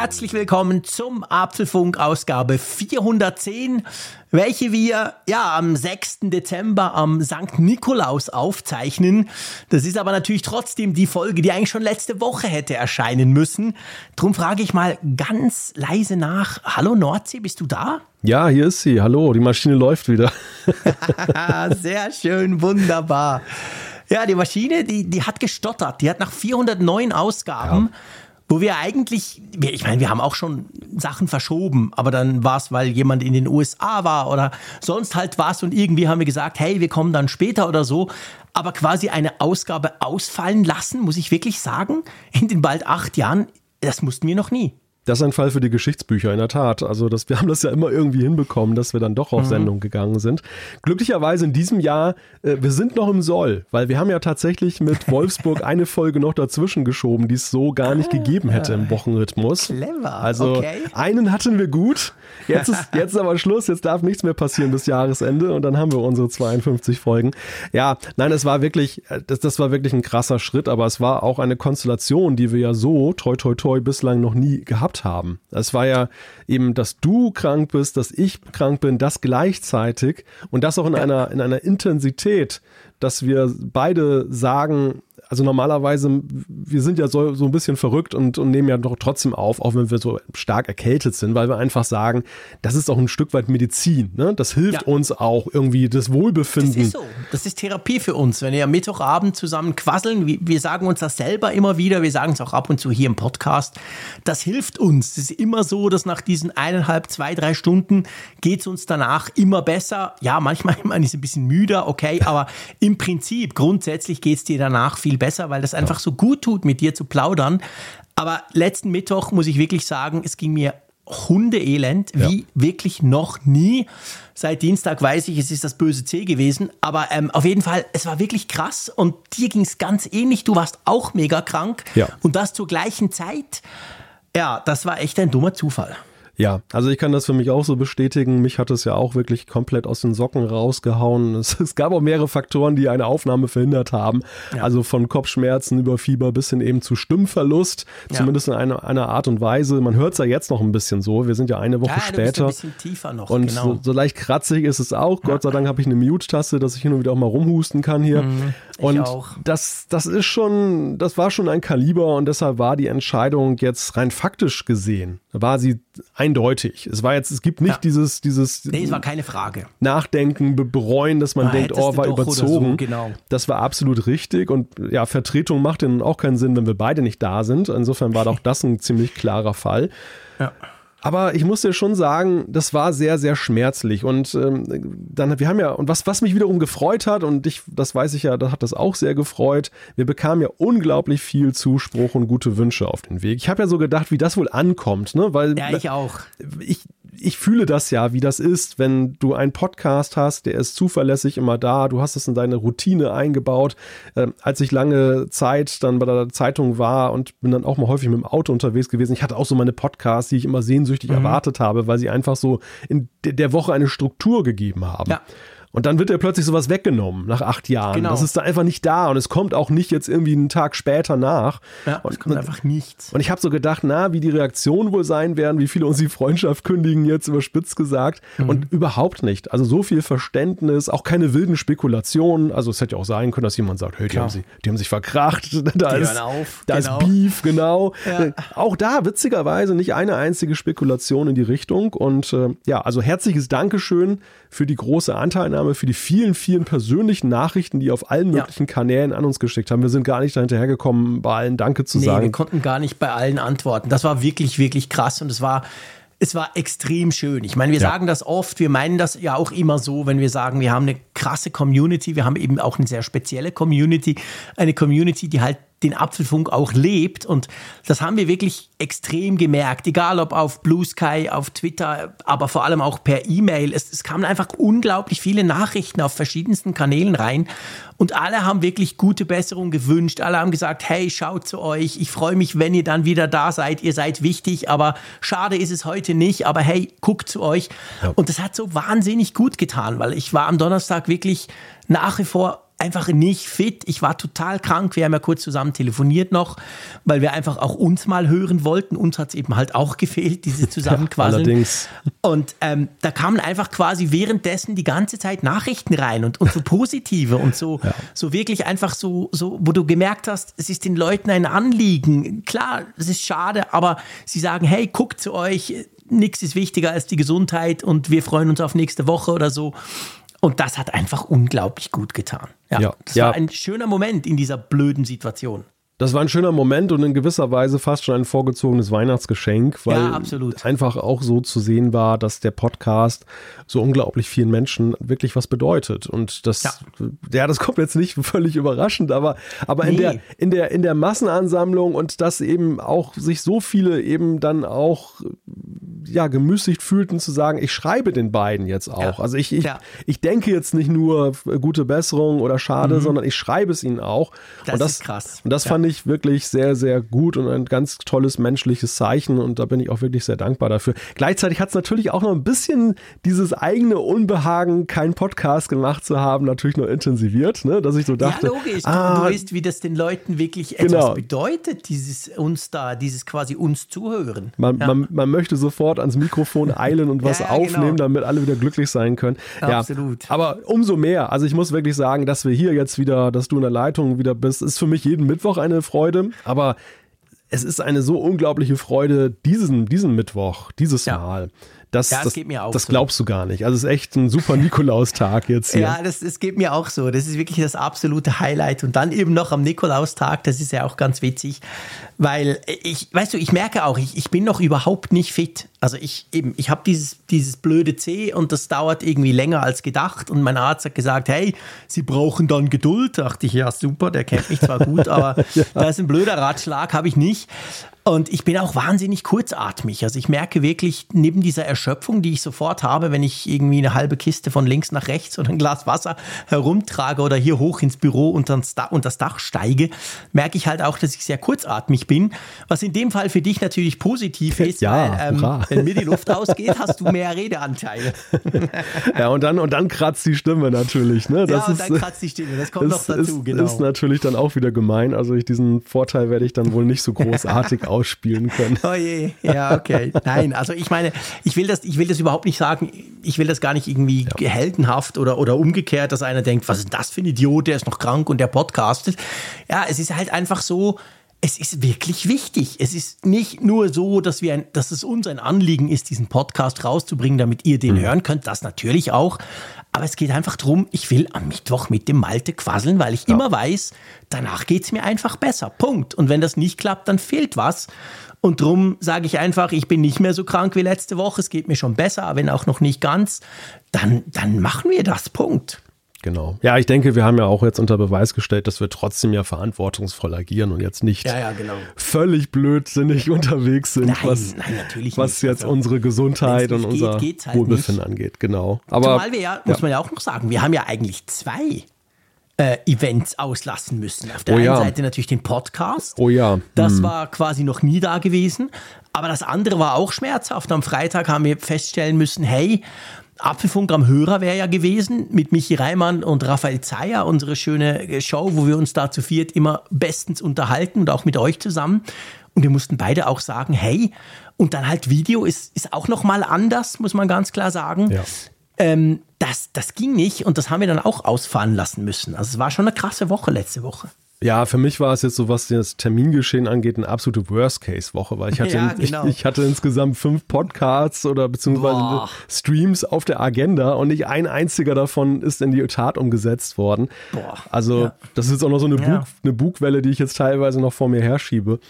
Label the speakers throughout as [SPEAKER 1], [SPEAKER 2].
[SPEAKER 1] Herzlich willkommen zum Apfelfunk Ausgabe 410, welche wir ja am 6. Dezember am St. Nikolaus aufzeichnen. Das ist aber natürlich trotzdem die Folge, die eigentlich schon letzte Woche hätte erscheinen müssen. Drum frage ich mal ganz leise nach. Hallo Nordsee, bist du da?
[SPEAKER 2] Ja, hier ist sie. Hallo, die Maschine läuft wieder.
[SPEAKER 1] Sehr schön, wunderbar. Ja, die Maschine, die, die hat gestottert. Die hat nach 409 Ausgaben ja wo wir eigentlich, ich meine, wir haben auch schon Sachen verschoben, aber dann war es, weil jemand in den USA war oder sonst halt was und irgendwie haben wir gesagt, hey, wir kommen dann später oder so. Aber quasi eine Ausgabe ausfallen lassen, muss ich wirklich sagen, in den bald acht Jahren, das mussten wir noch nie.
[SPEAKER 2] Das ist ein Fall für die Geschichtsbücher, in der Tat. Also das, wir haben das ja immer irgendwie hinbekommen, dass wir dann doch auf mhm. Sendung gegangen sind. Glücklicherweise in diesem Jahr, äh, wir sind noch im Soll, weil wir haben ja tatsächlich mit Wolfsburg eine Folge noch dazwischen geschoben, die es so gar nicht gegeben hätte im Wochenrhythmus.
[SPEAKER 1] Clever.
[SPEAKER 2] Also okay. einen hatten wir gut. Jetzt ist, jetzt ist aber Schluss, jetzt darf nichts mehr passieren bis Jahresende und dann haben wir unsere 52 Folgen. Ja, nein, es war wirklich, das, das war wirklich ein krasser Schritt, aber es war auch eine Konstellation, die wir ja so toi toi toi bislang noch nie gehabt haben. Es war ja eben, dass du krank bist, dass ich krank bin, das gleichzeitig und das auch in einer, in einer Intensität, dass wir beide sagen, also normalerweise, wir sind ja so, so ein bisschen verrückt und, und nehmen ja doch trotzdem auf, auch wenn wir so stark erkältet sind, weil wir einfach sagen, das ist auch ein Stück weit Medizin. Ne? Das hilft ja. uns auch irgendwie, das Wohlbefinden. Das
[SPEAKER 1] ist so. Das ist Therapie für uns. Wenn wir am Mittwochabend zusammen quasseln, wir, wir sagen uns das selber immer wieder, wir sagen es auch ab und zu hier im Podcast, das hilft uns. Es ist immer so, dass nach diesen eineinhalb, zwei, drei Stunden geht es uns danach immer besser. Ja, manchmal man ist ein bisschen müder, okay, aber im Prinzip, grundsätzlich geht es dir danach viel besser, weil das einfach so gut tut, mit dir zu plaudern. Aber letzten Mittwoch muss ich wirklich sagen, es ging mir Hundeelend, wie ja. wirklich noch nie. Seit Dienstag weiß ich, es ist das böse C gewesen. Aber ähm, auf jeden Fall, es war wirklich krass und dir ging es ganz ähnlich. Du warst auch mega krank
[SPEAKER 2] ja.
[SPEAKER 1] und das zur gleichen Zeit. Ja, das war echt ein dummer Zufall.
[SPEAKER 2] Ja, also ich kann das für mich auch so bestätigen. Mich hat es ja auch wirklich komplett aus den Socken rausgehauen. Es, es gab auch mehrere Faktoren, die eine Aufnahme verhindert haben. Ja. Also von Kopfschmerzen über Fieber bis hin eben zu Stimmverlust, ja. zumindest in einer, einer Art und Weise. Man hört es ja jetzt noch ein bisschen so. Wir sind ja eine Woche ja, später.
[SPEAKER 1] ein bisschen tiefer noch.
[SPEAKER 2] Und genau. so, so, leicht kratzig ist es auch. Gott sei Dank habe ich eine Mute-Taste, dass ich hin und wieder auch mal rumhusten kann hier. Mhm, und
[SPEAKER 1] auch.
[SPEAKER 2] das, das ist schon, das war schon ein Kaliber und deshalb war die Entscheidung jetzt rein faktisch gesehen, war sie ein eindeutig. Es war jetzt, es gibt nicht ja. dieses, dieses.
[SPEAKER 1] Nee, es war keine Frage.
[SPEAKER 2] Nachdenken, bereuen, dass man ah, denkt, oh, war überzogen.
[SPEAKER 1] So, genau.
[SPEAKER 2] Das war absolut richtig und ja, Vertretung macht dann auch keinen Sinn, wenn wir beide nicht da sind. Insofern war auch das ein ziemlich klarer Fall.
[SPEAKER 1] Ja.
[SPEAKER 2] Aber ich muss dir schon sagen, das war sehr, sehr schmerzlich. Und ähm, dann, wir haben ja, und was, was mich wiederum gefreut hat, und ich, das weiß ich ja, da hat das auch sehr gefreut, wir bekamen ja unglaublich viel Zuspruch und gute Wünsche auf den Weg. Ich habe ja so gedacht, wie das wohl ankommt, ne? Weil
[SPEAKER 1] ja, ich auch.
[SPEAKER 2] Ich, ich fühle das ja, wie das ist, wenn du einen Podcast hast, der ist zuverlässig immer da, du hast es in deine Routine eingebaut. Ähm, als ich lange Zeit dann bei der Zeitung war und bin dann auch mal häufig mit dem Auto unterwegs gewesen, ich hatte auch so meine Podcasts, die ich immer sehnsüchtig mhm. erwartet habe, weil sie einfach so in der Woche eine Struktur gegeben haben.
[SPEAKER 1] Ja.
[SPEAKER 2] Und dann wird dir plötzlich sowas weggenommen nach acht Jahren. Genau. Das ist da einfach nicht da und es kommt auch nicht jetzt irgendwie einen Tag später nach.
[SPEAKER 1] Ja,
[SPEAKER 2] und,
[SPEAKER 1] es kommt einfach nichts.
[SPEAKER 2] Und ich habe so gedacht, na, wie die Reaktionen wohl sein werden, wie viele uns die Freundschaft kündigen, jetzt überspitzt gesagt. Mhm. Und überhaupt nicht. Also so viel Verständnis, auch keine wilden Spekulationen. Also es hätte ja auch sein können, dass jemand sagt, hey, die, haben, sie, die haben sich verkracht. Da
[SPEAKER 1] die
[SPEAKER 2] ist,
[SPEAKER 1] auf.
[SPEAKER 2] Da genau. ist Beef, genau. Ja. Äh, auch da witzigerweise nicht eine einzige Spekulation in die Richtung. Und äh, ja, also herzliches Dankeschön für die große Anteilnahme, für die vielen, vielen persönlichen Nachrichten, die auf allen möglichen ja. Kanälen an uns geschickt haben. Wir sind gar nicht dahinterhergekommen, bei allen Danke zu
[SPEAKER 1] nee,
[SPEAKER 2] sagen.
[SPEAKER 1] Wir konnten gar nicht bei allen antworten. Das war wirklich, wirklich krass und es war es war extrem schön. Ich meine, wir ja. sagen das oft, wir meinen das ja auch immer so, wenn wir sagen, wir haben eine krasse Community, wir haben eben auch eine sehr spezielle Community, eine Community, die halt den Apfelfunk auch lebt. Und das haben wir wirklich extrem gemerkt, egal ob auf Blue Sky, auf Twitter, aber vor allem auch per E-Mail. Es, es kamen einfach unglaublich viele Nachrichten auf verschiedensten Kanälen rein. Und alle haben wirklich gute Besserung gewünscht. Alle haben gesagt, hey, schaut zu euch. Ich freue mich, wenn ihr dann wieder da seid. Ihr seid wichtig, aber schade ist es heute nicht. Aber hey, guckt zu euch. Ja. Und das hat so wahnsinnig gut getan, weil ich war am Donnerstag wirklich nach wie vor einfach nicht fit. Ich war total krank. Wir haben ja kurz zusammen telefoniert noch, weil wir einfach auch uns mal hören wollten. Uns hat es eben halt auch gefehlt, diese Zusammenquasseln.
[SPEAKER 2] allerdings.
[SPEAKER 1] Und ähm, da kamen einfach quasi währenddessen die ganze Zeit Nachrichten rein und, und so positive und so, ja. so wirklich einfach so, so, wo du gemerkt hast, es ist den Leuten ein Anliegen. Klar, es ist schade, aber sie sagen, hey, guckt zu euch, nichts ist wichtiger als die Gesundheit und wir freuen uns auf nächste Woche oder so. Und das hat einfach unglaublich gut getan. Ja, ja das ja. war ein schöner Moment in dieser blöden Situation.
[SPEAKER 2] Das war ein schöner Moment und in gewisser Weise fast schon ein vorgezogenes Weihnachtsgeschenk, weil
[SPEAKER 1] ja,
[SPEAKER 2] einfach auch so zu sehen war, dass der Podcast so unglaublich vielen Menschen wirklich was bedeutet. Und das, ja, ja das kommt jetzt nicht völlig überraschend, aber, aber nee. in, der, in, der, in der Massenansammlung und dass eben auch sich so viele eben dann auch ja, gemüßigt fühlten zu sagen, ich schreibe den beiden jetzt auch. Ja. Also ich, ich, ich denke jetzt nicht nur gute Besserung oder schade, mhm. sondern ich schreibe es ihnen auch.
[SPEAKER 1] Das,
[SPEAKER 2] und das
[SPEAKER 1] ist krass.
[SPEAKER 2] Und das fand ich ich wirklich sehr, sehr gut und ein ganz tolles menschliches Zeichen und da bin ich auch wirklich sehr dankbar dafür. Gleichzeitig hat es natürlich auch noch ein bisschen dieses eigene Unbehagen, keinen Podcast gemacht zu haben, natürlich noch intensiviert, ne? dass ich so dachte.
[SPEAKER 1] Ja, logisch. Ah, du, weißt, wie das den Leuten wirklich etwas genau. bedeutet, dieses uns da, dieses quasi uns zuhören.
[SPEAKER 2] Man, ja. man, man möchte sofort ans Mikrofon eilen und was ja, genau. aufnehmen, genau. damit alle wieder glücklich sein können.
[SPEAKER 1] Absolut.
[SPEAKER 2] Aber umso mehr, also ich muss wirklich sagen, dass wir hier jetzt wieder, dass du in der Leitung wieder bist, ist für mich jeden Mittwoch eine Freude, aber es ist eine so unglaubliche Freude diesen, diesen Mittwoch, dieses ja. Mal. Das, ja, das, das, geht mir auch das so. glaubst du gar nicht. Also es ist echt ein super Nikolaustag jetzt hier.
[SPEAKER 1] Ja, das, das geht mir auch so. Das ist wirklich das absolute Highlight. Und dann eben noch am Nikolaustag, das ist ja auch ganz witzig, weil ich, weißt du, ich merke auch, ich, ich bin noch überhaupt nicht fit. Also ich eben, ich habe dieses, dieses blöde C und das dauert irgendwie länger als gedacht. Und mein Arzt hat gesagt, hey, Sie brauchen dann Geduld. Da dachte ich, ja super, der kennt mich zwar gut, aber ja. da ist ein blöder Ratschlag, habe ich nicht. Und ich bin auch wahnsinnig kurzatmig. Also ich merke wirklich neben dieser Erschöpfung, die ich sofort habe, wenn ich irgendwie eine halbe Kiste von links nach rechts oder ein Glas Wasser herumtrage oder hier hoch ins Büro und das Dach steige, merke ich halt auch, dass ich sehr kurzatmig bin. Was in dem Fall für dich natürlich positiv ist,
[SPEAKER 2] ja,
[SPEAKER 1] weil ähm, wenn mir die Luft ausgeht, hast du mehr Redeanteile.
[SPEAKER 2] ja, und dann, und dann kratzt die Stimme natürlich. Ne?
[SPEAKER 1] Das ja, und ist, dann kratzt die Stimme, das kommt noch dazu,
[SPEAKER 2] ist,
[SPEAKER 1] genau.
[SPEAKER 2] ist natürlich dann auch wieder gemein. Also ich, diesen Vorteil werde ich dann wohl nicht so großartig aus ausspielen können.
[SPEAKER 1] Oh je, ja, okay. Nein, also ich meine, ich will das, ich will das überhaupt nicht sagen, ich will das gar nicht irgendwie ja. heldenhaft oder, oder umgekehrt, dass einer denkt, was ist das für ein Idiot, der ist noch krank und der podcastet. Ja, es ist halt einfach so, es ist wirklich wichtig. Es ist nicht nur so, dass, wir ein, dass es uns ein Anliegen ist, diesen Podcast rauszubringen, damit ihr den mhm. hören könnt. Das natürlich auch. Aber es geht einfach darum, ich will am Mittwoch mit dem Malte quasseln, weil ich ja. immer weiß, danach geht es mir einfach besser. Punkt. Und wenn das nicht klappt, dann fehlt was. Und darum sage ich einfach, ich bin nicht mehr so krank wie letzte Woche, es geht mir schon besser, wenn auch noch nicht ganz. Dann, dann machen wir das. Punkt.
[SPEAKER 2] Genau. Ja, ich denke, wir haben ja auch jetzt unter Beweis gestellt, dass wir trotzdem ja verantwortungsvoll agieren und jetzt nicht
[SPEAKER 1] ja, ja, genau.
[SPEAKER 2] völlig blödsinnig unterwegs sind,
[SPEAKER 1] nein,
[SPEAKER 2] was,
[SPEAKER 1] nein,
[SPEAKER 2] was jetzt also, unsere Gesundheit und unser geht, halt Wohlbefinden nicht. angeht. Genau.
[SPEAKER 1] Aber Zumal wir ja, muss man ja auch noch sagen, wir haben ja eigentlich zwei äh, Events auslassen müssen. Auf der oh, einen ja. Seite natürlich den Podcast.
[SPEAKER 2] Oh ja.
[SPEAKER 1] Das hm. war quasi noch nie da gewesen. Aber das andere war auch schmerzhaft. Am Freitag haben wir feststellen müssen, hey, Apfelfunk am Hörer wäre ja gewesen mit Michi Reimann und Raphael Zeyer, unsere schöne Show, wo wir uns da zu viert immer bestens unterhalten und auch mit euch zusammen. Und wir mussten beide auch sagen, hey, und dann halt Video ist, ist auch nochmal anders, muss man ganz klar sagen. Ja. Ähm, das, das ging nicht und das haben wir dann auch ausfahren lassen müssen. Also es war schon eine krasse Woche letzte Woche.
[SPEAKER 2] Ja, für mich war es jetzt so, was das Termingeschehen angeht, eine absolute Worst-Case-Woche, weil ich hatte, ja, genau. ich, ich, hatte insgesamt fünf Podcasts oder beziehungsweise Boah. Streams auf der Agenda und nicht ein einziger davon ist in die Tat umgesetzt worden. Boah. Also, ja. das ist jetzt auch noch so eine, ja. Bug, eine Bugwelle, die ich jetzt teilweise noch vor mir herschiebe.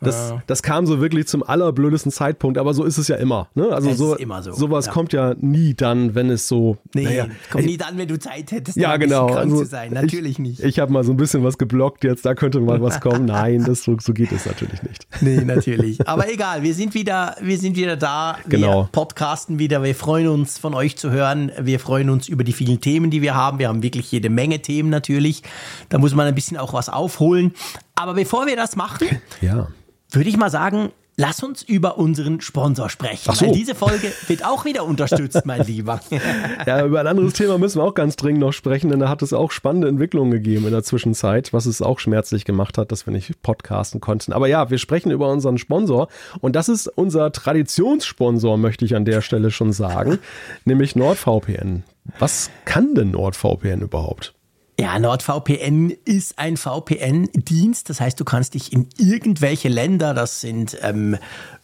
[SPEAKER 2] Das, ja. das kam so wirklich zum allerblödesten Zeitpunkt, aber so ist es ja immer. Ne? Also
[SPEAKER 1] es
[SPEAKER 2] so,
[SPEAKER 1] ist immer so.
[SPEAKER 2] sowas ja. kommt ja nie dann, wenn es so.
[SPEAKER 1] Nee, naja, kommt nie dann, wenn du Zeit hättest,
[SPEAKER 2] ja, genau.
[SPEAKER 1] krank also, zu sein. Natürlich
[SPEAKER 2] ich,
[SPEAKER 1] nicht.
[SPEAKER 2] Ich habe mal so ein bisschen was geblockt jetzt, da könnte mal was kommen. Nein, das, so, so geht es natürlich nicht.
[SPEAKER 1] Nee, natürlich. Aber egal, wir sind wieder, wir sind wieder da.
[SPEAKER 2] Genau.
[SPEAKER 1] Wir podcasten wieder. Wir freuen uns, von euch zu hören. Wir freuen uns über die vielen Themen, die wir haben. Wir haben wirklich jede Menge Themen natürlich. Da muss man ein bisschen auch was aufholen. Aber bevor wir das machen,
[SPEAKER 2] ja.
[SPEAKER 1] Würde ich mal sagen, lass uns über unseren Sponsor sprechen.
[SPEAKER 2] Ach so.
[SPEAKER 1] Weil diese Folge wird auch wieder unterstützt, mein Lieber.
[SPEAKER 2] ja, über ein anderes Thema müssen wir auch ganz dringend noch sprechen, denn da hat es auch spannende Entwicklungen gegeben in der Zwischenzeit, was es auch schmerzlich gemacht hat, dass wir nicht podcasten konnten. Aber ja, wir sprechen über unseren Sponsor und das ist unser Traditionssponsor, möchte ich an der Stelle schon sagen, nämlich NordVPN. Was kann denn NordVPN überhaupt?
[SPEAKER 1] Ja, NordVPN ist ein VPN-Dienst. Das heißt, du kannst dich in irgendwelche Länder, das sind ähm,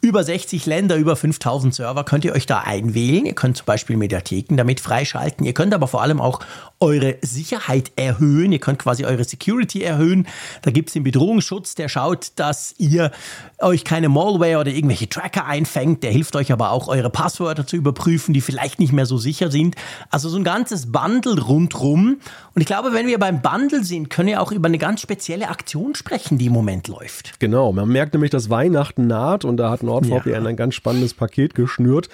[SPEAKER 1] über 60 Länder, über 5000 Server, könnt ihr euch da einwählen. Ihr könnt zum Beispiel Mediatheken damit freischalten. Ihr könnt aber vor allem auch eure Sicherheit erhöhen. Ihr könnt quasi eure Security erhöhen. Da gibt es den Bedrohungsschutz, der schaut, dass ihr euch keine Malware oder irgendwelche Tracker einfängt. Der hilft euch aber auch, eure Passwörter zu überprüfen, die vielleicht nicht mehr so sicher sind. Also so ein ganzes Bundle rundrum. Und ich glaube, wenn wir beim Bundle sind, können wir auch über eine ganz spezielle Aktion sprechen, die im Moment läuft.
[SPEAKER 2] Genau, man merkt nämlich, dass Weihnachten naht und da hat NordVPN ja. ein ganz spannendes Paket geschnürt.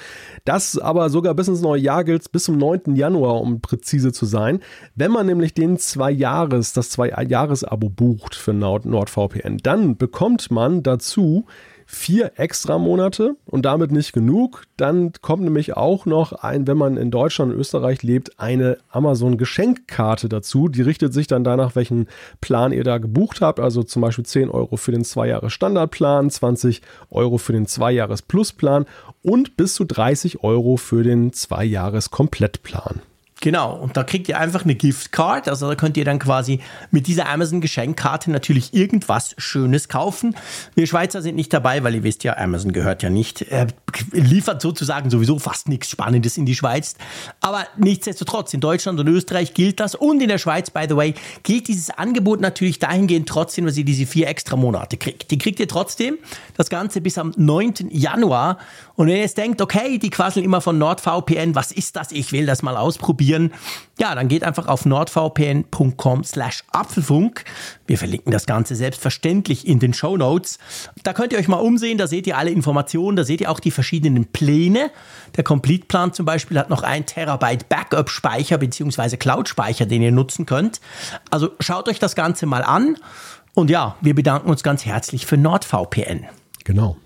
[SPEAKER 2] Das aber sogar bis ins neue Jahr gilt, bis zum 9. Januar, um präzise zu sein. Wenn man nämlich den zwei Jahres, das zwei Jahres Abo bucht für NordVPN, dann bekommt man dazu vier extra Monate und damit nicht genug. Dann kommt nämlich auch noch ein, wenn man in Deutschland und Österreich lebt, eine Amazon Geschenkkarte dazu. Die richtet sich dann danach, welchen Plan ihr da gebucht habt. Also zum Beispiel 10 Euro für den 2 Jahres Standardplan, 20 Euro für den 2 Jahres Plusplan und bis zu 30 Euro für den 2 Jahres Komplettplan.
[SPEAKER 1] Genau, und da kriegt ihr einfach eine Giftcard, also da könnt ihr dann quasi mit dieser Amazon-Geschenkkarte natürlich irgendwas Schönes kaufen. Wir Schweizer sind nicht dabei, weil ihr wisst ja, Amazon gehört ja nicht, äh, liefert sozusagen sowieso fast nichts Spannendes in die Schweiz. Aber nichtsdestotrotz, in Deutschland und Österreich gilt das und in der Schweiz, by the way, gilt dieses Angebot natürlich dahingehend trotzdem, dass ihr diese vier extra Monate kriegt. Die kriegt ihr trotzdem, das Ganze bis am 9. Januar. Und wenn ihr jetzt denkt, okay, die quasseln immer von NordVPN, was ist das? Ich will das mal ausprobieren ausprobieren, ja, dann geht einfach auf nordvpn.com slash Apfelfunk. Wir verlinken das Ganze selbstverständlich in den Show Notes. Da könnt ihr euch mal umsehen, da seht ihr alle Informationen, da seht ihr auch die verschiedenen Pläne. Der Complete-Plan zum Beispiel hat noch ein Terabyte Backup-Speicher bzw. Cloud-Speicher, den ihr nutzen könnt. Also schaut euch das Ganze mal an. Und ja, wir bedanken uns ganz herzlich für NordVPN.
[SPEAKER 2] Genau.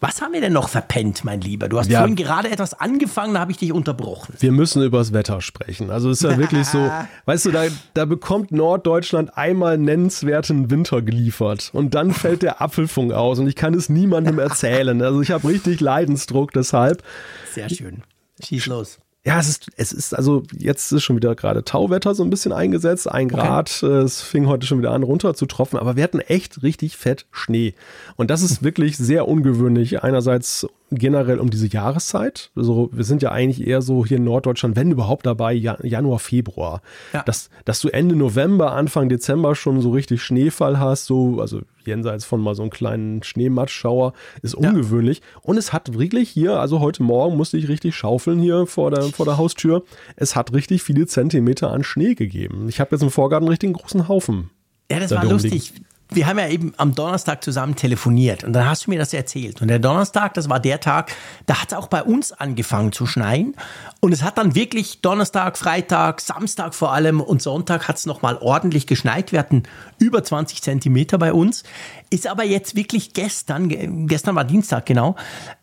[SPEAKER 1] Was haben wir denn noch verpennt, mein Lieber? Du hast ja. vorhin gerade etwas angefangen, da habe ich dich unterbrochen.
[SPEAKER 2] Wir müssen über das Wetter sprechen. Also es ist ja wirklich so, weißt du, da, da bekommt Norddeutschland einmal nennenswerten Winter geliefert und dann fällt der Apfelfunk aus und ich kann es niemandem erzählen. Also ich habe richtig Leidensdruck deshalb.
[SPEAKER 1] Sehr schön. Schieß los.
[SPEAKER 2] Ja, es ist, es ist, also jetzt ist schon wieder gerade Tauwetter so ein bisschen eingesetzt, ein Grad, okay. es fing heute schon wieder an runter zu tropfen, aber wir hatten echt richtig fett Schnee. Und das ist wirklich sehr ungewöhnlich. Einerseits generell um diese Jahreszeit. Also wir sind ja eigentlich eher so hier in Norddeutschland, wenn überhaupt dabei, Januar, Februar. Ja. Dass, dass du Ende November, Anfang Dezember schon so richtig Schneefall hast, so, also jenseits von mal so einem kleinen Schneematschschauer, ist ungewöhnlich. Ja. Und es hat wirklich hier, also heute Morgen musste ich richtig schaufeln hier vor der, vor der Haustür. Es hat richtig viele Zentimeter an Schnee gegeben. Ich habe jetzt im Vorgarten einen richtigen großen Haufen.
[SPEAKER 1] Ja, das war lustig wir haben ja eben am Donnerstag zusammen telefoniert und dann hast du mir das erzählt. Und der Donnerstag, das war der Tag, da hat es auch bei uns angefangen zu schneien. Und es hat dann wirklich Donnerstag, Freitag, Samstag vor allem und Sonntag hat es nochmal ordentlich geschneit. Wir hatten über 20 Zentimeter bei uns. Ist aber jetzt wirklich gestern, gestern war Dienstag genau,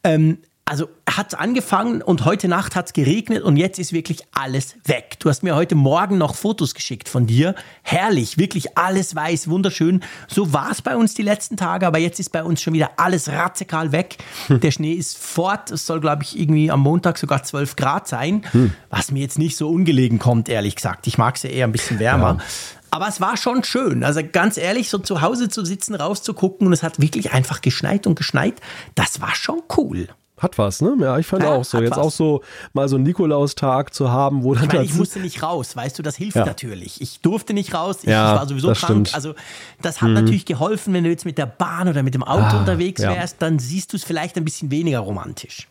[SPEAKER 1] ähm, also hat angefangen und heute Nacht hat es geregnet und jetzt ist wirklich alles weg. Du hast mir heute Morgen noch Fotos geschickt von dir. Herrlich, wirklich alles weiß, wunderschön. So war es bei uns die letzten Tage, aber jetzt ist bei uns schon wieder alles radikal weg. Hm. Der Schnee ist fort. Es soll, glaube ich, irgendwie am Montag sogar 12 Grad sein, hm. was mir jetzt nicht so ungelegen kommt, ehrlich gesagt. Ich mag es ja eher ein bisschen wärmer. Ja. Aber es war schon schön. Also ganz ehrlich, so zu Hause zu sitzen, rauszugucken und es hat wirklich einfach geschneit und geschneit. Das war schon cool.
[SPEAKER 2] Hat was, ne? Ja, ich fand
[SPEAKER 1] Ja,
[SPEAKER 2] auch so. Jetzt
[SPEAKER 1] was.
[SPEAKER 2] auch so mal so einen Nikolaustag zu haben, wo dann
[SPEAKER 1] Ich meine, ich musste nicht raus, weißt du, das hilft
[SPEAKER 2] Ja.
[SPEAKER 1] natürlich. Ich durfte nicht raus, ich,
[SPEAKER 2] Ja,
[SPEAKER 1] ich war sowieso krank.
[SPEAKER 2] stimmt. Mhm.
[SPEAKER 1] Also das hat natürlich geholfen, wenn du jetzt mit der Bahn oder mit dem Auto
[SPEAKER 2] Ah,
[SPEAKER 1] unterwegs wärst, dann siehst du es vielleicht ein bisschen weniger romantisch.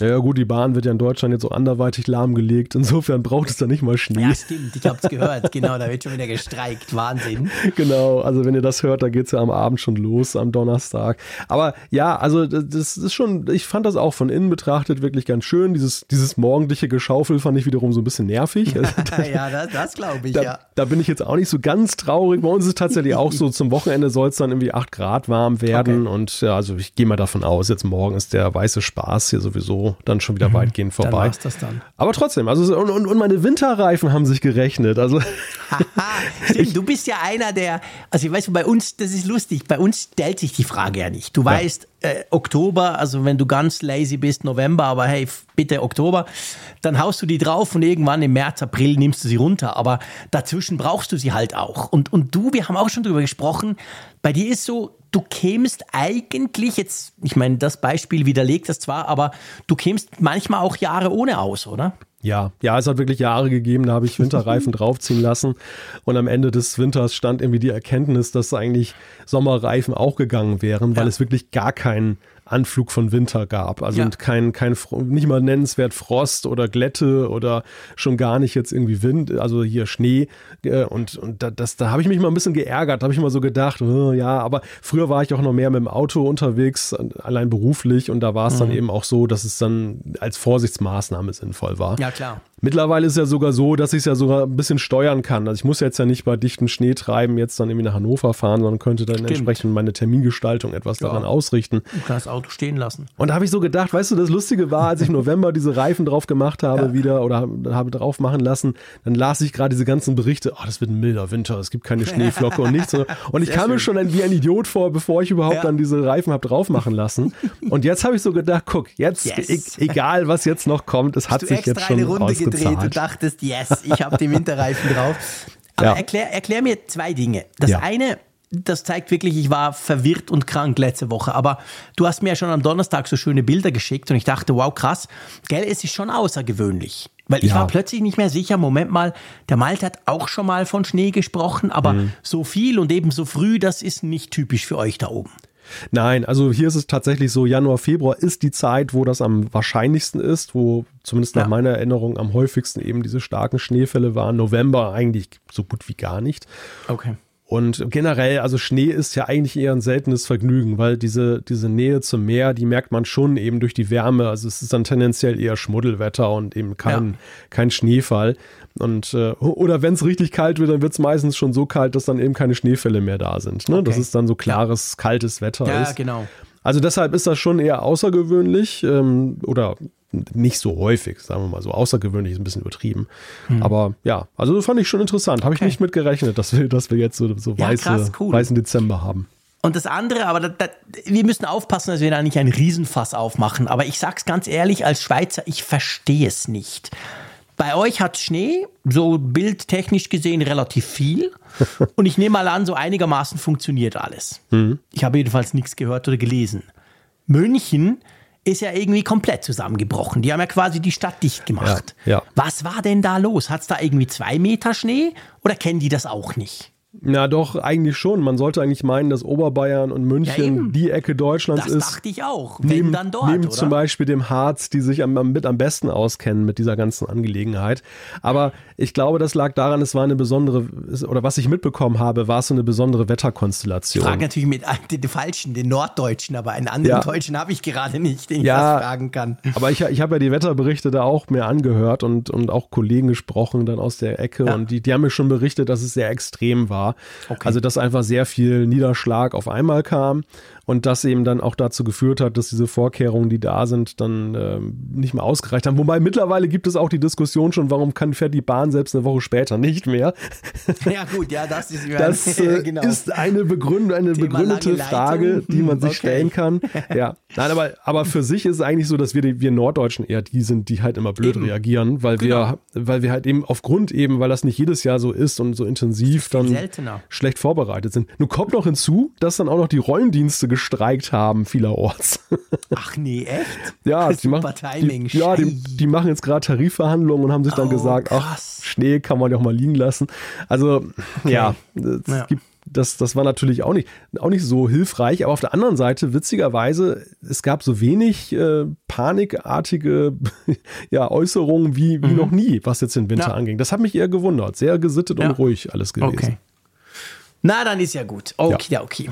[SPEAKER 2] Ja, gut, die Bahn wird ja in Deutschland jetzt so anderweitig lahmgelegt. Insofern braucht es da nicht mal Schnee.
[SPEAKER 1] Ja, stimmt, ich hab's gehört, genau, da wird schon wieder gestreikt, Wahnsinn.
[SPEAKER 2] Genau, also wenn ihr das hört, da geht's ja am Abend schon los, am Donnerstag. Aber ja, also das ist schon, ich fand das auch von innen betrachtet wirklich ganz schön. Dieses, dieses morgendliche Geschaufel fand ich wiederum so ein bisschen nervig. Also,
[SPEAKER 1] ja, das, das glaube ich,
[SPEAKER 2] da,
[SPEAKER 1] ja.
[SPEAKER 2] da bin ich jetzt auch nicht so ganz traurig. Bei uns ist es tatsächlich auch so, zum Wochenende soll es dann irgendwie 8 Grad warm werden. Und ja, also ich gehe mal davon aus, jetzt morgen ist der weiße Spaß hier sowieso dann schon wieder weitgehend
[SPEAKER 1] Mhm. Dann
[SPEAKER 2] vorbei.
[SPEAKER 1] war's das dann.
[SPEAKER 2] Aber trotzdem, also und, und, und meine Winterreifen haben sich gerechnet. Also
[SPEAKER 1] Stimmt, du bist ja einer der, also ich weiß, bei uns, das ist lustig, bei uns stellt sich die Frage ja nicht. Du weißt, äh, Oktober, also wenn du ganz lazy bist, November, aber hey, bitte Oktober, dann haust du die drauf und irgendwann im März, April nimmst du sie runter. Aber dazwischen brauchst du sie halt auch. Und, und du, wir haben auch schon drüber gesprochen, bei dir ist so, du kämst eigentlich jetzt, ich meine, das Beispiel widerlegt das zwar, aber du kämst manchmal auch Jahre ohne aus, oder?
[SPEAKER 2] Ja, ja, es hat wirklich Jahre gegeben, da habe ich Winterreifen draufziehen lassen und am Ende des Winters stand irgendwie die Erkenntnis, dass eigentlich Sommerreifen auch gegangen wären, weil
[SPEAKER 1] Ja.
[SPEAKER 2] es wirklich gar keinen Anflug von Winter gab. Also
[SPEAKER 1] Ja.
[SPEAKER 2] und kein, kein, nicht mal nennenswert Frost oder Glätte oder schon gar nicht jetzt irgendwie Wind, also hier Schnee. äh, Und, und da, das, da habe ich mich mal ein bisschen geärgert, da habe ich mal so gedacht, oh, ja, aber früher war ich auch noch mehr mit dem Auto unterwegs, allein beruflich und da war es dann
[SPEAKER 1] Mhm.
[SPEAKER 2] eben auch so, dass es dann als Vorsichtsmaßnahme sinnvoll war.
[SPEAKER 1] Ja, klar.
[SPEAKER 2] Mittlerweile ist es ja sogar so, dass ich es ja sogar ein bisschen steuern kann. Also ich muss jetzt ja nicht bei dichtem Schneetreiben jetzt dann irgendwie nach Hannover fahren, sondern könnte dann entsprechend meine Termingestaltung etwas daran ausrichten.
[SPEAKER 1] Du kannst das Auto stehen lassen.
[SPEAKER 2] Und da habe ich so gedacht, weißt du, das Lustige war, als ich im November diese Reifen drauf gemacht habe wieder oder habe drauf machen lassen, dann las ich gerade diese ganzen Berichte, oh, das wird ein milder Winter, es gibt keine Schneeflocke und nichts. Und ich
[SPEAKER 1] Sehr
[SPEAKER 2] kam mir schon ein, wie ein Idiot vor, bevor ich überhaupt
[SPEAKER 1] Ja.
[SPEAKER 2] dann diese Reifen habe drauf machen lassen. Und jetzt habe ich so gedacht, guck, jetzt,
[SPEAKER 1] Yes.
[SPEAKER 2] e egal was jetzt noch kommt, es hat
[SPEAKER 1] du
[SPEAKER 2] sich jetzt schon
[SPEAKER 1] Runde gedreht und dachtest, yes, ich habe die Winterreifen drauf. Aber
[SPEAKER 2] Ja.
[SPEAKER 1] erklär, erklär mir zwei Dinge. Das
[SPEAKER 2] Ja.
[SPEAKER 1] eine, das zeigt wirklich, ich war verwirrt und krank letzte Woche. Aber du hast mir ja schon am Donnerstag so schöne Bilder geschickt und ich dachte, wow, krass. Gell, es ist schon außergewöhnlich. Weil ich
[SPEAKER 2] Ja.
[SPEAKER 1] war plötzlich nicht mehr sicher, Moment mal, der Malte hat auch schon mal von Schnee gesprochen, aber
[SPEAKER 2] Mhm.
[SPEAKER 1] so viel und eben so früh, das ist nicht typisch für euch da oben.
[SPEAKER 2] Nein, also hier ist es tatsächlich so, Januar, Februar ist die Zeit, wo das am wahrscheinlichsten ist, wo zumindest nach
[SPEAKER 1] Ja.
[SPEAKER 2] meiner Erinnerung am häufigsten eben diese starken Schneefälle waren. November eigentlich so gut wie gar nicht.
[SPEAKER 1] Okay.
[SPEAKER 2] Und generell, also Schnee ist ja eigentlich eher ein seltenes Vergnügen, weil diese, diese Nähe zum Meer, die merkt man schon eben durch die Wärme. Also es ist dann tendenziell eher Schmuddelwetter und eben kein,
[SPEAKER 1] Ja.
[SPEAKER 2] kein Schneefall. Und äh, oder wenn es richtig kalt wird, dann wird es meistens schon so kalt, dass dann eben keine Schneefälle mehr da sind. Ne? Dass
[SPEAKER 1] Okay.
[SPEAKER 2] es dann so klares, kaltes Wetter
[SPEAKER 1] Ja,
[SPEAKER 2] ist.
[SPEAKER 1] genau.
[SPEAKER 2] Also deshalb ist das schon eher außergewöhnlich ähm, oder nicht so häufig, sagen wir mal so. Außergewöhnlich ist ein bisschen übertrieben. Aber ja, also fand ich schon interessant. Habe ich
[SPEAKER 1] Hm. Okay.
[SPEAKER 2] nicht mit gerechnet, dass wir, dass wir jetzt so, so
[SPEAKER 1] Ja,
[SPEAKER 2] weiße,
[SPEAKER 1] krass, cool.
[SPEAKER 2] weißen Dezember haben.
[SPEAKER 1] Und das andere, aber da, da, wir müssen aufpassen, dass wir da nicht einen Riesenfass aufmachen. Aber ich sag's ganz ehrlich, als Schweizer, ich verstehe es nicht. Bei euch hat Schnee, so bildtechnisch gesehen, relativ viel. Und ich nehme mal an, so einigermaßen funktioniert alles.
[SPEAKER 2] Mhm.
[SPEAKER 1] Ich habe jedenfalls nichts gehört oder gelesen. München ist ja irgendwie komplett zusammengebrochen. Die haben ja quasi die Stadt dicht gemacht.
[SPEAKER 2] Ja, ja.
[SPEAKER 1] Was war denn da los? Hat's da irgendwie zwei Meter Schnee oder kennen die das auch nicht?
[SPEAKER 2] Na doch, eigentlich schon. Man sollte eigentlich meinen, dass Oberbayern und
[SPEAKER 1] Ja,
[SPEAKER 2] München
[SPEAKER 1] eben.
[SPEAKER 2] die Ecke Deutschlands
[SPEAKER 1] Das
[SPEAKER 2] ist.
[SPEAKER 1] dachte ich auch. Wenn
[SPEAKER 2] Neben,
[SPEAKER 1] dann dort,
[SPEAKER 2] neben
[SPEAKER 1] oder?
[SPEAKER 2] zum Beispiel dem Harz, die sich am, am, mit am besten auskennen mit dieser ganzen Angelegenheit. Aber ich glaube, das lag daran, es war eine besondere, oder was ich mitbekommen habe, war es so eine besondere Wetterkonstellation.
[SPEAKER 1] Ich frage natürlich mit den, falschen, den Norddeutschen, aber einen anderen
[SPEAKER 2] Ja.
[SPEAKER 1] Deutschen habe ich gerade nicht, den ich
[SPEAKER 2] Ja.
[SPEAKER 1] was fragen kann.
[SPEAKER 2] Aber ich, ich habe ja die Wetterberichte da auch mir angehört und, und auch Kollegen gesprochen dann aus der Ecke
[SPEAKER 1] Ja.
[SPEAKER 2] und die, die haben mir schon berichtet, dass es sehr extrem war.
[SPEAKER 1] Okay.
[SPEAKER 2] Also dass einfach sehr viel Niederschlag auf einmal kam und das eben dann auch dazu geführt hat, dass diese Vorkehrungen, die da sind, dann ähm, nicht mehr ausgereicht haben. Wobei mittlerweile gibt es auch die Diskussion schon, warum kann, fährt die Bahn selbst eine Woche später nicht mehr.
[SPEAKER 1] Ja gut, ja, das ist
[SPEAKER 2] Das äh,
[SPEAKER 1] genau.
[SPEAKER 2] ist eine, Begründ eine begründete. Frage, die man sich
[SPEAKER 1] okay.
[SPEAKER 2] stellen kann. Ja, nein, aber, aber für sich ist es eigentlich so, dass wir, die, wir Norddeutschen eher die sind, die halt immer blöd
[SPEAKER 1] Eben.
[SPEAKER 2] reagieren, weil
[SPEAKER 1] Genau.
[SPEAKER 2] wir, weil wir halt eben aufgrund eben, weil das nicht jedes Jahr so ist und so intensiv, dann,
[SPEAKER 1] seltener
[SPEAKER 2] schlecht, schlecht vorbereitet sind. Nun kommt noch hinzu, dass dann auch noch die Rollendienste gestreikt haben vielerorts.
[SPEAKER 1] Ach nee, echt?
[SPEAKER 2] ja, die machen,
[SPEAKER 1] Timing.
[SPEAKER 2] Die, ja, die, die machen jetzt gerade Tarifverhandlungen und haben sich dann
[SPEAKER 1] Oh,
[SPEAKER 2] gesagt,
[SPEAKER 1] krass.
[SPEAKER 2] ach, Schnee kann man ja auch mal liegen lassen. Also, ja, es
[SPEAKER 1] Ja.
[SPEAKER 2] gibt das, das war natürlich auch nicht, auch nicht so hilfreich, aber auf der anderen Seite, witzigerweise, es gab so wenig äh, panikartige ja, Äußerungen wie, wie noch nie, was jetzt den Winter
[SPEAKER 1] Mhm. Ja.
[SPEAKER 2] anging. Das hat mich eher gewundert. Sehr gesittet
[SPEAKER 1] Ja.
[SPEAKER 2] und ruhig alles gewesen.
[SPEAKER 1] Okay. Na, dann ist ja gut. Okay, ja. okay.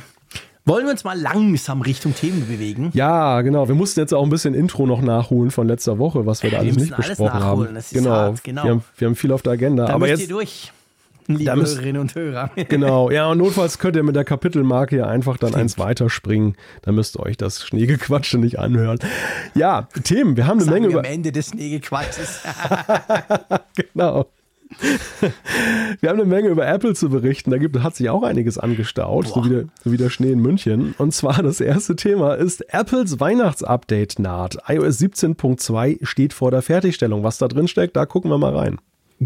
[SPEAKER 1] Wollen wir uns mal langsam Richtung Themen bewegen?
[SPEAKER 2] Ja, genau. Wir mussten jetzt auch ein bisschen Intro noch nachholen von letzter Woche, was wir da
[SPEAKER 1] Wir
[SPEAKER 2] alles nicht
[SPEAKER 1] alles
[SPEAKER 2] besprochen haben.
[SPEAKER 1] das ist
[SPEAKER 2] genau.
[SPEAKER 1] hart, genau.
[SPEAKER 2] Wir, haben, wir haben viel auf der Agenda.
[SPEAKER 1] Da
[SPEAKER 2] aber
[SPEAKER 1] müsst
[SPEAKER 2] jetzt,
[SPEAKER 1] ihr durch, liebe
[SPEAKER 2] müsst-
[SPEAKER 1] Hörerinnen und Hörer.
[SPEAKER 2] Genau, ja, und notfalls könnt ihr mit der Kapitelmarke ja einfach dann eins weiterspringen. Dann müsst ihr euch das Schneegequatsche nicht anhören. Ja, Themen, wir haben eine
[SPEAKER 1] Sagen
[SPEAKER 2] Menge
[SPEAKER 1] wir
[SPEAKER 2] über.
[SPEAKER 1] am Ende des Schneegequatsches.
[SPEAKER 2] Genau. Wir haben eine Menge über Apple zu berichten. Da gibt, hat sich auch einiges angestaut, so wie, der, so wie der Schnee in München. Und zwar das erste Thema ist Apples Weihnachtsupdate naht. iOS 17.2 steht vor der Fertigstellung. Was da drin steckt, da gucken wir mal rein.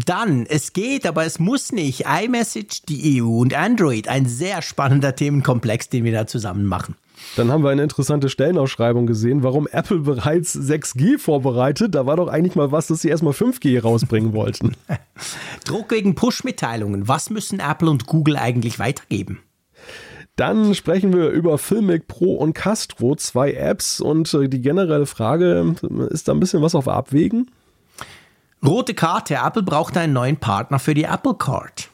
[SPEAKER 1] Dann, es geht, aber es muss nicht. iMessage, die EU und Android. Ein sehr spannender Themenkomplex, den wir da zusammen machen.
[SPEAKER 2] Dann haben wir eine interessante Stellenausschreibung gesehen, warum Apple bereits 6G vorbereitet. Da war doch eigentlich mal was, dass sie erstmal 5G rausbringen wollten.
[SPEAKER 1] Druck wegen Push-Mitteilungen. Was müssen Apple und Google eigentlich weitergeben?
[SPEAKER 2] Dann sprechen wir über Filmic Pro und Castro, zwei Apps. Und äh, die generelle Frage, ist da ein bisschen was auf Abwägen?
[SPEAKER 1] Rote Karte. Apple braucht einen neuen Partner für die Apple Card.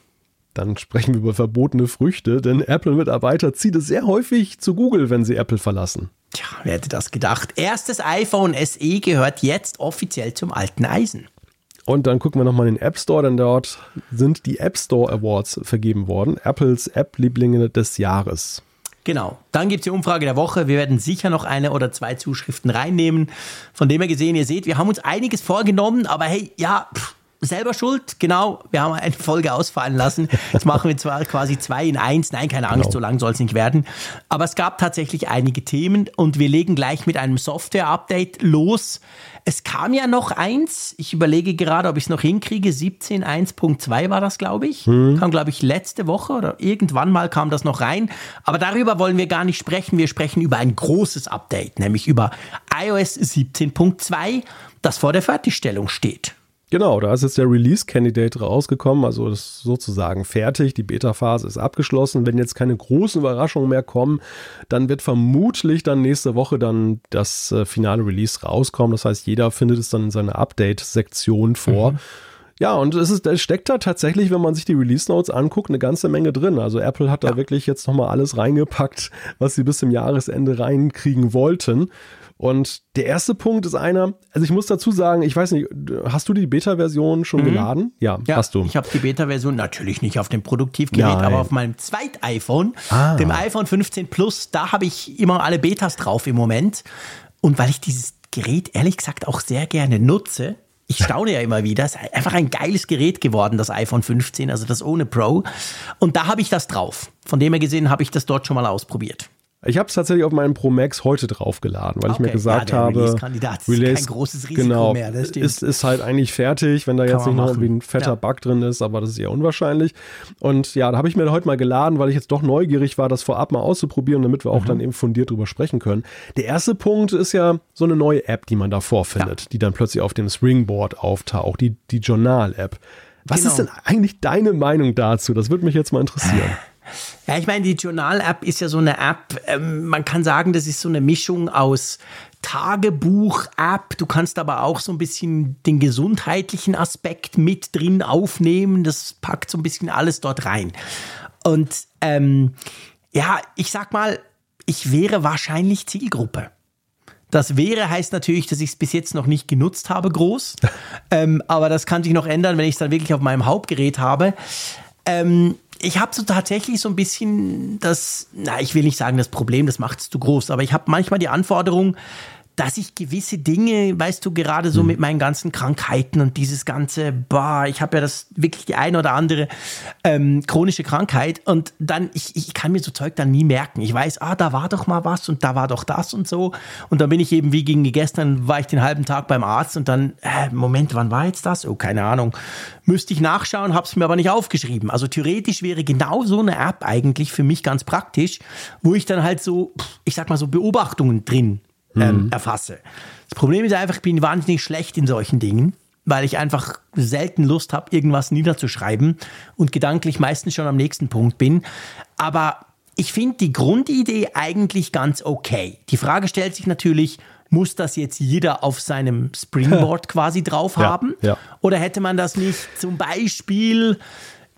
[SPEAKER 2] Dann sprechen wir über verbotene Früchte, denn Apple-Mitarbeiter zieht es sehr häufig zu Google, wenn sie Apple verlassen.
[SPEAKER 1] Tja, wer hätte das gedacht? Erstes iPhone SE gehört jetzt offiziell zum alten Eisen.
[SPEAKER 2] Und dann gucken wir nochmal in den App Store, denn dort sind die App Store Awards vergeben worden. Apples App-Lieblinge des Jahres.
[SPEAKER 1] Genau. Dann gibt es die Umfrage der Woche. Wir werden sicher noch eine oder zwei Zuschriften reinnehmen. Von dem her gesehen, ihr seht, wir haben uns einiges vorgenommen, aber hey, ja, pff, selber schuld. Genau, wir haben eine Folge ausfallen lassen. Jetzt machen wir zwar quasi zwei in eins. Nein, keine Angst,
[SPEAKER 2] Genau.
[SPEAKER 1] so lang soll es nicht werden. Aber es gab tatsächlich einige Themen und wir legen gleich mit einem Software-Update los. Es kam ja noch eins. Ich überlege gerade, ob ich es noch hinkriege. 17.1.2 war das, glaube ich. Kam, glaube ich, letzte Woche oder irgendwann mal kam das noch rein. Aber darüber wollen wir gar nicht sprechen. Wir sprechen über ein großes Update, nämlich über iOS 17.2, das vor der Fertigstellung steht.
[SPEAKER 2] Genau, da ist jetzt der Release-Candidate rausgekommen, also das ist sozusagen fertig. Die Beta-Phase ist abgeschlossen. Wenn jetzt keine großen Überraschungen mehr kommen, dann wird vermutlich dann nächste Woche dann das äh, finale Release rauskommen. Das heißt, jeder findet es dann in seiner Update-Sektion vor. Ja, und es, ist, es steckt da tatsächlich, wenn man sich die Release Notes anguckt, eine ganze Menge drin. Also Apple hat da wirklich jetzt nochmal alles reingepackt, was sie bis zum Jahresende reinkriegen wollten. Und der erste Punkt ist einer, also ich muss dazu sagen, ich weiß nicht, hast du die Beta-Version schon geladen? Ja,
[SPEAKER 1] Ja,
[SPEAKER 2] hast du.
[SPEAKER 1] Ich habe die Beta-Version natürlich nicht auf dem Produktivgerät,
[SPEAKER 2] Nein.
[SPEAKER 1] aber auf meinem Zweit-iPhone,
[SPEAKER 2] Ah.
[SPEAKER 1] dem iPhone 15 Plus, da habe ich immer alle Betas drauf im Moment. Und weil ich dieses Gerät ehrlich gesagt auch sehr gerne nutze, ich staune ja immer wieder, es ist einfach ein geiles Gerät geworden, das iPhone 15, also das ohne Pro. Und da habe ich das drauf. Von dem her gesehen habe ich das dort schon mal ausprobiert.
[SPEAKER 2] Ich habe es tatsächlich auf meinem Pro Max heute draufgeladen, weil ich
[SPEAKER 1] Okay.
[SPEAKER 2] mir gesagt
[SPEAKER 1] Ja,
[SPEAKER 2] habe,
[SPEAKER 1] Release-Kandidat ist kein großes Risiko
[SPEAKER 2] genau,
[SPEAKER 1] mehr, das stimmt.
[SPEAKER 2] Ist, ist halt eigentlich fertig, wenn da jetzt nicht noch irgendwie ein fetter
[SPEAKER 1] Ja.
[SPEAKER 2] Bug drin ist, aber das ist eher unwahrscheinlich. Und ja, da habe ich mir heute mal geladen, weil ich jetzt doch neugierig war, das vorab mal auszuprobieren, damit wir auch
[SPEAKER 1] Mhm.
[SPEAKER 2] dann eben fundiert drüber sprechen können. Der erste Punkt ist ja so eine neue App, die man da vorfindet, die dann plötzlich auf dem Springboard auftaucht, die, die Journal-App. Was
[SPEAKER 1] Genau.
[SPEAKER 2] ist denn eigentlich deine Meinung dazu? Das würde mich jetzt mal interessieren.
[SPEAKER 1] Ja, ich meine, die Journal-App ist ja so eine App, ähm, man kann sagen, das ist so eine Mischung aus Tagebuch-App. Du kannst aber auch so ein bisschen den gesundheitlichen Aspekt mit drin aufnehmen. Das packt so ein bisschen alles dort rein. Und ähm, ja, ich sag mal, ich wäre wahrscheinlich Zielgruppe. Das wäre heißt natürlich, dass ich es bis jetzt noch nicht genutzt habe, groß. ähm, aber das kann sich noch ändern, wenn ich es dann wirklich auf meinem Hauptgerät habe. Ähm, ich habe so tatsächlich so ein bisschen das, na, ich will nicht sagen das Problem, das macht es zu groß, aber ich habe manchmal die Anforderung, dass ich gewisse Dinge, weißt du, gerade so mhm. mit meinen ganzen Krankheiten und dieses ganze, boah, ich habe ja das wirklich die eine oder andere ähm, chronische Krankheit und dann, ich, ich kann mir so Zeug dann nie merken. Ich weiß, ah, da war doch mal was und da war doch das und so. Und dann bin ich eben, wie gegen gestern, war ich den halben Tag beim Arzt und dann, äh, Moment, wann war jetzt das? Oh, keine Ahnung. Müsste ich nachschauen, habe es mir aber nicht aufgeschrieben. Also theoretisch wäre genau so eine App eigentlich für mich ganz praktisch, wo ich dann halt so, ich sag mal so Beobachtungen drin ähm, mhm. erfasse. Das Problem ist einfach, ich bin wahnsinnig schlecht in solchen Dingen, weil ich einfach selten Lust habe, irgendwas niederzuschreiben und gedanklich meistens schon am nächsten Punkt bin. Aber ich finde die Grundidee eigentlich ganz okay. Die Frage stellt sich natürlich, muss das jetzt jeder auf seinem Springboard quasi drauf haben? Ja, ja. Oder hätte man das nicht zum Beispiel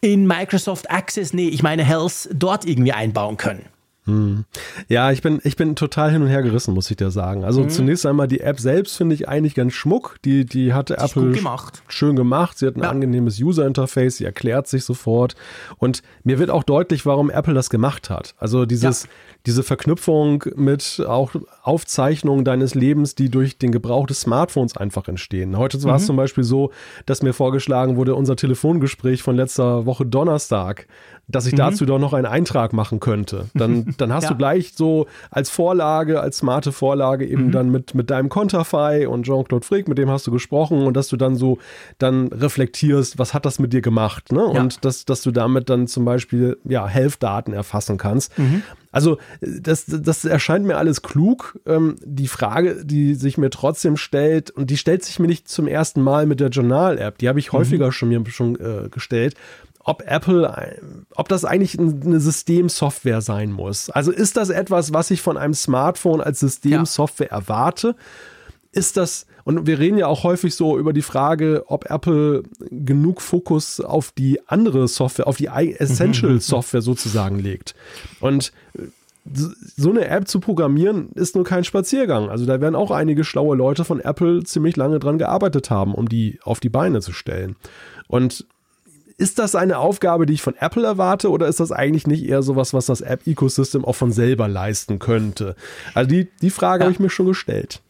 [SPEAKER 1] in Microsoft Access, nee, ich meine Health, dort irgendwie einbauen können?
[SPEAKER 2] Hm. Ja, ich bin, ich bin total hin und her gerissen, muss ich dir sagen. Also mhm. zunächst einmal die App selbst finde ich eigentlich ganz schmuck. Die, die hatte Apple gemacht. schön gemacht. Sie hat ein ja. angenehmes User-Interface, sie erklärt sich sofort. Und mir wird auch deutlich, warum Apple das gemacht hat. Also dieses, ja. Diese Verknüpfung mit auch Aufzeichnungen deines Lebens, die durch den Gebrauch des Smartphones einfach entstehen. Heute war es mhm. zum Beispiel so, dass mir vorgeschlagen wurde, unser Telefongespräch von letzter Woche Donnerstag dass ich mhm. dazu doch noch einen Eintrag machen könnte. Dann, dann hast ja. du gleich so als Vorlage, als smarte Vorlage eben mhm. dann mit, mit deinem Konterfei und Jean-Claude Frick, mit dem hast du gesprochen und dass du dann so dann reflektierst, was hat das mit dir gemacht, ne? Ja. Und dass, dass du damit dann zum Beispiel, ja, Health-Daten erfassen kannst. Mhm. Also das, das erscheint mir alles klug. Ähm, die Frage, die sich mir trotzdem stellt, und die stellt sich mir nicht zum ersten Mal mit der Journal-App, die habe ich mhm. häufiger schon mir schon äh, gestellt ob Apple, ob das eigentlich eine Systemsoftware sein muss. Also ist das etwas, was ich von einem Smartphone als Systemsoftware ja. erwarte? Ist das, und wir reden ja auch häufig so über die Frage, ob Apple genug Fokus auf die andere Software, auf die Essential-Software sozusagen legt. Und so eine App zu programmieren ist nur kein Spaziergang. Also da werden auch einige schlaue Leute von Apple ziemlich lange dran gearbeitet haben, um die auf die Beine zu stellen. Und ist das eine Aufgabe, die ich von Apple erwarte oder ist das eigentlich nicht eher sowas, was das App-Ecosystem auch von selber leisten könnte? Also die, die Frage ja. habe ich mir schon gestellt.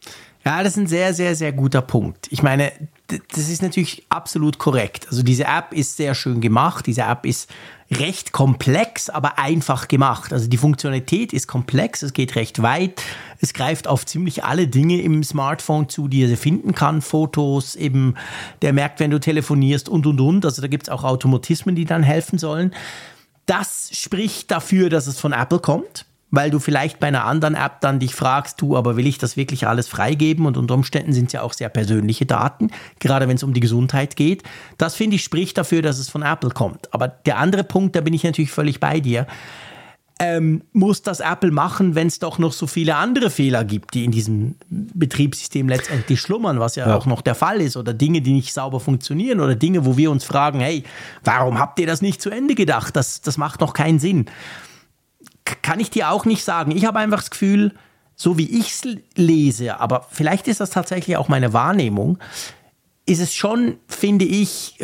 [SPEAKER 1] Ja, das ist ein sehr, sehr, sehr guter Punkt. Ich meine, das ist natürlich absolut korrekt. Also diese App ist sehr schön gemacht. Diese App ist recht komplex, aber einfach gemacht. Also die Funktionalität ist komplex, es geht recht weit. Es greift auf ziemlich alle Dinge im Smartphone zu, die er finden kann. Fotos, eben, der merkt, wenn du telefonierst und, und, und. Also da gibt es auch Automatismen, die dann helfen sollen. Das spricht dafür, dass es von Apple kommt weil du vielleicht bei einer anderen App dann dich fragst, du, aber will ich das wirklich alles freigeben? Und unter Umständen sind es ja auch sehr persönliche Daten, gerade wenn es um die Gesundheit geht. Das finde ich spricht dafür, dass es von Apple kommt. Aber der andere Punkt, da bin ich natürlich völlig bei dir. Ähm, muss das Apple machen, wenn es doch noch so viele andere Fehler gibt, die in diesem Betriebssystem letztendlich schlummern, was ja, ja, auch noch der Fall ist, oder Dinge, die nicht sauber funktionieren, oder Dinge, wo wir uns fragen, hey, warum habt ihr das nicht zu Ende gedacht? Das, das macht noch keinen Sinn kann ich dir auch nicht sagen. Ich habe einfach das Gefühl, so wie ich es lese, aber vielleicht ist das tatsächlich auch meine Wahrnehmung, ist es schon, finde ich,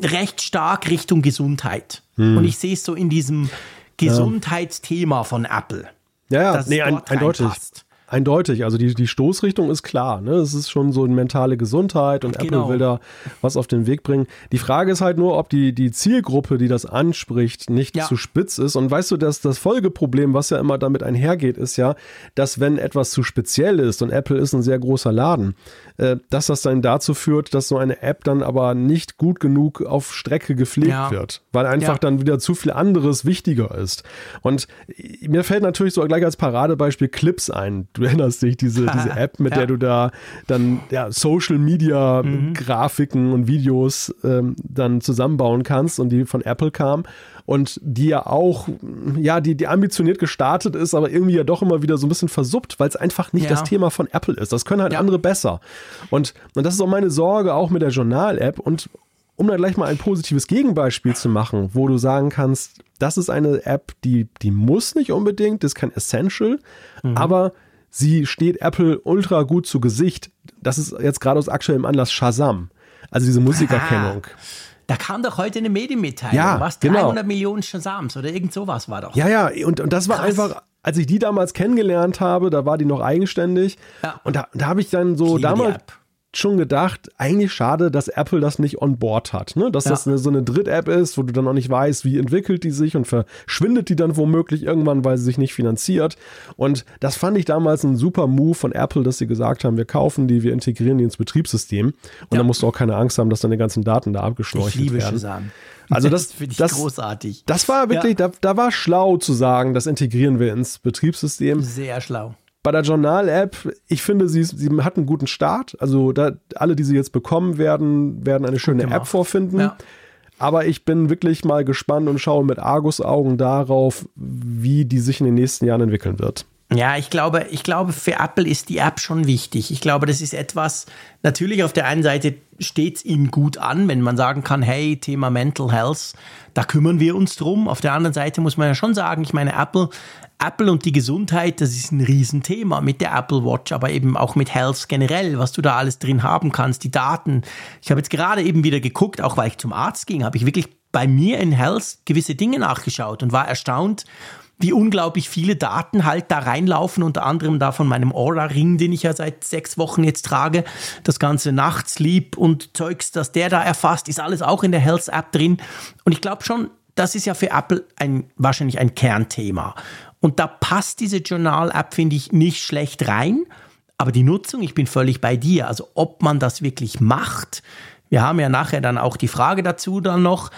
[SPEAKER 1] recht stark Richtung Gesundheit. Hm. Und ich sehe es so in diesem Gesundheitsthema von Apple.
[SPEAKER 2] Ja, ja, nee, ein, eindeutig. Passt. Eindeutig, also die, die Stoßrichtung ist klar. Ne? Es ist schon so eine mentale Gesundheit und genau. Apple will da was auf den Weg bringen. Die Frage ist halt nur, ob die, die Zielgruppe, die das anspricht, nicht ja. zu spitz ist. Und weißt du, dass das Folgeproblem, was ja immer damit einhergeht, ist ja, dass wenn etwas zu speziell ist und Apple ist ein sehr großer Laden, äh, dass das dann dazu führt, dass so eine App dann aber nicht gut genug auf Strecke gepflegt ja. wird, weil einfach ja. dann wieder zu viel anderes wichtiger ist. Und mir fällt natürlich so gleich als Paradebeispiel Clips ein du erinnerst dich, diese, diese App, mit ja. der du da dann ja, Social Media mhm. Grafiken und Videos ähm, dann zusammenbauen kannst und die von Apple kam und die ja auch, ja, die, die ambitioniert gestartet ist, aber irgendwie ja doch immer wieder so ein bisschen versuppt, weil es einfach nicht ja. das Thema von Apple ist. Das können halt ja. andere besser. Und, und das ist auch meine Sorge, auch mit der Journal-App und um da gleich mal ein positives Gegenbeispiel zu machen, wo du sagen kannst, das ist eine App, die, die muss nicht unbedingt, das ist kein Essential, mhm. aber sie steht Apple ultra gut zu Gesicht. Das ist jetzt gerade aus aktuellem Anlass Shazam. Also diese Musikerkennung. Aha.
[SPEAKER 1] Da kam doch heute eine Medienmitteilung,
[SPEAKER 2] ja,
[SPEAKER 1] was? 300 genau. Millionen Shazams oder irgend sowas war doch.
[SPEAKER 2] Ja, ja, und, und das war Krass. einfach als ich die damals kennengelernt habe, da war die noch eigenständig.
[SPEAKER 1] Ja.
[SPEAKER 2] Und da, da habe ich dann so damals. Schon gedacht, eigentlich schade, dass Apple das nicht on board hat. Ne? Dass
[SPEAKER 1] Ja.
[SPEAKER 2] das eine, so eine Dritt-App ist, wo du dann noch nicht weißt, wie entwickelt die sich und verschwindet die dann womöglich irgendwann, weil sie sich nicht finanziert. Und das fand ich damals ein super Move von Apple, dass sie gesagt haben, wir kaufen die, wir integrieren die ins Betriebssystem. Und
[SPEAKER 1] Ja.
[SPEAKER 2] dann musst du auch keine Angst haben, dass deine ganzen Daten da
[SPEAKER 1] Ich
[SPEAKER 2] abgeschnorchelt
[SPEAKER 1] liebe
[SPEAKER 2] werden.
[SPEAKER 1] Shazam.
[SPEAKER 2] Also das-
[SPEAKER 1] finde ich
[SPEAKER 2] das-
[SPEAKER 1] großartig.
[SPEAKER 2] Das war wirklich, da, da war schlau zu sagen, das integrieren wir ins Betriebssystem.
[SPEAKER 1] Sehr schlau.
[SPEAKER 2] Bei der Journal-App, ich finde, sie, sie hat einen guten Start. Also da, alle, die sie jetzt bekommen werden, werden eine schöne. App vorfinden.
[SPEAKER 1] Ja.
[SPEAKER 2] Aber ich bin wirklich mal gespannt und schaue mit Argus-Augen darauf, wie die sich in den nächsten Jahren entwickeln wird.
[SPEAKER 1] Ja, ich glaube, ich glaube, für Apple ist die App schon wichtig. Ich glaube, das ist etwas, natürlich auf der einen Seite steht es ihnen gut an, wenn man sagen kann, hey, Thema Mental Health, da kümmern wir uns drum. Auf der anderen Seite muss man ja schon sagen, ich meine, Apple, Apple und die Gesundheit, das ist ein Riesenthema mit der Apple Watch, aber eben auch mit Health generell, was du da alles drin haben kannst, die Daten. Ich habe jetzt gerade eben wieder geguckt, auch weil ich zum Arzt ging, habe ich wirklich bei mir in Health gewisse Dinge nachgeschaut und war erstaunt, wie unglaublich viele Daten halt da reinlaufen, unter anderem da von meinem Aura-Ring, den ich ja seit sechs Wochen jetzt trage. Das ganze Nachtsleep und Zeugs, das der da erfasst, ist alles auch in der Health-App drin. Und ich glaube schon, das ist ja für Apple ein, wahrscheinlich ein Kernthema. Und da passt diese Journal-App, finde ich, nicht schlecht rein. Aber die Nutzung, ich bin völlig bei dir. Also ob man das wirklich macht, wir haben ja nachher dann auch die Frage dazu dann noch.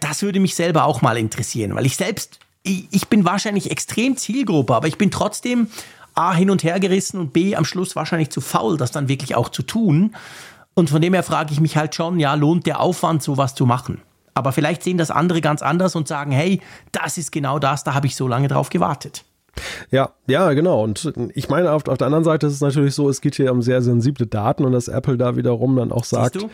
[SPEAKER 1] Das würde mich selber auch mal interessieren, weil ich selbst, ich bin wahrscheinlich extrem Zielgruppe, aber ich bin trotzdem A hin und her gerissen und B am Schluss wahrscheinlich zu faul, das dann wirklich auch zu tun. Und von dem her frage ich mich halt schon, ja, lohnt der Aufwand, sowas zu machen? Aber vielleicht sehen das andere ganz anders und sagen, hey, das ist genau das, da habe ich so lange drauf gewartet.
[SPEAKER 2] Ja, ja, genau. Und ich meine, auf, auf der anderen Seite ist es natürlich so, es geht hier um sehr sensible Daten und dass Apple da wiederum dann auch sagt,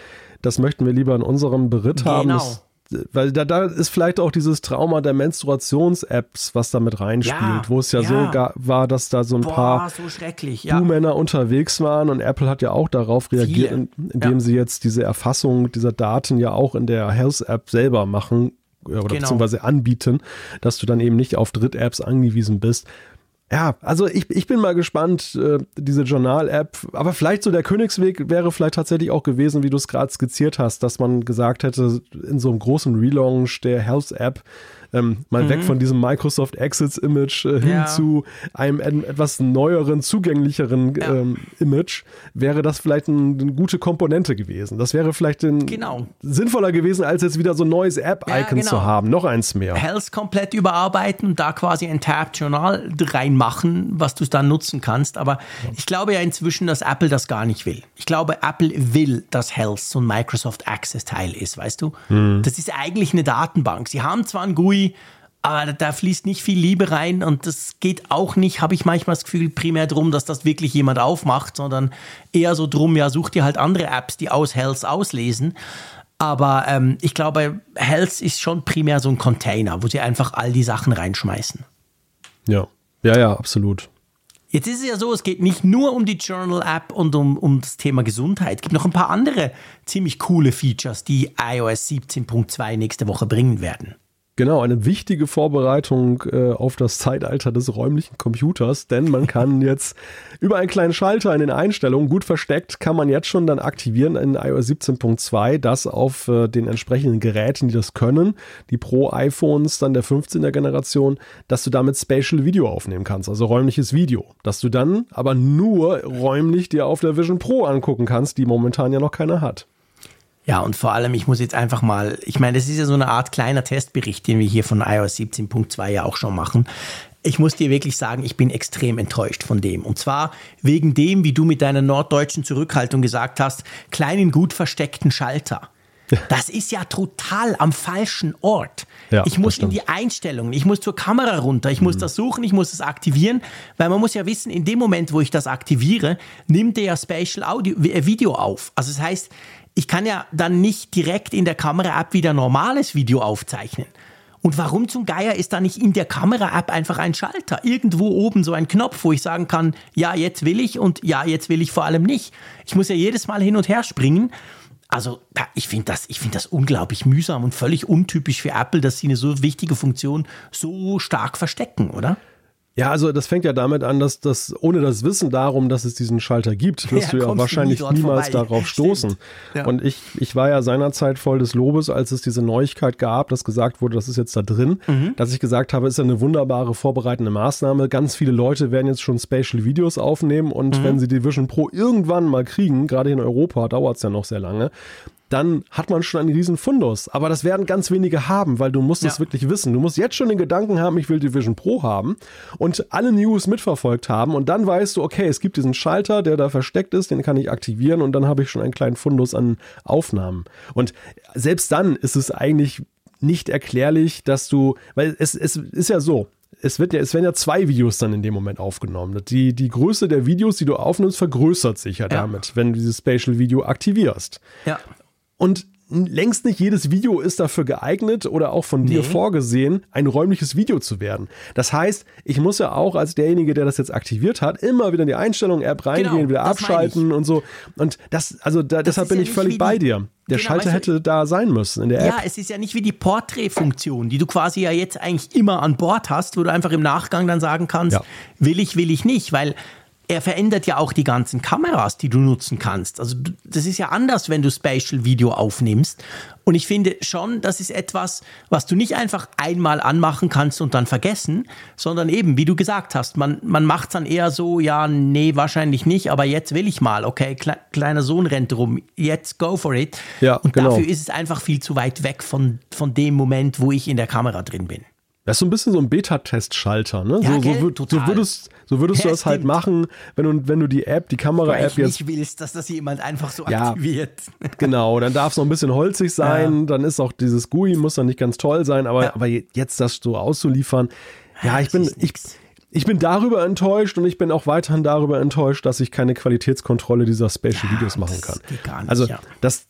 [SPEAKER 2] das möchten wir lieber in unserem Beritt haben.
[SPEAKER 1] Genau.
[SPEAKER 2] Das, weil da, da ist vielleicht auch dieses Trauma der Menstruations-Apps, was da mit reinspielt,
[SPEAKER 1] Ja,
[SPEAKER 2] wo es ja,
[SPEAKER 1] ja.
[SPEAKER 2] so ga, war, dass da so ein paar
[SPEAKER 1] Boah, so schrecklich, ja.
[SPEAKER 2] Buhmänner unterwegs waren und Apple hat ja auch darauf reagiert, in- indem sie jetzt diese Erfassung dieser Daten ja auch in der Health-App selber machen oder
[SPEAKER 1] Genau.
[SPEAKER 2] beziehungsweise anbieten, dass du dann eben nicht auf Dritt-Apps angewiesen bist. Ja, also ich, ich bin mal gespannt, äh, diese Journal-App, aber vielleicht so der Königsweg wäre vielleicht tatsächlich auch gewesen, wie du es gerade skizziert hast, dass man gesagt hätte, in so einem großen Relaunch der Health-App ähm, mal weg von diesem Microsoft Exits-Image äh, hin
[SPEAKER 1] Mhm. Ja.
[SPEAKER 2] zu einem et- etwas neueren, zugänglicheren
[SPEAKER 1] Ja.
[SPEAKER 2] ähm, Image, wäre das vielleicht ein, eine gute Komponente gewesen. Das wäre vielleicht ein,
[SPEAKER 1] Genau.
[SPEAKER 2] sinnvoller gewesen, als jetzt wieder so ein neues App-Icon
[SPEAKER 1] Ja,
[SPEAKER 2] zu
[SPEAKER 1] genau.
[SPEAKER 2] haben. Noch eins mehr.
[SPEAKER 1] Health komplett überarbeiten und da quasi ein Tab-Journal reinmachen, was du dann nutzen kannst. Aber ich glaube ja inzwischen, dass Apple das gar nicht will. Ich glaube, Apple will, dass Health so ein Microsoft Access-Teil ist, weißt du? Das ist eigentlich eine Datenbank. Sie haben zwar ein GUI, aber da, fließt nicht viel Liebe rein und das geht auch nicht, habe ich manchmal das Gefühl, primär drum, dass das wirklich jemand aufmacht, sondern eher so drum, ja, such dir halt andere Apps, die aus Health auslesen. Aber ähm, ich glaube, Health ist schon primär so ein Container, wo sie einfach all die Sachen reinschmeißen.
[SPEAKER 2] Ja, ja, ja, absolut.
[SPEAKER 1] Jetzt ist es ja so, es geht nicht nur um die Journal-App und um, um das Thema Gesundheit. Es gibt noch ein paar andere ziemlich coole Features, die iOS 17.2 nächste Woche bringen werden.
[SPEAKER 2] Genau, eine wichtige Vorbereitung äh, auf das Zeitalter des räumlichen Computers, denn man kann jetzt über einen kleinen Schalter in den Einstellungen, gut versteckt, kann man jetzt schon dann aktivieren in iOS 17.2, das auf äh, den entsprechenden Geräten, die das können, die Pro-iPhones dann der 15er Generation, dass du damit Spatial Video aufnehmen kannst, also räumliches Video, dass du dann aber nur räumlich dir auf der Vision Pro angucken kannst, die momentan ja noch keiner hat.
[SPEAKER 1] Ja, und vor allem, ich muss jetzt einfach mal, ich meine, das ist ja so eine Art kleiner Testbericht, den wir hier von iOS 17.2 ja auch schon machen. Ich muss dir wirklich sagen, ich bin extrem enttäuscht von dem. Und zwar wegen dem, wie du mit deiner norddeutschen Zurückhaltung gesagt hast, kleinen, gut versteckten Schalter. Das ist ja total am falschen Ort.
[SPEAKER 2] Ja,
[SPEAKER 1] ich muss
[SPEAKER 2] das
[SPEAKER 1] in die Einstellungen, ich muss zur Kamera runter, ich muss das suchen, ich muss es aktivieren, weil man muss ja wissen, in dem Moment, wo ich das aktiviere, nimmt der ja Spatial Audio, äh, Video auf. Also das heißt, ich kann ja dann nicht direkt in der Kamera-App wieder normales Video aufzeichnen. Und warum zum Geier ist da nicht in der Kamera-App einfach ein Schalter? Irgendwo oben so ein Knopf, wo ich sagen kann, ja, jetzt will ich und ja, jetzt will ich vor allem nicht. Ich muss ja jedes Mal hin und her springen. Also, ich finde das, ich finde das unglaublich mühsam und völlig untypisch für Apple, dass sie eine so wichtige Funktion so stark verstecken, oder?
[SPEAKER 2] Ja, also das fängt ja damit an, dass das ohne das Wissen darum, dass es diesen Schalter gibt, wirst ja, du ja wahrscheinlich nie niemals vorbei. darauf stoßen. Ja. Und ich, ich war ja seinerzeit voll des Lobes, als es diese Neuigkeit gab, dass gesagt wurde, das ist jetzt da drin, mhm. dass ich gesagt habe, ist ja eine wunderbare vorbereitende Maßnahme. Ganz viele Leute werden jetzt schon Spatial Videos aufnehmen und mhm. wenn sie die Vision Pro irgendwann mal kriegen, gerade in Europa dauert es ja noch sehr lange, dann hat man schon einen riesen Fundus. Aber das werden ganz wenige haben, weil du musst es wirklich wissen. Du musst jetzt schon den Gedanken haben, ich will die Vision Pro haben und alle News mitverfolgt haben und dann weißt du, okay, es gibt diesen Schalter, der da versteckt ist, den kann ich aktivieren und dann habe ich schon einen kleinen Fundus an Aufnahmen. Und selbst dann ist es eigentlich nicht erklärlich, dass du, weil es, es ist ja so, es, wird ja, es werden ja zwei Videos dann in dem Moment aufgenommen. Die, die Größe der Videos, die du aufnimmst, vergrößert sich ja, ja. damit, wenn du dieses Spatial Video aktivierst.
[SPEAKER 1] Ja.
[SPEAKER 2] Und längst nicht jedes Video ist dafür geeignet oder auch von dir vorgesehen, ein räumliches Video zu werden. Das heißt, ich muss ja auch als derjenige, der das jetzt aktiviert hat, immer wieder in die Einstellungen App reingehen, genau, wieder abschalten und so. Und das, also da, das deshalb bin ja ich völlig bei dir. Der genau, Schalter hätte du, da sein müssen in der App.
[SPEAKER 1] Ja, es ist ja nicht wie die Portrait-Funktion, die du quasi ja jetzt eigentlich immer an Bord hast, wo du einfach im Nachgang dann sagen kannst, ja. will ich, will ich nicht, weil er verändert ja auch die ganzen Kameras, die du nutzen kannst. Also das ist ja anders, wenn du Spatial Video aufnimmst. Und ich finde schon, das ist etwas, was du nicht einfach einmal anmachen kannst und dann vergessen, sondern eben, wie du gesagt hast, man, man macht es dann eher so, ja, nee, wahrscheinlich nicht, aber jetzt will ich mal, okay, kle kleiner Sohn rennt rum, jetzt go for it.
[SPEAKER 2] Ja,
[SPEAKER 1] und
[SPEAKER 2] genau.
[SPEAKER 1] dafür ist es einfach viel zu weit weg von, von dem Moment, wo ich in der Kamera drin bin.
[SPEAKER 2] Das ist so ein bisschen so ein Beta-Test-Schalter, ne? Ja, so, so, so, würdest, so würdest ja, du das halt machen, wenn du, wenn du die App, die Kamera-App jetzt.
[SPEAKER 1] nicht willst, dass das jemand einfach so ja, aktiviert.
[SPEAKER 2] Genau, dann darf es noch ein bisschen holzig sein, dann ist auch dieses GUI, muss dann nicht ganz toll sein, aber, aber jetzt das so auszuliefern, ja, ich bin, ich, ich bin darüber enttäuscht und ich bin auch weiterhin darüber enttäuscht, dass ich keine Qualitätskontrolle dieser Special ja, Videos machen kann. Nicht, also ja. das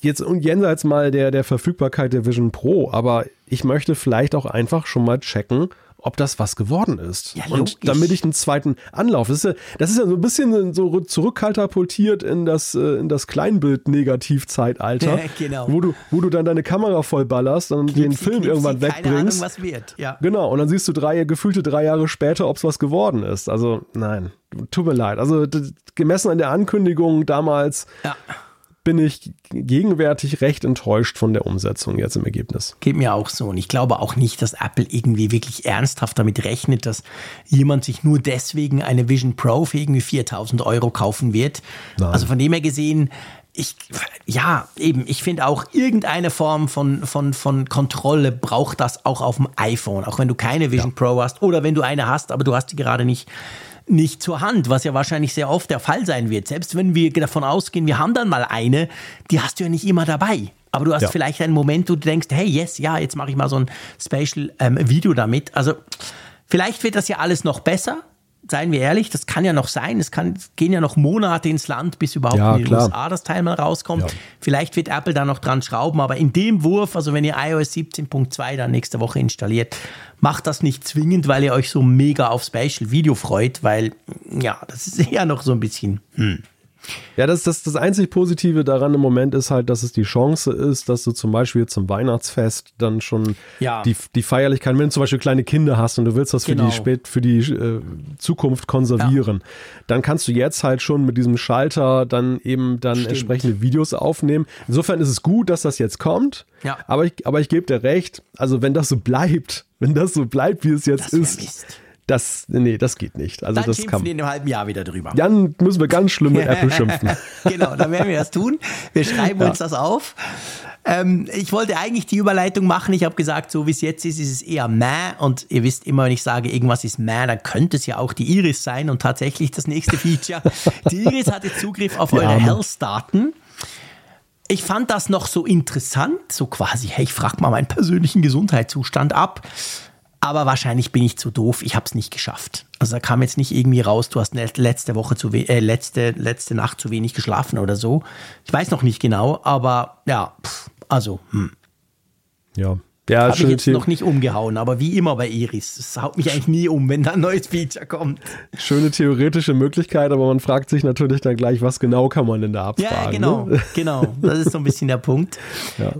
[SPEAKER 2] jetzt und jenseits mal der der Verfügbarkeit der Vision Pro, aber ich möchte vielleicht auch einfach schon mal checken, ob das was geworden ist. Ja, und damit ich einen zweiten Anlauf. Das ist, ja, das ist ja so ein bisschen so zurückkalterpultiert in das, äh, in das Kleinbild-Negativ-Zeitalter, genau. wo, du, wo du dann deine Kamera vollballerst und Knipsi, den Film knipsi, irgendwann wegbringst. Keine Ahnung,
[SPEAKER 1] was wird. Ja.
[SPEAKER 2] Genau, und dann siehst du drei, gefühlte drei Jahre später, ob es was geworden ist. Also nein, tut mir leid. Also gemessen an der Ankündigung damals. Ja bin ich gegenwärtig recht enttäuscht von der Umsetzung jetzt im Ergebnis.
[SPEAKER 1] Geht mir auch so. Und ich glaube auch nicht, dass Apple irgendwie wirklich ernsthaft damit rechnet, dass jemand sich nur deswegen eine Vision Pro für irgendwie 4000 Euro kaufen wird. Nein. Also von dem her gesehen, ich, ja, eben, ich finde auch irgendeine Form von, von, von Kontrolle braucht das auch auf dem iPhone. Auch wenn du keine Vision ja. Pro hast oder wenn du eine hast, aber du hast die gerade nicht nicht zur Hand, was ja wahrscheinlich sehr oft der Fall sein wird. Selbst wenn wir davon ausgehen, wir haben dann mal eine, die hast du ja nicht immer dabei. Aber du hast ja. vielleicht einen Moment, wo du denkst, hey, yes, ja, jetzt mache ich mal so ein Special ähm, Video damit. Also vielleicht wird das ja alles noch besser seien wir ehrlich, das kann ja noch sein. Es, kann, gehen ja noch Monate ins Land, bis überhaupt ja, in den USA das Teil mal rauskommt. Ja. Vielleicht wird Apple da noch dran schrauben, aber in dem Wurf, also wenn ihr iOS 17.2 dann nächste Woche installiert, macht das nicht zwingend, weil ihr euch so mega auf Spatial Video freut, weil ja, das ist eher noch so ein bisschen. Hm.
[SPEAKER 2] Ja, das, das, das einzig Positive daran im Moment ist halt, dass es die Chance ist, dass du zum Beispiel zum Weihnachtsfest dann schon ja. die, die Feierlichkeit, wenn du zum Beispiel kleine Kinder hast und du willst das für genau. die, spät, für die äh, Zukunft konservieren, ja. dann kannst du jetzt halt schon mit diesem Schalter dann eben dann Stimmt. entsprechende Videos aufnehmen. Insofern ist es gut, dass das jetzt kommt. Ja. Aber ich, aber ich gebe dir recht, also wenn das so bleibt, wenn das so bleibt, wie es jetzt ist. Mist das, nee, das geht nicht. Also
[SPEAKER 1] dann
[SPEAKER 2] das kann.
[SPEAKER 1] wir in einem halben Jahr wieder drüber.
[SPEAKER 2] Dann müssen wir ganz schlimm mit Apple schimpfen.
[SPEAKER 1] genau, dann werden wir das tun. Wir schreiben ja. uns das auf. Ähm, ich wollte eigentlich die Überleitung machen. Ich habe gesagt, so wie es jetzt ist, ist es eher meh. Und ihr wisst immer, wenn ich sage, irgendwas ist meh, dann könnte es ja auch die Iris sein. Und tatsächlich das nächste Feature. die Iris hatte Zugriff auf eure Health-Daten. Ich fand das noch so interessant, so quasi, hey, ich frage mal meinen persönlichen Gesundheitszustand ab. Aber wahrscheinlich bin ich zu doof, ich habe es nicht geschafft. Also da kam jetzt nicht irgendwie raus, du hast letzte Woche zu äh, letzte, letzte Nacht zu wenig geschlafen oder so. Ich weiß noch nicht genau, aber ja, pff, also, hm.
[SPEAKER 2] Ja.
[SPEAKER 1] Ja, habe ich jetzt noch nicht umgehauen, aber wie immer bei Iris, es haut mich eigentlich nie um, wenn da ein neues Feature kommt.
[SPEAKER 2] Schöne theoretische Möglichkeit, aber man fragt sich natürlich dann gleich, was genau kann man denn da abfragen?
[SPEAKER 1] Ja, genau,
[SPEAKER 2] ne?
[SPEAKER 1] genau. Das ist so ein bisschen der Punkt. Ja.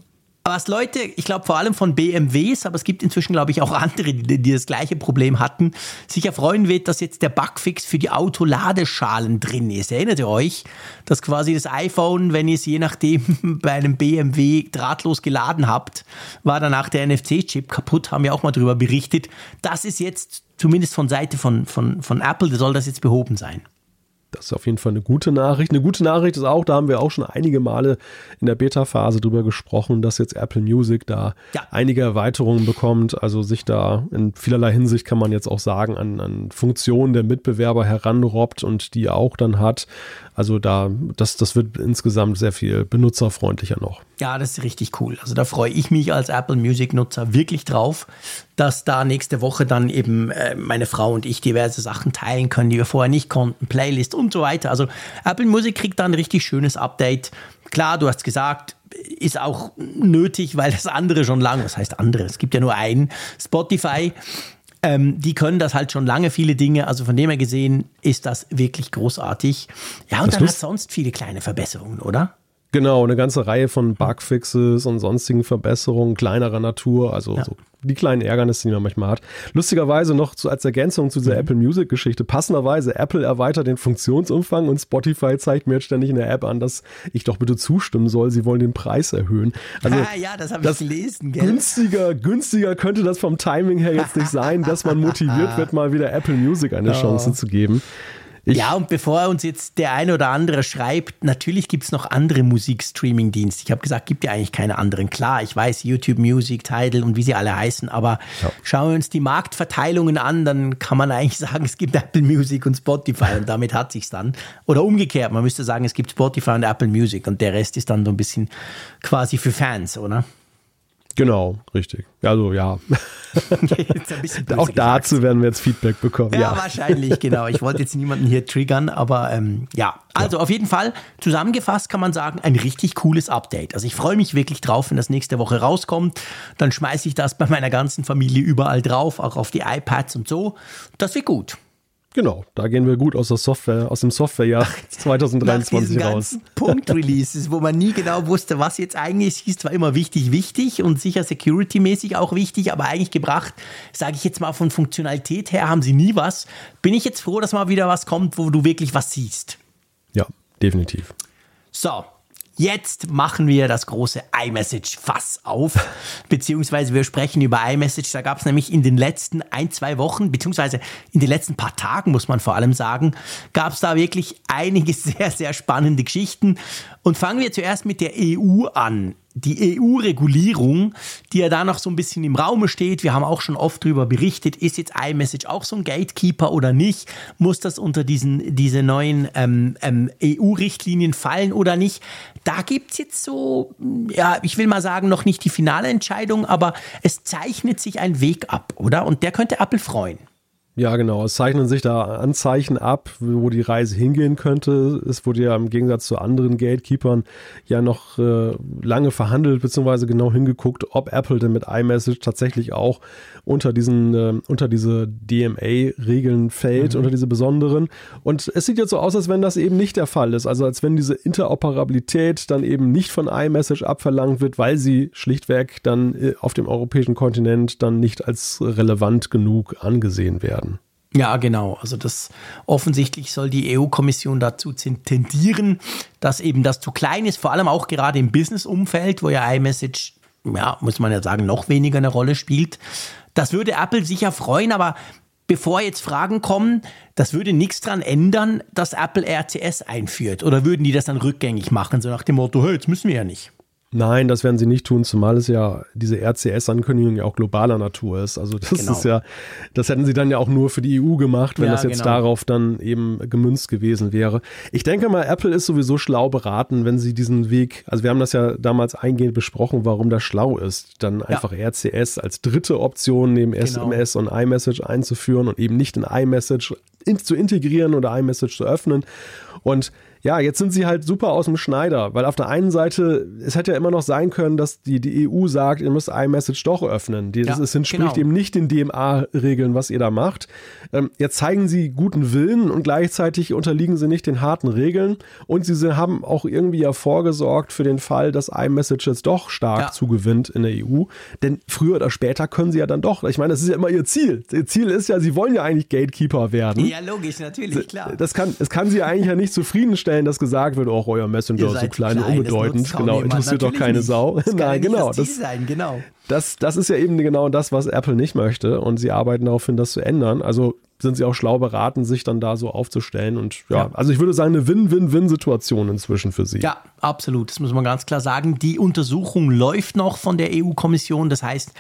[SPEAKER 1] Aber was Leute, ich glaube vor allem von BMWs, aber es gibt inzwischen, glaube ich, auch andere, die, die, das gleiche Problem hatten, sich erfreuen wird, dass jetzt der Bugfix für die Autoladeschalen drin ist. Erinnert ihr euch, dass quasi das iPhone, wenn ihr es je nachdem bei einem BMW drahtlos geladen habt, war danach der NFC-Chip kaputt, haben wir auch mal darüber berichtet. Das ist jetzt zumindest von Seite von, von, von Apple, soll das jetzt behoben sein.
[SPEAKER 2] Das ist auf jeden Fall eine gute Nachricht. Eine gute Nachricht ist auch, da haben wir auch schon einige Male in der Beta-Phase drüber gesprochen, dass jetzt Apple Music da ja. einige Erweiterungen bekommt. Also sich da in vielerlei Hinsicht kann man jetzt auch sagen, an, an Funktionen der Mitbewerber heranrobbt und die auch dann hat. Also da, das, das wird insgesamt sehr viel benutzerfreundlicher noch.
[SPEAKER 1] Ja, das ist richtig cool. Also da freue ich mich als Apple Music Nutzer wirklich drauf, dass da nächste Woche dann eben äh, meine Frau und ich diverse Sachen teilen können, die wir vorher nicht konnten, Playlist und so weiter. Also Apple Music kriegt da ein richtig schönes Update. Klar, du hast gesagt, ist auch nötig, weil das andere schon lange, was heißt andere? Es gibt ja nur einen, Spotify ähm, die können das halt schon lange, viele Dinge. Also von dem her gesehen ist das wirklich großartig. Ja, und das dann hat sonst viele kleine Verbesserungen, oder?
[SPEAKER 2] Genau, eine ganze Reihe von Bugfixes und sonstigen Verbesserungen kleinerer Natur, also ja. so die kleinen Ärgernisse, die man manchmal hat. Lustigerweise noch zu, als Ergänzung zu dieser mhm. Apple Music Geschichte, passenderweise, Apple erweitert den Funktionsumfang und Spotify zeigt mir jetzt ständig in der App an, dass ich doch bitte zustimmen soll, sie wollen den Preis erhöhen.
[SPEAKER 1] Also, ah, ja, das habe ich gelesen,
[SPEAKER 2] gell? Günstiger, günstiger könnte das vom Timing her jetzt nicht sein, dass man motiviert wird, mal wieder Apple Music eine oh. Chance zu geben.
[SPEAKER 1] Ich ja, und bevor uns jetzt der eine oder andere schreibt, natürlich gibt es noch andere Musikstreaming-Dienste. Ich habe gesagt, gibt ja eigentlich keine anderen. Klar, ich weiß, YouTube Music, Tidal und wie sie alle heißen, aber ja. schauen wir uns die Marktverteilungen an, dann kann man eigentlich sagen, es gibt Apple Music und Spotify und damit hat sich's dann. Oder umgekehrt, man müsste sagen, es gibt Spotify und Apple Music und der Rest ist dann so ein bisschen quasi für Fans, oder?
[SPEAKER 2] Genau, richtig. Also ja. Auch dazu werden wir jetzt Feedback bekommen.
[SPEAKER 1] Ja, ja, wahrscheinlich, genau. Ich wollte jetzt niemanden hier triggern, aber ähm, ja. Also ja. auf jeden Fall, zusammengefasst kann man sagen, ein richtig cooles Update. Also ich freue mich wirklich drauf, wenn das nächste Woche rauskommt. Dann schmeiße ich das bei meiner ganzen Familie überall drauf, auch auf die iPads und so. Das wird gut.
[SPEAKER 2] Genau, da gehen wir gut aus der Software, aus dem Softwarejahr 2023 Nach raus.
[SPEAKER 1] Punkt-Releases, wo man nie genau wusste, was jetzt eigentlich ist, zwar immer wichtig, wichtig und sicher security-mäßig auch wichtig, aber eigentlich gebracht, sage ich jetzt mal von Funktionalität her, haben sie nie was. Bin ich jetzt froh, dass mal wieder was kommt, wo du wirklich was siehst.
[SPEAKER 2] Ja, definitiv.
[SPEAKER 1] So, Jetzt machen wir das große iMessage-Fass auf, beziehungsweise wir sprechen über iMessage. Da gab es nämlich in den letzten ein, zwei Wochen, beziehungsweise in den letzten paar Tagen, muss man vor allem sagen, gab es da wirklich einige sehr, sehr spannende Geschichten. Und fangen wir zuerst mit der EU an die EU-Regulierung, die ja da noch so ein bisschen im Raume steht, wir haben auch schon oft darüber berichtet, ist jetzt iMessage auch so ein Gatekeeper oder nicht? Muss das unter diesen, diese neuen ähm, ähm, EU-Richtlinien fallen oder nicht? Da gibt es jetzt so, ja, ich will mal sagen, noch nicht die finale Entscheidung, aber es zeichnet sich ein Weg ab, oder? Und der könnte Apple freuen.
[SPEAKER 2] Ja, genau. Es zeichnen sich da Anzeichen ab, wo die Reise hingehen könnte. Es wurde ja im Gegensatz zu anderen Gatekeepers ja noch äh, lange verhandelt, beziehungsweise genau hingeguckt, ob Apple denn mit iMessage tatsächlich auch unter diesen, äh, unter diese DMA-Regeln fällt, mhm. unter diese besonderen. Und es sieht jetzt so aus, als wenn das eben nicht der Fall ist. Also als wenn diese Interoperabilität dann eben nicht von iMessage abverlangt wird, weil sie schlichtweg dann äh, auf dem europäischen Kontinent dann nicht als relevant genug angesehen werden.
[SPEAKER 1] Ja, genau. Also das offensichtlich soll die EU-Kommission dazu tendieren, dass eben das zu klein ist, vor allem auch gerade im Business-Umfeld, wo ja iMessage, ja, muss man ja sagen, noch weniger eine Rolle spielt. Das würde Apple sicher freuen, aber bevor jetzt Fragen kommen, das würde nichts dran ändern, dass Apple RCS einführt. Oder würden die das dann rückgängig machen, so nach dem Motto, hey, jetzt müssen wir ja nicht.
[SPEAKER 2] Nein, das werden sie nicht tun, zumal es ja diese RCS-Ankündigung ja auch globaler Natur ist. Also das genau. ist ja, das hätten sie dann ja auch nur für die EU gemacht, wenn ja, das jetzt genau. darauf dann eben gemünzt gewesen wäre. Ich denke mal, Apple ist sowieso schlau beraten, wenn sie diesen Weg, also wir haben das ja damals eingehend besprochen, warum das schlau ist, dann einfach ja. RCS als dritte Option neben genau. SMS und iMessage einzuführen und eben nicht in iMessage in, zu integrieren oder iMessage zu öffnen. Und ja, jetzt sind sie halt super aus dem Schneider, weil auf der einen Seite, es hätte ja immer noch sein können, dass die, die EU sagt, ihr müsst iMessage doch öffnen. Die, das ja, entspricht genau. eben nicht den DMA-Regeln, was ihr da macht. Ähm, jetzt zeigen sie guten Willen und gleichzeitig unterliegen sie nicht den harten Regeln und sie haben auch irgendwie ja vorgesorgt für den Fall, dass iMessage jetzt doch stark ja. zugewinnt in der EU. Denn früher oder später können sie ja dann doch, ich meine, das ist ja immer ihr Ziel. Ihr Ziel ist ja, sie wollen ja eigentlich Gatekeeper werden.
[SPEAKER 1] Ja, logisch, natürlich, klar.
[SPEAKER 2] Das kann, es kann sie eigentlich ja nicht zufriedenstellen, dass gesagt wird, auch oh, euer Messenger ist so klein, klein unbedeutend. Genau, interessiert doch keine. Sau.
[SPEAKER 1] Nein, genau. Das, sein, genau.
[SPEAKER 2] Das, das ist ja eben genau das, was Apple nicht möchte. Und sie arbeiten darauf hin, das zu ändern. Also sind sie auch schlau beraten, sich dann da so aufzustellen. Und ja, ja. also ich würde sagen, eine Win-Win-Win-Situation inzwischen für sie.
[SPEAKER 1] Ja, absolut. Das muss man ganz klar sagen. Die Untersuchung läuft noch von der EU-Kommission. Das heißt,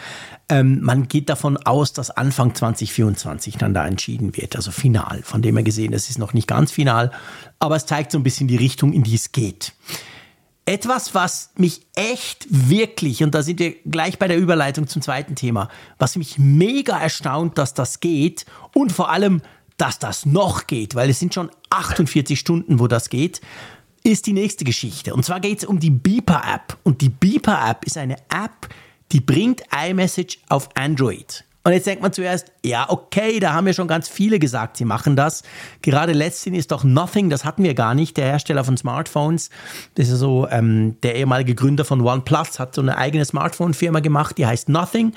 [SPEAKER 1] ähm, man geht davon aus, dass Anfang 2024 dann da entschieden wird. Also final. Von dem her gesehen, das ist noch nicht ganz final. Aber es zeigt so ein bisschen die Richtung, in die es geht. Etwas, was mich echt wirklich, und da sind wir gleich bei der Überleitung zum zweiten Thema, was mich mega erstaunt, dass das geht und vor allem, dass das noch geht, weil es sind schon 48 Stunden, wo das geht, ist die nächste Geschichte. Und zwar geht es um die Beeper-App. Und die Beeper-App ist eine App, die bringt iMessage auf Android. Und jetzt denkt man zuerst, ja, okay, da haben ja schon ganz viele gesagt, sie machen das. Gerade letztens ist doch Nothing, das hatten wir gar nicht, der Hersteller von Smartphones. Das ist so, ähm, der ehemalige Gründer von OnePlus hat so eine eigene Smartphone-Firma gemacht, die heißt Nothing.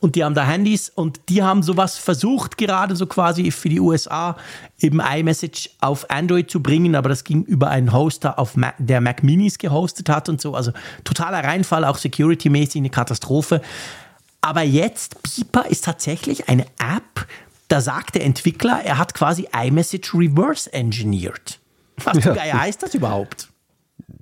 [SPEAKER 1] Und die haben da Handys und die haben sowas versucht, gerade so quasi für die USA, eben iMessage auf Android zu bringen, aber das ging über einen Hoster, auf Mac, der Mac Minis gehostet hat und so. Also totaler Reinfall, auch security-mäßig eine Katastrophe. Aber jetzt, Beeper ist tatsächlich eine App, da sagt der Entwickler, er hat quasi iMessage reverse engineered. Was ja. heißt das überhaupt?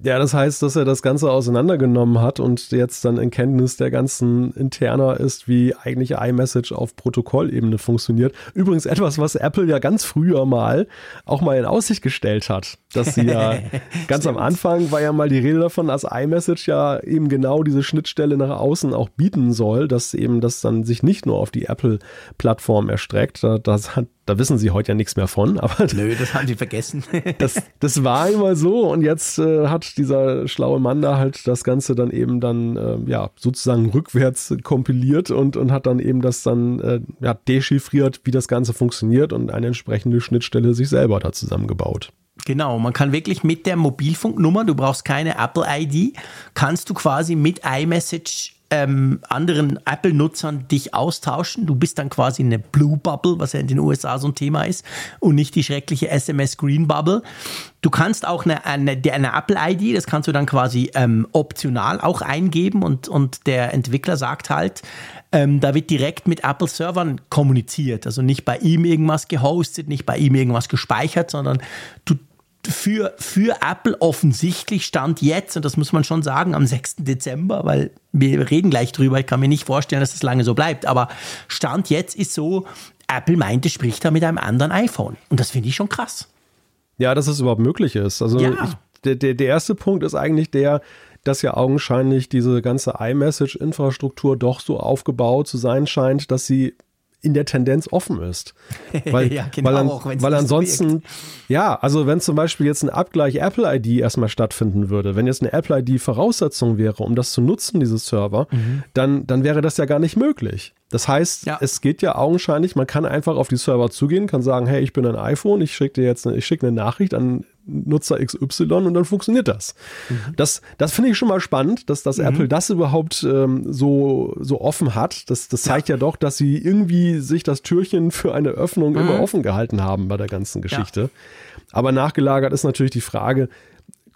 [SPEAKER 2] Ja, das heißt, dass er das Ganze auseinandergenommen hat und jetzt dann in Kenntnis der ganzen Interner ist, wie eigentlich iMessage auf Protokollebene funktioniert. Übrigens etwas, was Apple ja ganz früher mal auch mal in Aussicht gestellt hat. Dass sie ja ganz am Anfang war ja mal die Rede davon, dass iMessage ja eben genau diese Schnittstelle nach außen auch bieten soll, dass eben das dann sich nicht nur auf die Apple-Plattform erstreckt. Das hat da wissen sie heute ja nichts mehr von. Aber
[SPEAKER 1] Nö, das haben sie vergessen.
[SPEAKER 2] das, das war immer so und jetzt äh, hat dieser schlaue Mann da halt das Ganze dann eben dann äh, ja sozusagen rückwärts kompiliert und, und hat dann eben das dann äh, ja, dechiffriert, wie das Ganze funktioniert und eine entsprechende Schnittstelle sich selber da zusammengebaut.
[SPEAKER 1] Genau, man kann wirklich mit der Mobilfunknummer, du brauchst keine Apple ID, kannst du quasi mit iMessage ähm, anderen Apple-Nutzern dich austauschen. Du bist dann quasi eine Blue Bubble, was ja in den USA so ein Thema ist, und nicht die schreckliche SMS Green Bubble. Du kannst auch eine, eine, eine Apple-ID, das kannst du dann quasi ähm, optional auch eingeben und, und der Entwickler sagt halt, ähm, da wird direkt mit Apple-Servern kommuniziert. Also nicht bei ihm irgendwas gehostet, nicht bei ihm irgendwas gespeichert, sondern du, für, für Apple offensichtlich stand jetzt, und das muss man schon sagen, am 6. Dezember, weil wir reden gleich drüber, ich kann mir nicht vorstellen, dass das lange so bleibt, aber Stand jetzt ist so, Apple meint, es spricht da mit einem anderen iPhone. Und das finde ich schon krass.
[SPEAKER 2] Ja, dass es überhaupt möglich ist. Also ja. ich, der, der, der erste Punkt ist eigentlich der, dass ja augenscheinlich diese ganze iMessage-Infrastruktur doch so aufgebaut zu sein scheint, dass sie in der Tendenz offen ist. Weil, ja, genau, weil, an, auch, weil ansonsten, ja, also wenn zum Beispiel jetzt ein Abgleich Apple ID erstmal stattfinden würde, wenn jetzt eine Apple ID Voraussetzung wäre, um das zu nutzen, dieses Server, mhm. dann, dann wäre das ja gar nicht möglich. Das heißt, ja. es geht ja augenscheinlich, man kann einfach auf die Server zugehen, kann sagen, hey, ich bin ein iPhone, ich schicke dir jetzt eine, ich schicke eine Nachricht an Nutzer XY und dann funktioniert das. Mhm. Das, das finde ich schon mal spannend, dass, dass mhm. Apple das überhaupt ähm, so, so offen hat. Das, das zeigt ja. ja. doch, dass sie irgendwie sich das Türchen für eine Öffnung mhm. immer offen gehalten haben bei der ganzen Geschichte. Ja. Aber nachgelagert ist natürlich die Frage,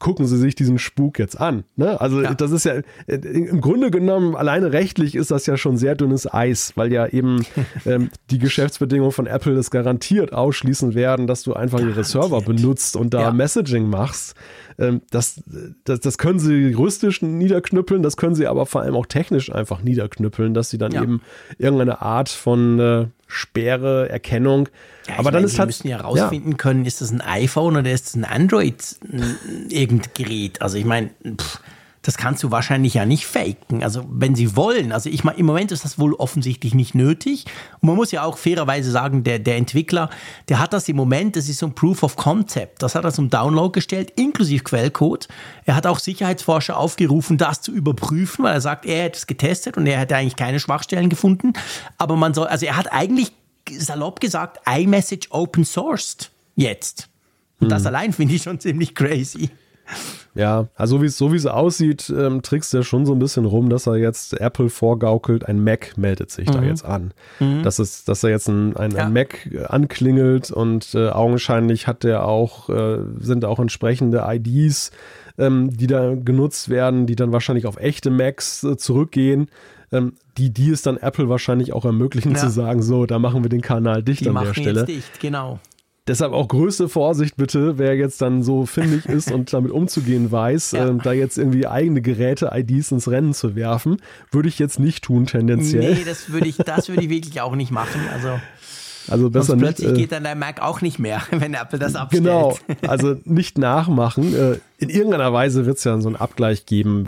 [SPEAKER 2] gucken Sie sich diesen Spuk jetzt an. Ne? Also ja. das ist ja äh, im Grunde genommen alleine rechtlich ist das ja schon sehr dünnes Eis, weil ja eben ähm, die Geschäftsbedingungen von Apple es garantiert ausschließen werden, dass du einfach garantiert. ihre Server benutzt und da ja. Messaging machst. Ähm, das, das, das können sie juristisch niederknüppeln, das können sie aber vor allem auch technisch einfach niederknüppeln, dass sie dann ja. eben irgendeine Art von äh, Sperre, Erkennung.
[SPEAKER 1] Ja, aber dann meine, ist halt. müssen ja rausfinden ja. können, ist das ein iPhone oder ist das ein Android irgendein Gerät? Also ich meine, das kannst du wahrscheinlich ja nicht faken. Also wenn sie wollen, also ich meine, im Moment ist das wohl offensichtlich nicht nötig. Und man muss ja auch fairerweise sagen, der, der Entwickler, der hat das im Moment, das ist so ein Proof of Concept. Das hat er zum Download gestellt, inklusive Quellcode. Er hat auch Sicherheitsforscher aufgerufen, das zu überprüfen, weil er sagt, er hätte es getestet und er hätte eigentlich keine Schwachstellen gefunden. Aber man soll, also er hat eigentlich salopp gesagt, iMessage open sourced jetzt. Und das hm. allein finde ich schon ziemlich crazy.
[SPEAKER 2] Ja, also wie es so wie es aussieht, ähm, trickst er schon so ein bisschen rum, dass er jetzt Apple vorgaukelt, ein Mac meldet sich mhm. da jetzt an. Mhm. Das ist, dass er jetzt ein, ein, ja. ein Mac anklingelt und äh, augenscheinlich hat er auch, äh, sind auch entsprechende IDs, ähm, die da genutzt werden, die dann wahrscheinlich auf echte Macs äh, zurückgehen. Ähm, die, die es dann Apple wahrscheinlich auch ermöglichen ja. zu sagen, so, da machen wir den Kanal dicht
[SPEAKER 1] die
[SPEAKER 2] an der Stelle.
[SPEAKER 1] Jetzt dicht, genau.
[SPEAKER 2] Deshalb auch größte Vorsicht bitte, wer jetzt dann so findig ist und damit umzugehen weiß, ja. äh, da jetzt irgendwie eigene Geräte-IDs ins Rennen zu werfen, würde ich jetzt nicht tun tendenziell.
[SPEAKER 1] Nee, das würde ich, das würde ich wirklich auch nicht machen. Also
[SPEAKER 2] also besser
[SPEAKER 1] Sonst
[SPEAKER 2] plötzlich
[SPEAKER 1] nicht, äh, geht dann der Mac auch nicht mehr, wenn Apple das abstellt.
[SPEAKER 2] Genau, also nicht nachmachen. Äh, in irgendeiner Weise wird es ja so einen Abgleich geben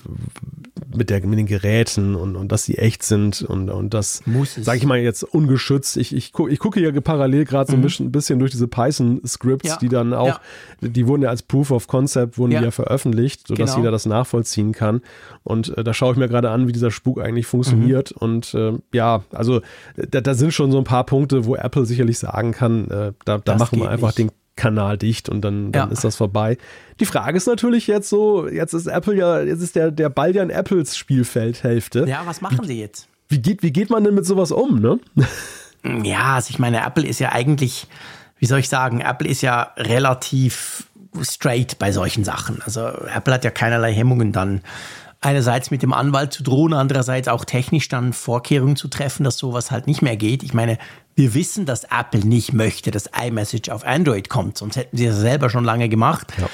[SPEAKER 2] mit, der, mit den Geräten und, und dass sie echt sind und, und das, sage ich mal jetzt, ungeschützt. Ich, ich, ich gucke ja parallel gerade so mhm. ein bisschen durch diese Python-Scripts, ja. die dann auch, ja. die wurden ja als Proof of Concept, wurden ja, ja veröffentlicht, sodass genau. jeder das nachvollziehen kann. Und äh, da schaue ich mir gerade an, wie dieser Spuk eigentlich funktioniert. Mhm. Und äh, ja, also da, da sind schon so ein paar Punkte, wo Apple sicherlich sagen kann, äh, da, da machen wir einfach nicht. den Kanal dicht und dann, dann ja. ist das vorbei. Die Frage ist natürlich jetzt so, jetzt ist Apple ja, jetzt ist der, der Ball ja in Apples Spielfeldhälfte.
[SPEAKER 1] Ja, was machen sie jetzt?
[SPEAKER 2] Wie geht, wie geht man denn mit sowas um, ne?
[SPEAKER 1] Ja, also ich meine, Apple ist ja eigentlich, wie soll ich sagen, Apple ist ja relativ straight bei solchen Sachen. Also Apple hat ja keinerlei Hemmungen dann einerseits mit dem Anwalt zu drohen, andererseits auch technisch dann Vorkehrungen zu treffen, dass sowas halt nicht mehr geht. Ich meine, wir wissen, dass Apple nicht möchte, dass iMessage auf Android kommt, sonst hätten sie das selber schon lange gemacht. Ja.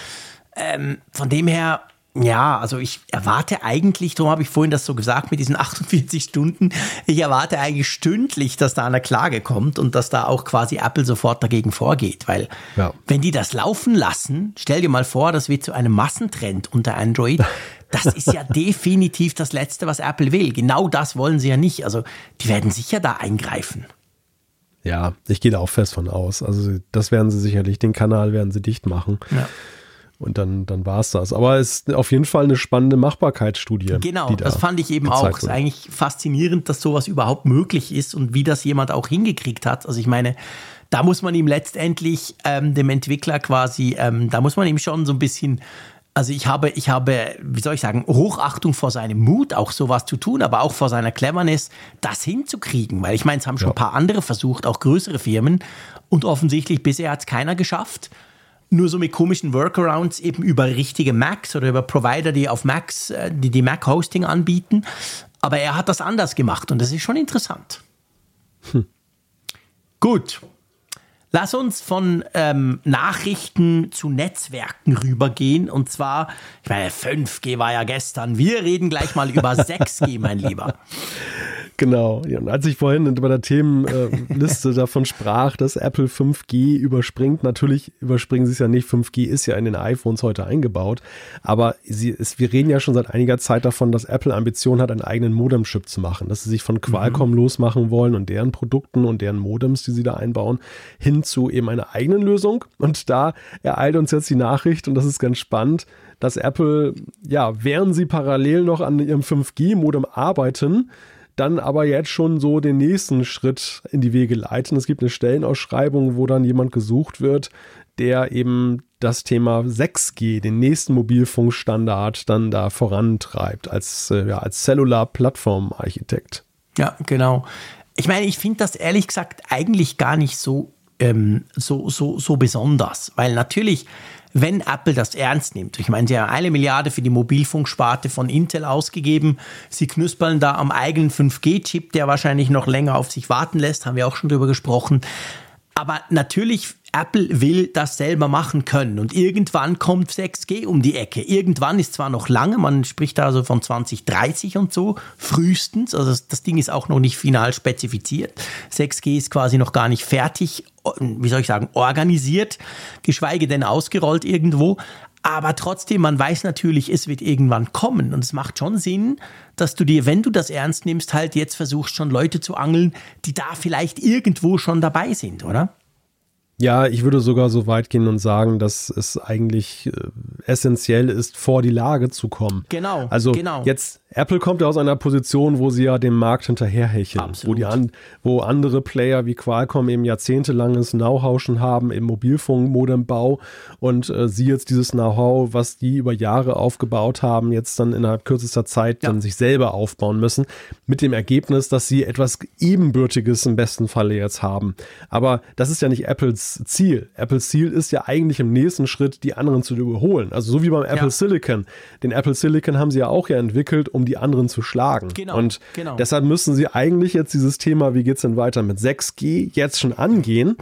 [SPEAKER 1] Ähm, von dem her, ja, also ich erwarte eigentlich, darum habe ich vorhin das so gesagt mit diesen 48 Stunden, ich erwarte eigentlich stündlich, dass da eine Klage kommt und dass da auch quasi Apple sofort dagegen vorgeht, weil ja. wenn die das laufen lassen, stell dir mal vor, das wird zu einem Massentrend unter Android, das ist ja definitiv das Letzte, was Apple will. Genau das wollen sie ja nicht. Also die werden sicher da eingreifen.
[SPEAKER 2] Ja, ich gehe da auch fest von aus. Also das werden sie sicherlich, den Kanal werden sie dicht machen. Ja. Und dann, dann war es das. Aber es ist auf jeden Fall eine spannende Machbarkeitsstudie.
[SPEAKER 1] Genau, da das fand ich eben auch. Es ist eigentlich faszinierend, dass sowas überhaupt möglich ist und wie das jemand auch hingekriegt hat. Also ich meine, da muss man ihm letztendlich, ähm, dem Entwickler quasi, ähm, da muss man ihm schon so ein bisschen also ich habe, ich habe, wie soll ich sagen, Hochachtung vor seinem Mut, auch sowas zu tun, aber auch vor seiner Cleverness, das hinzukriegen. Weil ich meine, es haben schon ja. ein paar andere versucht, auch größere Firmen. Und offensichtlich bisher hat es keiner geschafft. Nur so mit komischen Workarounds eben über richtige Macs oder über Provider, die auf Macs, äh, die die Mac-Hosting anbieten. Aber er hat das anders gemacht und das ist schon interessant. Hm. Gut, Lass uns von ähm, Nachrichten zu Netzwerken rübergehen. Und zwar, ich meine, 5G war ja gestern. Wir reden gleich mal über 6G, mein Lieber.
[SPEAKER 2] Genau. Und als ich vorhin bei der Themenliste äh, davon sprach, dass Apple 5G überspringt, natürlich überspringen sie es ja nicht. 5G ist ja in den iPhones heute eingebaut. Aber sie ist, wir reden ja schon seit einiger Zeit davon, dass Apple Ambition hat, einen eigenen Modem-Chip zu machen. Dass sie sich von Qualcomm mhm. losmachen wollen und deren Produkten und deren Modems, die sie da einbauen, hin zu eben einer eigenen Lösung. Und da ereilt uns jetzt die Nachricht, und das ist ganz spannend, dass Apple, ja, während sie parallel noch an ihrem 5G-Modem arbeiten, dann aber jetzt schon so den nächsten Schritt in die Wege leiten. Es gibt eine Stellenausschreibung, wo dann jemand gesucht wird, der eben das Thema 6G, den nächsten Mobilfunkstandard, dann da vorantreibt als, äh, ja, als Cellular-Plattform-Architekt.
[SPEAKER 1] Ja, genau. Ich meine, ich finde das ehrlich gesagt eigentlich gar nicht so, ähm, so, so, so besonders, weil natürlich wenn Apple das ernst nimmt. Ich meine, sie haben eine Milliarde für die Mobilfunksparte von Intel ausgegeben. Sie knuspern da am eigenen 5G-Chip, der wahrscheinlich noch länger auf sich warten lässt, haben wir auch schon drüber gesprochen. Aber natürlich Apple will das selber machen können und irgendwann kommt 6G um die Ecke. Irgendwann ist zwar noch lange, man spricht da also von 2030 und so, frühestens, also das, das Ding ist auch noch nicht final spezifiziert. 6G ist quasi noch gar nicht fertig, wie soll ich sagen, organisiert, geschweige denn ausgerollt irgendwo. Aber trotzdem, man weiß natürlich, es wird irgendwann kommen. Und es macht schon Sinn, dass du dir, wenn du das ernst nimmst, halt jetzt versuchst, schon Leute zu angeln, die da vielleicht irgendwo schon dabei sind, oder?
[SPEAKER 2] Ja, ich würde sogar so weit gehen und sagen, dass es eigentlich äh, essentiell ist, vor die Lage zu kommen.
[SPEAKER 1] Genau.
[SPEAKER 2] Also
[SPEAKER 1] genau.
[SPEAKER 2] jetzt Apple kommt ja aus einer Position, wo sie ja dem Markt hinterherhecheln, wo die an, wo andere Player wie Qualcomm eben jahrzehntelanges Know-how schon haben im Mobilfunkmodembau und äh, sie jetzt dieses Know-how, was die über Jahre aufgebaut haben, jetzt dann innerhalb kürzester Zeit ja. dann sich selber aufbauen müssen, mit dem Ergebnis, dass sie etwas ebenbürtiges im besten Falle jetzt haben. Aber das ist ja nicht Apples Ziel. Apples Ziel ist ja eigentlich im nächsten Schritt die anderen zu überholen. Also so wie beim Apple ja. Silicon. Den Apple Silicon haben sie ja auch ja entwickelt, um um die anderen zu schlagen. Genau, und genau. deshalb müssen sie eigentlich jetzt dieses Thema, wie geht es denn weiter mit 6G, jetzt schon angehen.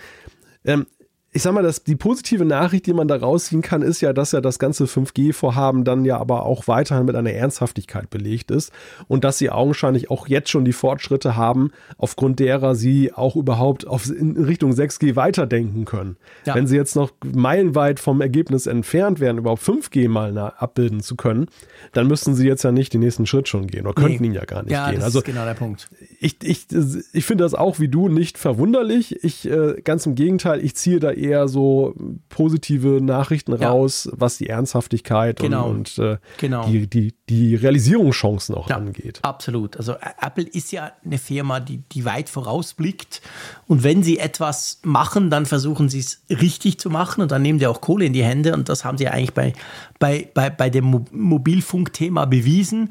[SPEAKER 2] Ähm, ich sag mal, dass die positive Nachricht, die man da rausziehen kann, ist ja, dass ja das ganze 5G-Vorhaben dann ja aber auch weiterhin mit einer Ernsthaftigkeit belegt ist und dass sie augenscheinlich auch jetzt schon die Fortschritte haben, aufgrund derer sie auch überhaupt auf, in Richtung 6G weiterdenken können. Ja. Wenn sie jetzt noch meilenweit vom Ergebnis entfernt wären, überhaupt 5G mal abbilden zu können, dann müssten sie jetzt ja nicht den nächsten Schritt schon gehen oder könnten nee. ihn ja gar nicht ja, gehen.
[SPEAKER 1] Das also ist genau der Punkt.
[SPEAKER 2] Ich, ich, ich finde das auch wie du nicht verwunderlich. Ich, äh, ganz im Gegenteil, ich ziehe da eher so positive Nachrichten ja. raus, was die Ernsthaftigkeit genau. und, und äh, genau. die, die, die Realisierungschancen auch ja, angeht.
[SPEAKER 1] Absolut. Also Apple ist ja eine Firma, die, die weit vorausblickt. Und wenn sie etwas machen, dann versuchen sie es richtig zu machen und dann nehmen sie auch Kohle in die Hände. Und das haben sie eigentlich bei, bei, bei, bei dem Mobilfunkthema bewiesen.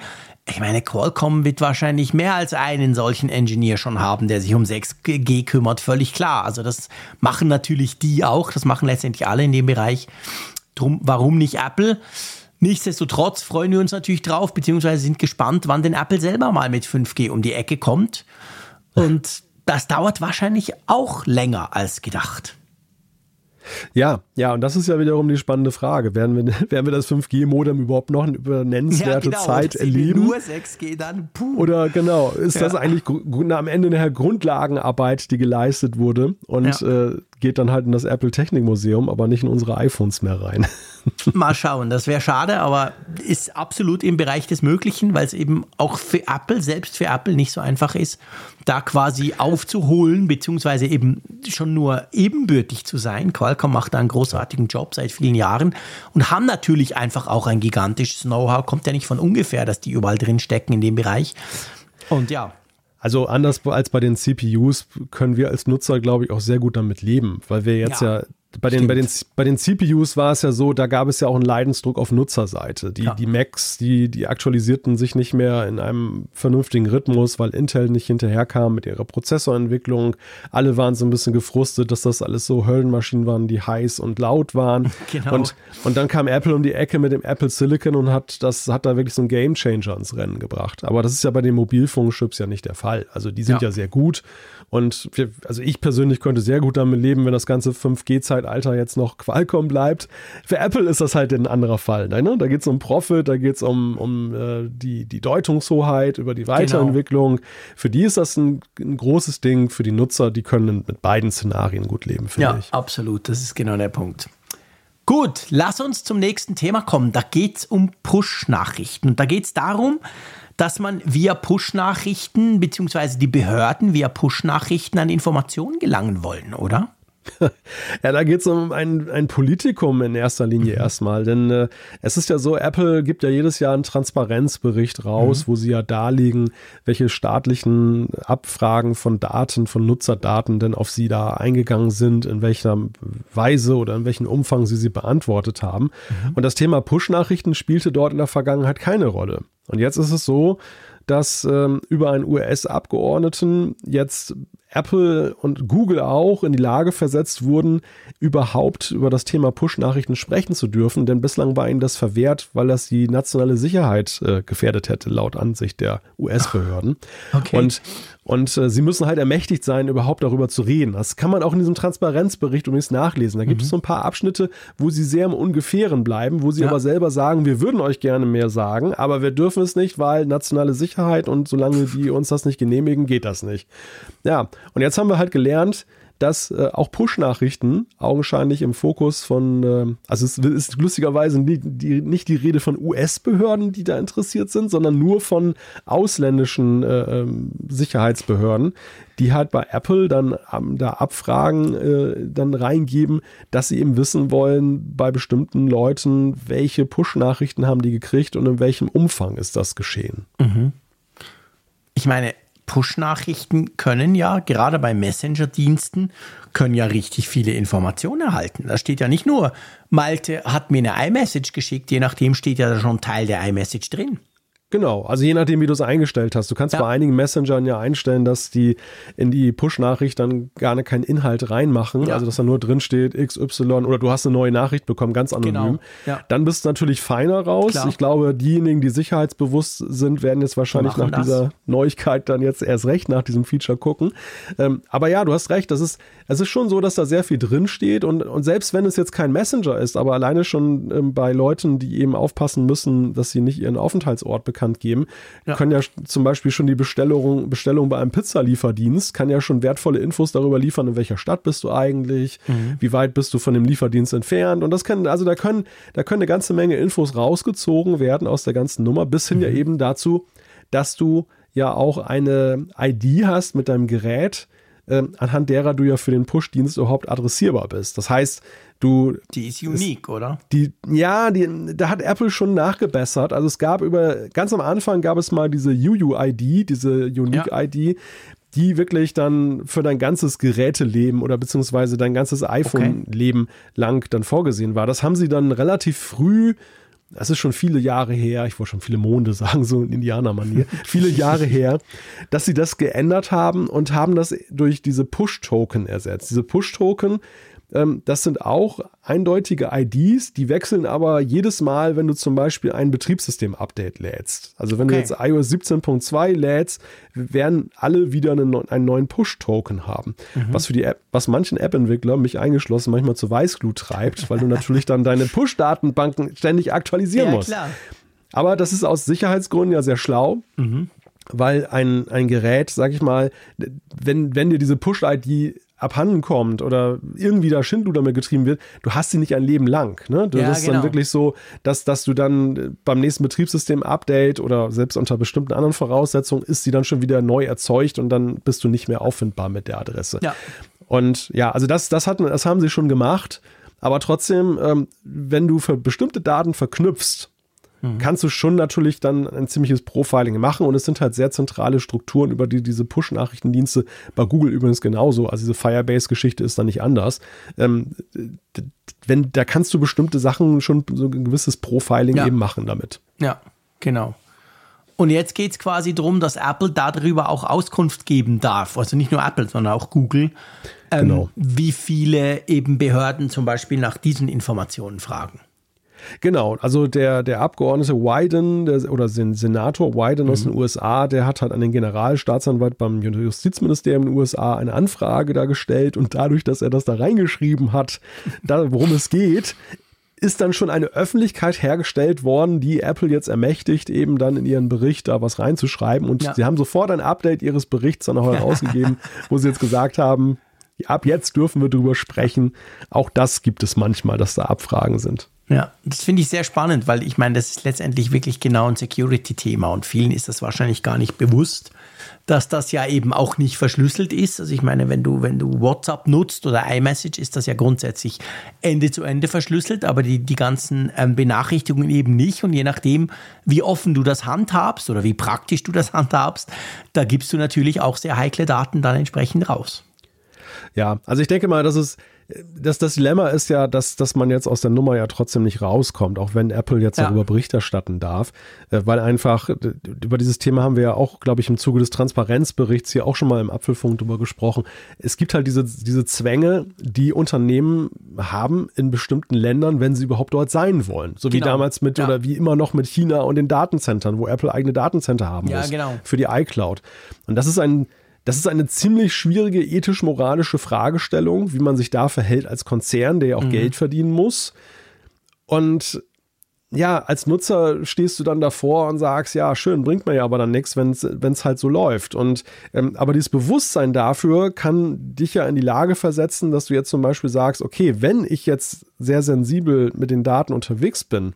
[SPEAKER 1] Ich meine, Qualcomm wird wahrscheinlich mehr als einen solchen Engineer schon haben, der sich um 6G kümmert, völlig klar. Also das machen natürlich die auch, das machen letztendlich alle in dem Bereich. Drum, warum nicht Apple? Nichtsdestotrotz freuen wir uns natürlich drauf, beziehungsweise sind gespannt, wann denn Apple selber mal mit 5G um die Ecke kommt. Und das dauert wahrscheinlich auch länger als gedacht.
[SPEAKER 2] Ja, ja, und das ist ja wiederum die spannende Frage. Werden wir, werden wir das 5G-Modem überhaupt noch über nennenswerte ja, genau. Zeit erleben?
[SPEAKER 1] Nur 6G dann.
[SPEAKER 2] Puh. Oder genau, ist ja. das eigentlich am Ende eine Grundlagenarbeit, die geleistet wurde und ja. äh, geht dann halt in das Apple Technik Museum, aber nicht in unsere iPhones mehr rein.
[SPEAKER 1] Mal schauen, das wäre schade, aber ist absolut im Bereich des Möglichen, weil es eben auch für Apple, selbst für Apple nicht so einfach ist, da quasi aufzuholen, beziehungsweise eben schon nur ebenbürtig zu sein. Qualcomm macht da einen großartigen Job seit vielen Jahren und haben natürlich einfach auch ein gigantisches Know-how, kommt ja nicht von ungefähr, dass die überall drin stecken in dem Bereich. Und ja,
[SPEAKER 2] also anders als bei den CPUs können wir als Nutzer, glaube ich, auch sehr gut damit leben, weil wir jetzt ja, ja bei den, bei, den, bei den CPUs war es ja so, da gab es ja auch einen Leidensdruck auf Nutzerseite. Die, ja. die Macs, die, die aktualisierten sich nicht mehr in einem vernünftigen Rhythmus, weil Intel nicht hinterherkam mit ihrer Prozessorentwicklung. Alle waren so ein bisschen gefrustet, dass das alles so Höllenmaschinen waren, die heiß und laut waren. Genau. Und, und dann kam Apple um die Ecke mit dem Apple Silicon und hat das, hat da wirklich so einen Game Changer ins Rennen gebracht. Aber das ist ja bei den Mobilfunkchips ja nicht der Fall. Also die sind ja, ja sehr gut. Und wir, also ich persönlich könnte sehr gut damit leben, wenn das ganze 5G-Zeitalter jetzt noch Qualcomm bleibt. Für Apple ist das halt ein anderer Fall. Ne? Da geht es um Profit, da geht es um, um äh, die, die Deutungshoheit über die Weiterentwicklung. Genau. Für die ist das ein, ein, großes Ding. Für die Nutzer, die können mit beiden Szenarien gut leben, finde
[SPEAKER 1] ja,
[SPEAKER 2] ich.
[SPEAKER 1] Ja, absolut. Das ist genau der Punkt. Gut, lass uns zum nächsten Thema kommen. Da geht es um Push-Nachrichten. Und da geht es darum, dass man via Push-Nachrichten beziehungsweise die Behörden via Push-Nachrichten an Informationen gelangen wollen, oder?
[SPEAKER 2] Ja, da geht es um ein, ein Politikum in erster Linie mhm. erstmal. Denn äh, es ist ja so, Apple gibt ja jedes Jahr einen Transparenzbericht raus, mhm. wo sie ja darlegen, welche staatlichen Abfragen von Daten, von Nutzerdaten denn auf sie da eingegangen sind, in welcher Weise oder in welchem Umfang sie sie beantwortet haben. Mhm. Und das Thema Push-Nachrichten spielte dort in der Vergangenheit keine Rolle. Und jetzt ist es so, dass ähm, über einen US-Abgeordneten jetzt Apple und Google auch in die Lage versetzt wurden, überhaupt über das Thema Push-Nachrichten sprechen zu dürfen, denn bislang war ihnen das verwehrt, weil das die nationale Sicherheit äh, gefährdet hätte, laut Ansicht der US-Behörden. Okay. Und, und äh, sie müssen halt ermächtigt sein, überhaupt darüber zu reden. Das kann man auch in diesem Transparenzbericht übrigens nachlesen. Da gibt mhm. es so ein paar Abschnitte, wo sie sehr im Ungefähren bleiben, wo sie ja. aber selber sagen, wir würden euch gerne mehr sagen, aber wir dürfen es nicht, weil nationale Sicherheit und solange die uns das nicht genehmigen, geht das nicht. Ja, und jetzt haben wir halt gelernt, dass äh, auch Push-Nachrichten augenscheinlich im Fokus von, äh, also es ist lustigerweise nie, die, nicht die Rede von US-Behörden, die da interessiert sind, sondern nur von ausländischen äh, ähm, Sicherheitsbehörden, die halt bei Apple dann ähm, da Abfragen äh, dann reingeben, dass sie eben wissen wollen bei bestimmten Leuten, welche Push-Nachrichten haben die gekriegt und in welchem Umfang ist das geschehen.
[SPEAKER 1] Mhm. Ich meine, Push-Nachrichten können ja, gerade bei Messenger-Diensten, können ja richtig viele Informationen erhalten. Da steht ja nicht nur, Malte hat mir eine iMessage geschickt, je nachdem steht ja schon Teil der iMessage drin.
[SPEAKER 2] Genau, also je nachdem, wie du es eingestellt hast. Du kannst ja. bei einigen Messengern ja einstellen, dass die in die Push-Nachricht dann gar nicht keinen Inhalt reinmachen, ja. also dass da nur drin steht XY oder du hast eine neue Nachricht bekommen, ganz anonym. Genau. Ja. Dann bist du natürlich feiner raus. Klar. Ich glaube, diejenigen, die sicherheitsbewusst sind, werden jetzt wahrscheinlich nach das. dieser Neuigkeit dann jetzt erst recht nach diesem Feature gucken. Ähm, aber ja, du hast recht, das ist, es ist schon so, dass da sehr viel drin steht und, und selbst wenn es jetzt kein Messenger ist, aber alleine schon ähm, bei Leuten, die eben aufpassen müssen, dass sie nicht ihren Aufenthaltsort bekommen, bekannt geben. Ja. Können ja zum Beispiel schon die Bestellung, Bestellung bei einem Pizzalieferdienst, kann ja schon wertvolle Infos darüber liefern, in welcher Stadt bist du eigentlich, mhm. wie weit bist du von dem Lieferdienst entfernt. Und das können, also da können, da können eine ganze Menge Infos rausgezogen werden aus der ganzen Nummer, bis hin mhm. ja eben dazu, dass du ja auch eine ID hast mit deinem Gerät, äh, anhand derer du ja für den Push-Dienst überhaupt adressierbar bist. Das heißt, du.
[SPEAKER 1] Die ist unique, ist, oder?
[SPEAKER 2] Die, ja, die, da hat Apple schon nachgebessert. Also es gab über, ganz am Anfang gab es mal diese UUID, diese Unique-ID, ja. die wirklich dann für dein ganzes Geräteleben oder beziehungsweise dein ganzes iPhone-Leben okay. lang dann vorgesehen war. Das haben sie dann relativ früh das ist schon viele Jahre her, ich wollte schon viele Monde sagen, so in Indianermanier, viele Jahre her, dass sie das geändert haben und haben das durch diese Push-Token ersetzt. Diese Push-Token das sind auch eindeutige IDs, die wechseln aber jedes Mal, wenn du zum Beispiel ein Betriebssystem-Update lädst. Also wenn okay. du jetzt iOS 17.2 lädst, werden alle wieder einen, einen neuen Push-Token haben. Mhm. Was für die App, was manchen App-Entwicklern, mich eingeschlossen, manchmal zu Weißglut treibt, weil du natürlich dann deine Push-Datenbanken ständig aktualisieren ja, musst. Klar. Aber das ist aus Sicherheitsgründen ja sehr schlau. Mhm weil ein, ein Gerät, sag ich mal, wenn, wenn dir diese Push-ID abhanden kommt oder irgendwie da Schindluder mit getrieben wird, du hast sie nicht ein Leben lang. Ne? Du, ja, das ist genau. dann wirklich so, dass, dass du dann beim nächsten Betriebssystem-Update oder selbst unter bestimmten anderen Voraussetzungen ist sie dann schon wieder neu erzeugt und dann bist du nicht mehr auffindbar mit der Adresse. Ja. Und ja, also das, das, hat, das haben sie schon gemacht. Aber trotzdem, ähm, wenn du für bestimmte Daten verknüpfst, mhm. kannst du schon natürlich dann ein ziemliches Profiling machen und es sind halt sehr zentrale Strukturen, über die diese Push-Nachrichtendienste bei Google übrigens genauso. Also diese Firebase-Geschichte ist da nicht anders. Ähm, wenn, da kannst du bestimmte Sachen schon so ein gewisses Profiling ja. eben machen damit.
[SPEAKER 1] Ja, genau. Und jetzt geht es quasi darum, dass Apple darüber auch Auskunft geben darf. Also nicht nur Apple, sondern auch Google. Ähm, genau. Wie viele eben Behörden zum Beispiel nach diesen Informationen fragen.
[SPEAKER 2] Genau, also der, der Abgeordnete Wyden der, oder Senator Wyden mhm. aus den USA, der hat halt an den Generalstaatsanwalt beim Justizministerium in den USA eine Anfrage da gestellt und dadurch, dass er das da reingeschrieben hat, da, worum es geht, ist dann schon eine Öffentlichkeit hergestellt worden, die Apple jetzt ermächtigt, eben dann in ihren Bericht da was reinzuschreiben. Und ja. sie haben sofort ein Update ihres Berichts dann auch herausgegeben, wo sie jetzt gesagt haben, ab jetzt dürfen wir drüber sprechen. Auch das gibt es manchmal, dass da Abfragen sind.
[SPEAKER 1] Ja, das finde ich sehr spannend, weil ich meine, das ist letztendlich wirklich genau ein Security-Thema und vielen ist das wahrscheinlich gar nicht bewusst, dass das ja eben auch nicht verschlüsselt ist. Also ich meine, wenn du, wenn du WhatsApp nutzt oder iMessage, ist das ja grundsätzlich Ende zu Ende verschlüsselt, aber die, die ganzen ähm, Benachrichtigungen eben nicht. Und je nachdem, wie offen du das handhabst oder wie praktisch du das handhabst, da gibst du natürlich auch sehr heikle Daten dann entsprechend raus.
[SPEAKER 2] Ja, also ich denke mal, dass es das, das Dilemma ist ja, dass, dass man jetzt aus der Nummer ja trotzdem nicht rauskommt, auch wenn Apple jetzt ja. darüber Bericht erstatten darf, äh, weil einfach über dieses Thema haben wir ja auch, glaube ich, im Zuge des Transparenzberichts hier auch schon mal im Apfelfunk drüber gesprochen. Es gibt halt diese, diese Zwänge, die Unternehmen haben in bestimmten Ländern, wenn sie überhaupt dort sein wollen. So wie genau. damals mit ja. oder wie immer noch mit China und den Datenzentren, wo Apple eigene Datencenter haben ja, muss genau. für die iCloud. Und das ist ein das ist eine ziemlich schwierige ethisch-moralische Fragestellung, wie man sich da verhält als Konzern, der ja auch mhm. Geld verdienen muss. Und ja, als Nutzer stehst du dann davor und sagst, ja, schön, bringt mir ja aber dann nichts, wenn es halt so läuft. Und ähm, aber dieses Bewusstsein dafür kann dich ja in die Lage versetzen, dass du jetzt zum Beispiel sagst, okay, wenn ich jetzt sehr sensibel mit den Daten unterwegs bin,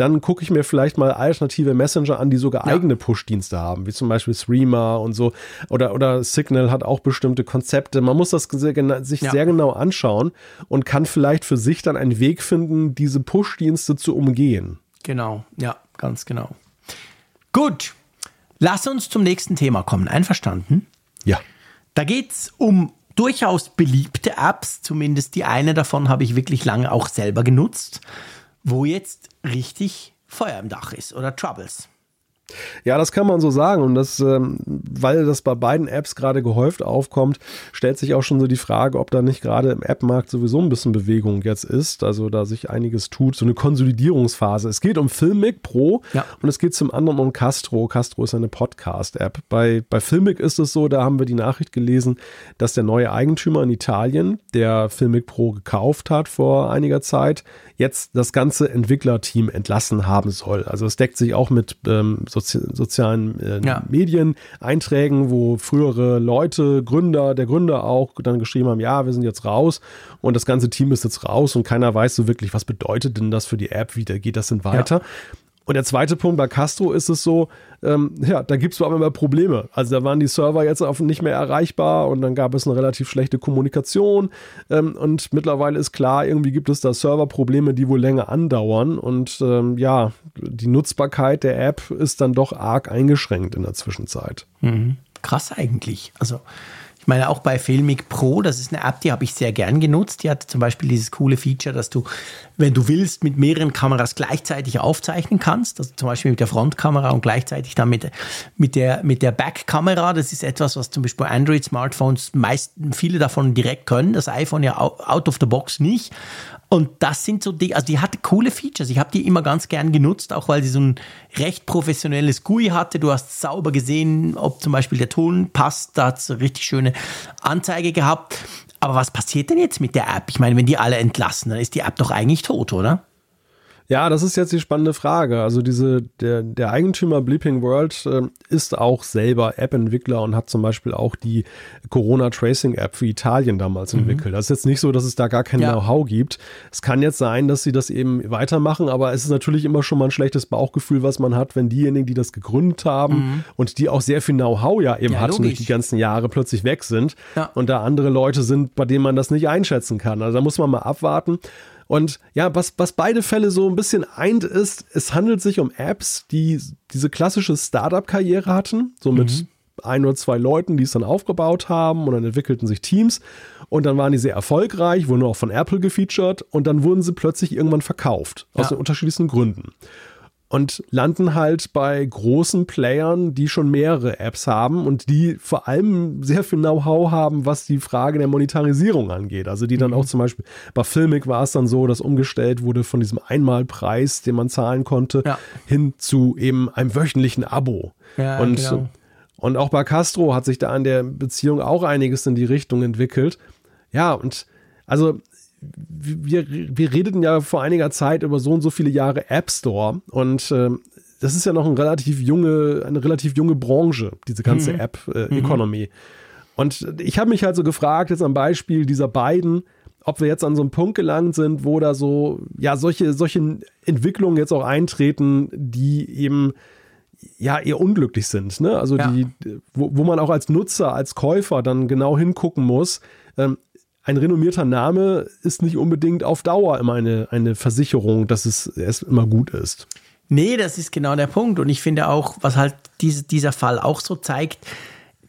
[SPEAKER 2] dann gucke ich mir vielleicht mal alternative Messenger an, die sogar ja. eigene Push-Dienste haben, wie zum Beispiel Streamer und so. Oder, oder Signal hat auch bestimmte Konzepte. Man muss das sehr, sich ja. sehr genau anschauen und kann vielleicht für sich dann einen Weg finden, diese Push-Dienste zu umgehen.
[SPEAKER 1] Genau, ja, ganz genau. Gut, lass uns zum nächsten Thema kommen. Einverstanden?
[SPEAKER 2] Ja.
[SPEAKER 1] Da geht es um durchaus beliebte Apps, zumindest die eine davon habe ich wirklich lange auch selber genutzt wo jetzt richtig Feuer im Dach ist oder Troubles.
[SPEAKER 2] Ja, das kann man so sagen. Und das, ähm, weil das bei beiden Apps gerade gehäuft aufkommt, stellt sich auch schon so die Frage, ob da nicht gerade im App-Markt sowieso ein bisschen Bewegung jetzt ist. Also da sich einiges tut, so eine Konsolidierungsphase. Es geht um Filmic Pro ja. und es geht zum anderen um Castro. Castro ist eine Podcast-App. Bei, bei Filmic ist es so, da haben wir die Nachricht gelesen, dass der neue Eigentümer in Italien, der Filmic Pro gekauft hat vor einiger Zeit, jetzt das ganze Entwicklerteam entlassen haben soll. Also es deckt sich auch mit ähm, so Sozi sozialen äh, ja. Medieneinträgen, wo frühere Leute, Gründer, der Gründer auch dann geschrieben haben, ja, wir sind jetzt raus und das ganze Team ist jetzt raus und keiner weiß so wirklich, was bedeutet denn das für die App, wie geht das denn weiter? Ja. Und der zweite Punkt bei Castro ist es so, ähm, ja, da gibt es aber immer Probleme. Also da waren die Server jetzt auf nicht mehr erreichbar und dann gab es eine relativ schlechte Kommunikation. Ähm, und mittlerweile ist klar, irgendwie gibt es da Serverprobleme, die wohl länger andauern. Und ähm, ja, die Nutzbarkeit der App ist dann doch arg eingeschränkt in der Zwischenzeit.
[SPEAKER 1] Mhm. Krass eigentlich. Also meine, auch bei Filmic Pro, das ist eine App, die habe ich sehr gern genutzt. Die hat zum Beispiel dieses coole Feature, dass du, wenn du willst, mit mehreren Kameras gleichzeitig aufzeichnen kannst. Also zum Beispiel mit der Frontkamera und gleichzeitig dann mit, mit der, mit der Backkamera. Das ist etwas, was zum Beispiel Android-Smartphones meist, viele davon direkt können. Das iPhone ja out of the box nicht. Und das sind so die, also die hatte coole Features. Ich habe die immer ganz gern genutzt, auch weil sie so ein recht professionelles GUI hatte. Du hast sauber gesehen, ob zum Beispiel der Ton passt. Da hat eine richtig schöne Anzeige gehabt. Aber was passiert denn jetzt mit der App? Ich meine, wenn die alle entlassen, dann ist die App doch eigentlich tot, oder?
[SPEAKER 2] Ja, das ist jetzt die spannende Frage. Also diese, der, der Eigentümer Bleeping World äh, ist auch selber App-Entwickler und hat zum Beispiel auch die Corona-Tracing-App für Italien damals mhm. entwickelt. Das ist jetzt nicht so, dass es da gar kein ja. Know-how gibt. Es kann jetzt sein, dass sie das eben weitermachen, aber es ist natürlich immer schon mal ein schlechtes Bauchgefühl, was man hat, wenn diejenigen, die das gegründet haben mhm. und die auch sehr viel Know-how ja eben ja, hatten durch die ganzen Jahre, plötzlich weg sind ja. und da andere Leute sind, bei denen man das nicht einschätzen kann. Also da muss man mal abwarten. Und ja, was, was beide Fälle so ein bisschen eint ist, es handelt sich um Apps, die diese klassische Startup-Karriere hatten, so mit mhm. ein oder zwei Leuten, die es dann aufgebaut haben und dann entwickelten sich Teams und dann waren die sehr erfolgreich, wurden auch von Apple gefeatured und dann wurden sie plötzlich irgendwann verkauft, aus ja. den unterschiedlichsten Gründen und landen halt bei großen Playern, die schon mehrere Apps haben und die vor allem sehr viel Know-how haben, was die Frage der Monetarisierung angeht. Also die dann mhm. auch zum Beispiel bei Filmic war es dann so, dass umgestellt wurde von diesem Einmalpreis, den man zahlen konnte, ja. hin zu eben einem wöchentlichen Abo. Ja, und, genau. und auch bei Castro hat sich da an der Beziehung auch einiges in die Richtung entwickelt. Ja, und also wir, wir redeten ja vor einiger Zeit über so und so viele Jahre App Store und äh, das ist ja noch ein relativ junge, eine relativ junge Branche, diese ganze mhm. App-Economy. Äh, mhm. Und ich habe mich halt so gefragt, jetzt am Beispiel dieser beiden, ob wir jetzt an so einem Punkt gelangt sind, wo da so, ja, solche, solche Entwicklungen jetzt auch eintreten, die eben ja eher unglücklich sind. Ne? Also ja. die, wo, wo man auch als Nutzer, als Käufer dann genau hingucken muss, ähm, ein renommierter Name ist nicht unbedingt auf Dauer immer eine, eine Versicherung, dass es erst immer gut ist.
[SPEAKER 1] Nee, das ist genau der Punkt. Und ich finde auch, was halt diese, dieser Fall auch so zeigt,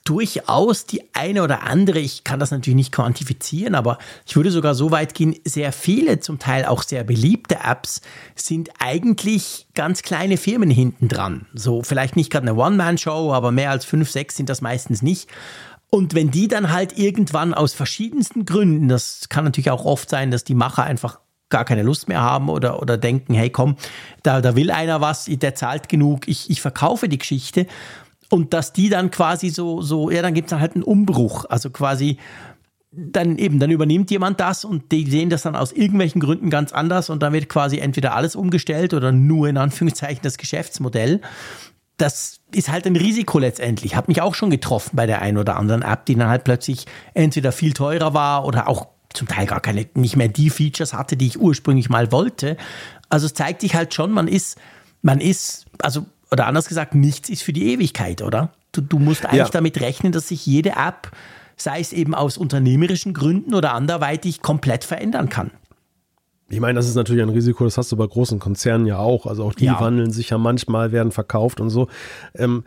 [SPEAKER 1] durchaus die eine oder andere, ich kann das natürlich nicht quantifizieren, aber ich würde sogar so weit gehen, sehr viele, zum Teil auch sehr beliebte Apps sind eigentlich ganz kleine Firmen hinten dran. So vielleicht nicht gerade eine One-Man-Show, aber mehr als fünf, sechs sind das meistens nicht. Und wenn die dann halt irgendwann aus verschiedensten Gründen, das kann natürlich auch oft sein, dass die Macher einfach gar keine Lust mehr haben oder, oder denken, hey komm, da, da will einer was, der zahlt genug, ich, ich verkaufe die Geschichte. Und dass die dann quasi so, so ja, dann gibt es halt einen Umbruch. Also quasi, dann eben, dann übernimmt jemand das und die sehen das dann aus irgendwelchen Gründen ganz anders und dann wird quasi entweder alles umgestellt oder nur in Anführungszeichen das Geschäftsmodell. Das ist halt ein Risiko letztendlich. Hat mich auch schon getroffen bei der einen oder anderen App, die dann halt plötzlich entweder viel teurer war oder auch zum Teil gar keine, nicht mehr die Features hatte, die ich ursprünglich mal wollte. Also es zeigt sich halt schon, man ist, man ist, also, oder anders gesagt, nichts ist für die Ewigkeit, oder? Du, du musst eigentlich ja. damit rechnen, dass sich jede App sei es eben aus unternehmerischen Gründen oder anderweitig komplett verändern kann.
[SPEAKER 2] Ich meine, das ist natürlich ein Risiko, das hast du bei großen Konzernen ja auch. Also auch die ja. wandeln sich ja manchmal, werden verkauft und so. Ähm,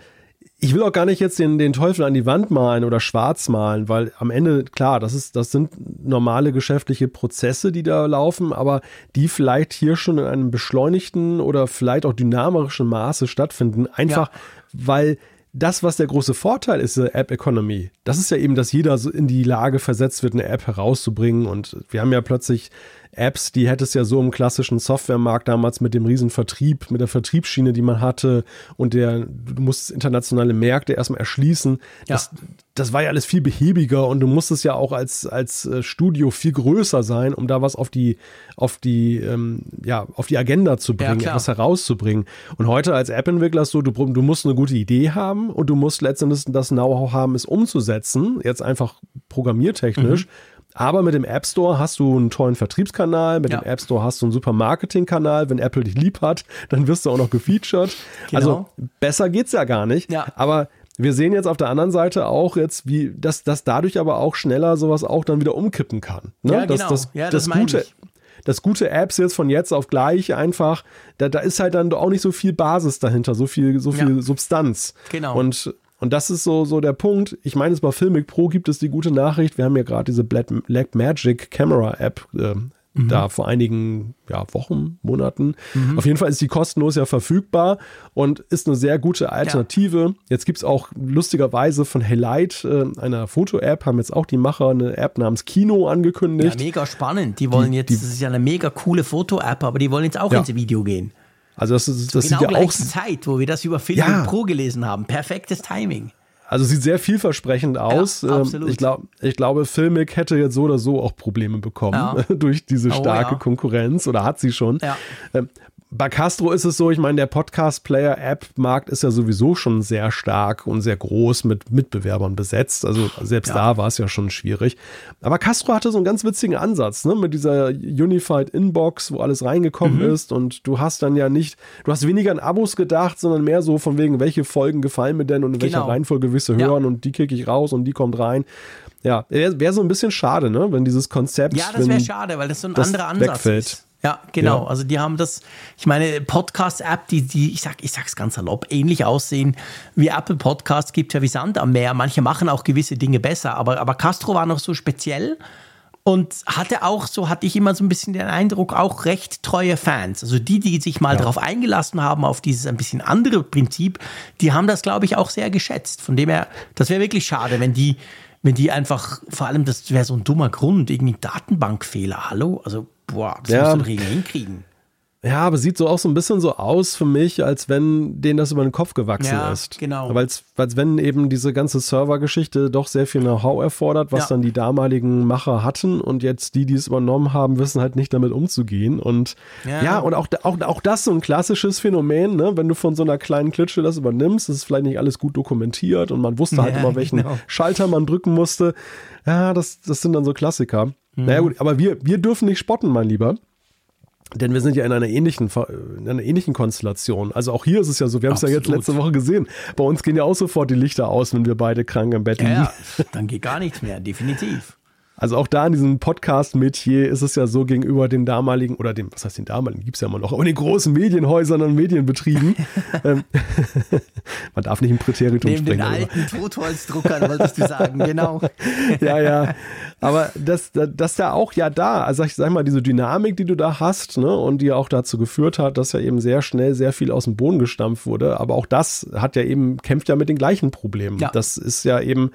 [SPEAKER 2] ich will auch gar nicht jetzt den, den Teufel an die Wand malen oder schwarz malen, weil am Ende, klar, das ist, das sind normale geschäftliche Prozesse, die da laufen, aber die vielleicht hier schon in einem beschleunigten oder vielleicht auch dynamischen Maße stattfinden. Einfach, ja. weil das, was der große Vorteil ist, der App Economy, das ist ja eben, dass jeder so in die Lage versetzt wird, eine App herauszubringen. Und wir haben ja plötzlich Apps, die hätte es ja so im klassischen Softwaremarkt damals mit dem riesen Vertrieb, mit der Vertriebsschiene, die man hatte und der, du musst internationale Märkte erstmal erschließen. Ja. Das, das war ja alles viel behäbiger und du musstest ja auch als, als äh, Studio viel größer sein, um da was auf die, auf die, ähm, ja, auf die Agenda zu bringen, ja, etwas herauszubringen. Und heute als App-Entwickler so, du, du musst eine gute Idee haben und du musst letztendlich das Know-how haben, es umzusetzen, jetzt einfach programmiertechnisch. Mhm. Aber mit dem App Store hast du einen tollen Vertriebskanal, mit ja. dem App Store hast du einen super Marketingkanal. Wenn Apple dich lieb hat, dann wirst du auch noch gefeatured. Genau. Also besser geht's ja gar nicht. Ja. Aber wir sehen jetzt auf der anderen Seite auch jetzt, wie dass, dass dadurch aber auch schneller sowas auch dann wieder umkippen kann. Ne?
[SPEAKER 1] Ja,
[SPEAKER 2] dass,
[SPEAKER 1] genau.
[SPEAKER 2] Das,
[SPEAKER 1] ja,
[SPEAKER 2] das, das Gute, ich. das gute Apps jetzt von jetzt auf gleich einfach, da, da ist halt dann auch nicht so viel Basis dahinter, so viel, so viel ja. Substanz.
[SPEAKER 1] Genau.
[SPEAKER 2] Und und das ist so, so der Punkt. Ich meine, es bei Filmic Pro gibt es die gute Nachricht. Wir haben ja gerade diese Black, Magic Camera App äh, mhm. da vor einigen ja, Wochen, Monaten. Mhm. Auf jeden Fall ist die kostenlos ja verfügbar und ist eine sehr gute Alternative. Ja. Jetzt gibt es auch lustigerweise von Helight, äh, einer Foto-App, haben jetzt auch die Macher eine App namens Kino angekündigt.
[SPEAKER 1] Ja, mega spannend. Die wollen die, jetzt, die, das ist ja eine mega coole Foto-App, aber die wollen jetzt auch ja. ins Video gehen.
[SPEAKER 2] Also das, ist, das
[SPEAKER 1] genau
[SPEAKER 2] sieht ja auch
[SPEAKER 1] Zeit, wo wir das über Film ja. Pro gelesen haben. Perfektes Timing.
[SPEAKER 2] Also sieht sehr vielversprechend aus. Ja, ähm, ich, glaub, ich glaube, Filmic hätte jetzt so oder so auch Probleme bekommen ja. durch diese oh, starke oh, Konkurrenz oder hat sie schon. Bei Castro ist es so, ich meine, der Podcast-Player-App-Markt ist ja sowieso schon sehr stark und sehr groß mit Mitbewerbern besetzt. Also selbst ja. da war es ja schon schwierig. Aber Castro hatte so einen ganz witzigen Ansatz, ne? Mit dieser Unified Inbox, wo alles reingekommen mhm. ist und du hast dann ja nicht, du hast weniger an Abos gedacht, sondern mehr so von wegen, welche Folgen gefallen mir denn und in genau. welcher Reihenfolge willst du hören ja. und die kicke ich raus und die kommt rein. Ja, wäre wär so ein bisschen schade, ne? Wenn dieses Konzept.
[SPEAKER 1] Ja, das wäre schade, weil das so ein anderer Ansatz wegfällt. ist. Ja, genau. Ja. Also die haben das, ich meine, Podcast-App, die, die, ich sag, ich sag's ganz salopp, ähnlich aussehen wie Apple Podcasts gibt ja wie Sand am Meer. Manche machen auch gewisse Dinge besser, aber, aber Castro war noch so speziell und hatte auch, so hatte ich immer so ein bisschen den Eindruck, auch recht treue Fans. Also die, die sich mal ja. darauf eingelassen haben, auf dieses ein bisschen andere Prinzip, die haben das, glaube ich, auch sehr geschätzt. Von dem her, das wäre wirklich schade, wenn die, wenn die einfach, vor allem, das wäre so ein dummer Grund, irgendwie Datenbankfehler, hallo? Also Boah, das ja. musst du doch hinkriegen.
[SPEAKER 2] Ja, aber sieht so auch so ein bisschen so aus für mich, als wenn denen das über den Kopf gewachsen ja, ist.
[SPEAKER 1] Genau.
[SPEAKER 2] Weil es, wenn eben diese ganze Servergeschichte doch sehr viel Know-how erfordert, was ja. dann die damaligen Macher hatten und jetzt die, die es übernommen haben, wissen halt nicht damit umzugehen. Und ja, ja und auch, auch, auch das so ein klassisches Phänomen, ne? wenn du von so einer kleinen Klitsche das übernimmst, ist vielleicht nicht alles gut dokumentiert und man wusste halt immer, welchen genau. Schalter man drücken musste. Ja, das, das sind dann so Klassiker. Mhm. Naja gut, aber wir, wir dürfen nicht spotten, mein Lieber. Denn wir sind ja in einer ähnlichen, in einer ähnlichen Konstellation. Also auch hier ist es ja so, wir haben es ja jetzt letzte Woche gesehen. Bei uns gehen ja auch sofort die Lichter aus, wenn wir beide krank im Bett liegen. Ja,
[SPEAKER 1] dann geht gar nichts mehr, definitiv.
[SPEAKER 2] Also auch da in diesem Podcast-Metier ist es ja so gegenüber den damaligen, oder dem, was heißt den damaligen, gibt es ja immer noch, aber den großen Medienhäusern und Medienbetrieben. Ähm, man darf nicht im Präteritum
[SPEAKER 1] Neben
[SPEAKER 2] springen.
[SPEAKER 1] Neben den alten Totholzdruckern, wolltest du sagen, genau.
[SPEAKER 2] ja, ja. Aber das, das da auch ja da, also ich sag mal, diese Dynamik, die du da hast, ne, und die auch dazu geführt hat, dass ja eben sehr schnell sehr viel aus dem Boden gestampft wurde. Aber auch das hat ja eben, kämpft ja mit den gleichen Problemen. Ja. Das ist ja eben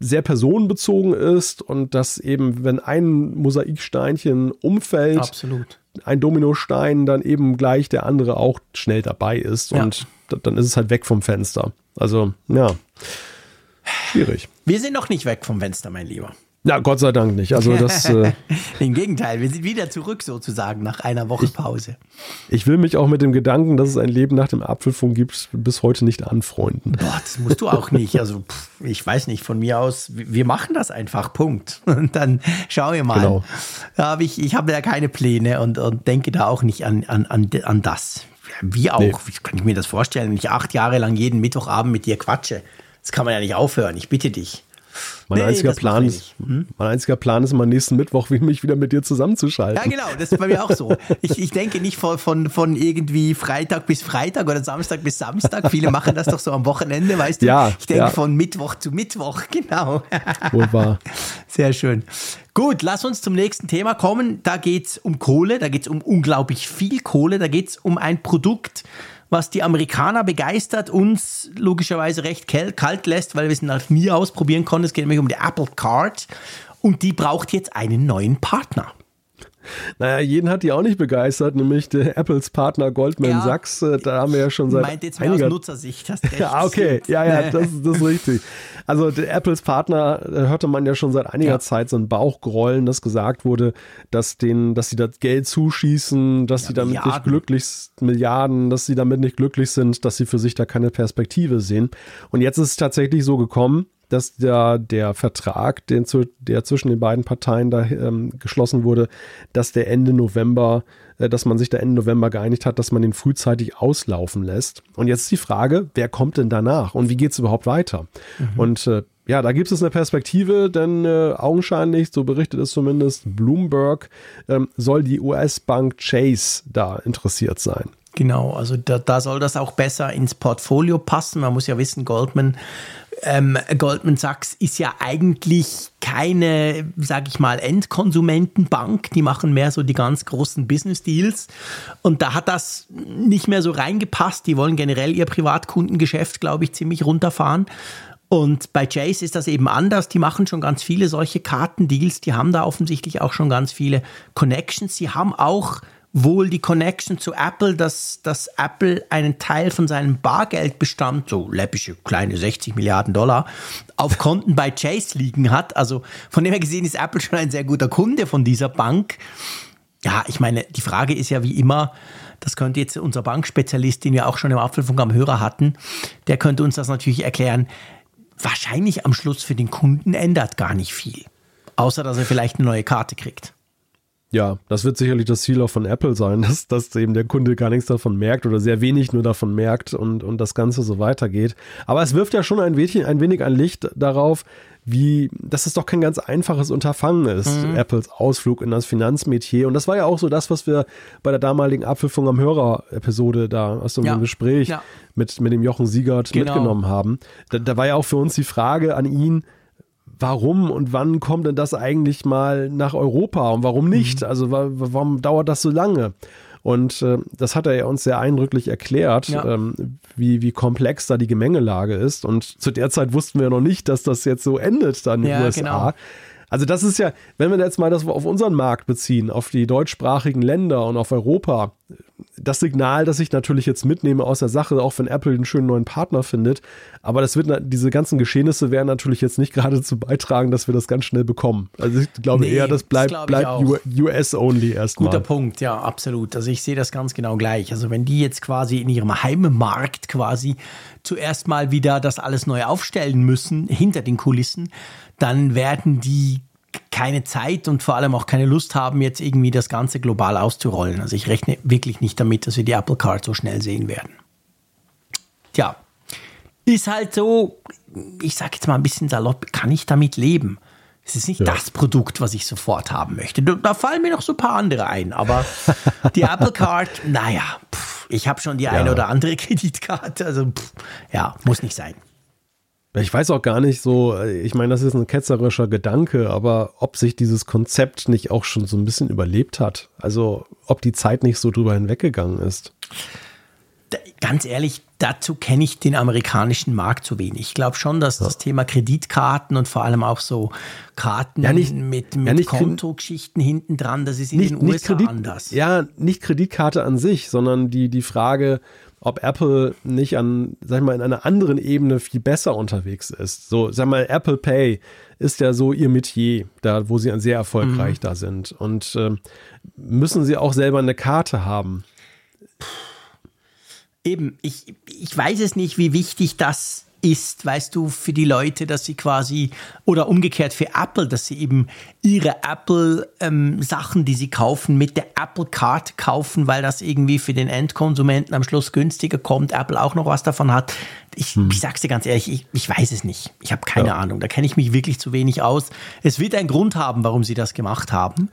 [SPEAKER 2] sehr personenbezogen ist und dass eben, wenn ein Mosaiksteinchen umfällt,
[SPEAKER 1] Absolut.
[SPEAKER 2] ein Dominostein, dann eben gleich der andere auch schnell dabei ist ja. und dann ist es halt weg vom Fenster. Also, ja, schwierig.
[SPEAKER 1] Wir sind noch nicht weg vom Fenster, mein Lieber.
[SPEAKER 2] Na, Gott sei Dank nicht. Also das. Äh,
[SPEAKER 1] Im Gegenteil, wir sind wieder zurück sozusagen nach einer Woche Pause.
[SPEAKER 2] Ich will mich auch mit dem Gedanken, dass es ein Leben nach dem Apfelfunk gibt, bis heute nicht anfreunden.
[SPEAKER 1] Boah, das musst du auch nicht. Also pff, ich weiß nicht, von mir aus, wir machen das einfach, Punkt. Und dann schauen wir mal. Genau. Da hab ich ich habe ja keine Pläne und, und denke da auch nicht an, an, an, an das. Wie auch, nee. wie kann ich mir das vorstellen, wenn ich acht Jahre lang jeden Mittwochabend mit dir quatsche? Das kann man ja nicht aufhören, ich bitte dich.
[SPEAKER 2] Mein, nee, einziger Plan ist, hm? mein einziger Plan ist, mal nächsten Mittwoch mich wieder mit dir zusammenzuschalten.
[SPEAKER 1] Ja, genau, das ist bei mir auch so. Ich, ich denke nicht von, von, von irgendwie Freitag bis Freitag oder Samstag bis Samstag. Viele machen das doch so am Wochenende, weißt du?
[SPEAKER 2] Ja,
[SPEAKER 1] ich denke
[SPEAKER 2] ja.
[SPEAKER 1] von Mittwoch zu Mittwoch, genau.
[SPEAKER 2] Wahr.
[SPEAKER 1] Sehr schön. Gut, lass uns zum nächsten Thema kommen. Da geht es um Kohle, da geht es um unglaublich viel Kohle, da geht es um ein Produkt, was die Amerikaner begeistert, uns logischerweise recht kalt lässt, weil wir es noch nie ausprobieren konnten. Es geht nämlich um die Apple Card und die braucht jetzt einen neuen Partner.
[SPEAKER 2] Naja, jeden hat die auch nicht begeistert, nämlich der Apples Partner Goldman ja, Sachs. Äh, da haben wir ja schon seit.
[SPEAKER 1] Meint jetzt einiger... aus Nutzersicht. Hast recht.
[SPEAKER 2] ja, okay. Ja, ja, das, das ist richtig. Also der Apples Partner äh, hörte man ja schon seit einiger ja. Zeit so ein Bauchgrollen, dass gesagt wurde, dass denen, dass sie das Geld zuschießen, dass ja, sie damit Milliarden. nicht glücklich Milliarden, dass sie damit nicht glücklich sind, dass sie für sich da keine Perspektive sehen. Und jetzt ist es tatsächlich so gekommen, dass der, der Vertrag, den der zwischen den beiden Parteien da ähm, geschlossen wurde, dass der Ende November, äh, dass man sich da Ende November geeinigt hat, dass man den frühzeitig auslaufen lässt. Und jetzt ist die Frage, wer kommt denn danach und wie geht es überhaupt weiter? Mhm. Und äh, ja, da gibt es eine Perspektive, denn äh, augenscheinlich, so berichtet es zumindest Bloomberg, ähm, soll die US-Bank Chase da interessiert sein.
[SPEAKER 1] Genau, also da, da soll das auch besser ins Portfolio passen. Man muss ja wissen, Goldman ähm, Goldman Sachs ist ja eigentlich keine, sage ich mal, Endkonsumentenbank. Die machen mehr so die ganz großen Business Deals. Und da hat das nicht mehr so reingepasst. Die wollen generell ihr Privatkundengeschäft, glaube ich, ziemlich runterfahren. Und bei Chase ist das eben anders. Die machen schon ganz viele solche Kartendeals. Die haben da offensichtlich auch schon ganz viele Connections. Sie haben auch wohl die Connection zu Apple, dass, dass Apple einen Teil von seinem Bargeldbestand, so läppische kleine 60 Milliarden Dollar, auf Konten bei Chase liegen hat. Also von dem her gesehen ist Apple schon ein sehr guter Kunde von dieser Bank. Ja, ich meine, die Frage ist ja wie immer, das könnte jetzt unser Bankspezialist, den wir auch schon im Apfelfunk am Hörer hatten, der könnte uns das natürlich erklären. Wahrscheinlich am Schluss für den Kunden ändert gar nicht viel. Außer, dass er vielleicht eine neue Karte kriegt.
[SPEAKER 2] Ja, das wird sicherlich das Ziel auch von Apple sein, dass, dass eben der Kunde gar nichts davon merkt oder sehr wenig nur davon merkt und, und das Ganze so weitergeht. Aber es wirft ja schon ein wenig ein, wenig ein Licht darauf, wie, dass es doch kein ganz einfaches Unterfangen ist, mhm. Apples Ausflug in das Finanzmetier. Und das war ja auch so das, was wir bei der damaligen Apfelfunk am Hörer-Episode da aus einem ja. Gespräch ja. mit, mit dem Jochen Siegert genau. mitgenommen haben. Da, da war ja auch für uns die Frage an ihn, warum und wann kommt denn das eigentlich mal nach Europa und warum nicht? Mhm. Also warum dauert das so lange? Und äh, das hat er ja uns sehr eindrücklich erklärt, ja. ähm, wie, wie komplex da die Gemengelage ist. Und zu der Zeit wussten wir noch nicht, dass das jetzt so endet dann in den USA. Genau. Also das ist ja, wenn wir jetzt mal das auf unseren Markt beziehen, auf die deutschsprachigen Länder und auf Europa, das Signal, das ich natürlich jetzt mitnehme aus der Sache, auch wenn Apple einen schönen neuen Partner findet, aber das wird, diese ganzen Geschehnisse werden natürlich jetzt nicht gerade dazu beitragen, dass wir das ganz schnell bekommen. Also ich glaube nee, eher, das bleibt, das bleibt US-only erstmal.
[SPEAKER 1] Guter Punkt, ja, absolut. Also ich sehe das ganz genau gleich. Also wenn die jetzt quasi in ihrem Heimmarkt quasi zuerst mal wieder das alles neu aufstellen müssen, hinter den Kulissen, dann werden die keine Zeit und vor allem auch keine Lust haben, jetzt irgendwie das Ganze global auszurollen. Also ich rechne wirklich nicht damit, dass wir die Apple Card so schnell sehen werden. Tja, ist halt so, ich sage jetzt mal ein bisschen salopp, kann ich damit leben? Es ist nicht ja. das Produkt, was ich sofort haben möchte. Da fallen mir noch so ein paar andere ein, aber die Apple Card, naja, pff, ich habe schon die ja. eine oder andere Kreditkarte, also pff, ja, muss nicht sein.
[SPEAKER 2] Ich weiß auch gar nicht so, äh, ich meine, das ist ein ketzerischer Gedanke, aber ob sich dieses Konzept nicht auch schon so ein bisschen überlebt hat. Also ob die Zeit nicht so drüber hinweggegangen ist.
[SPEAKER 1] Ganz ehrlich, dazu kenne ich den amerikanischen Markt zu wenig. Ich glaube schon, dass ja. das Thema Kreditkarten und vor allem auch so Karten ja, nicht, mit, mit ja, Kontogeschichten hinten dran, das ist in nicht, den USA Kredit, anders.
[SPEAKER 2] Ja, nicht Kreditkarte an sich, sondern die, die Frage, ob Apple nicht an, sag ich mal, in einer anderen Ebene viel besser unterwegs ist. So, sag mal, Apple Pay ist ja so ihr Metier, da wo sie sehr erfolgreich mhm. da sind. Und äh, müssen sie auch selber eine Karte haben?
[SPEAKER 1] Eben, ich, ich weiß es nicht, wie wichtig das ist, weißt du, für die Leute, dass sie quasi, oder umgekehrt für Apple, dass sie eben ihre Apple-Sachen, ähm, die sie kaufen, mit der Apple Card kaufen, weil das irgendwie für den Endkonsumenten am Schluss günstiger kommt, Apple auch noch was davon hat. Ich, hm. ich sag's dir ganz ehrlich, ich, ich weiß es nicht. Ich habe keine ja. Ahnung. Da kenne ich mich wirklich zu wenig aus. Es wird einen Grund haben, warum sie das gemacht haben.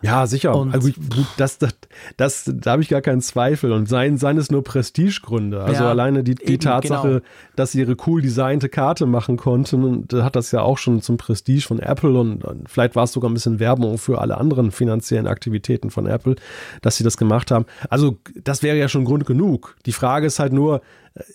[SPEAKER 2] Ja, sicher. Und also, das, das, das, da habe ich gar keinen Zweifel. Und seien, seien es nur Prestigegründe. Also ja, alleine die, die eben, Tatsache, genau. dass sie ihre cool designte Karte machen konnten, und hat das ja auch schon zum Prestige von Apple und, und vielleicht war es sogar ein bisschen Werbung für alle anderen finanziellen Aktivitäten von Apple, dass sie das gemacht haben. Also das wäre ja schon Grund genug. Die Frage ist halt nur,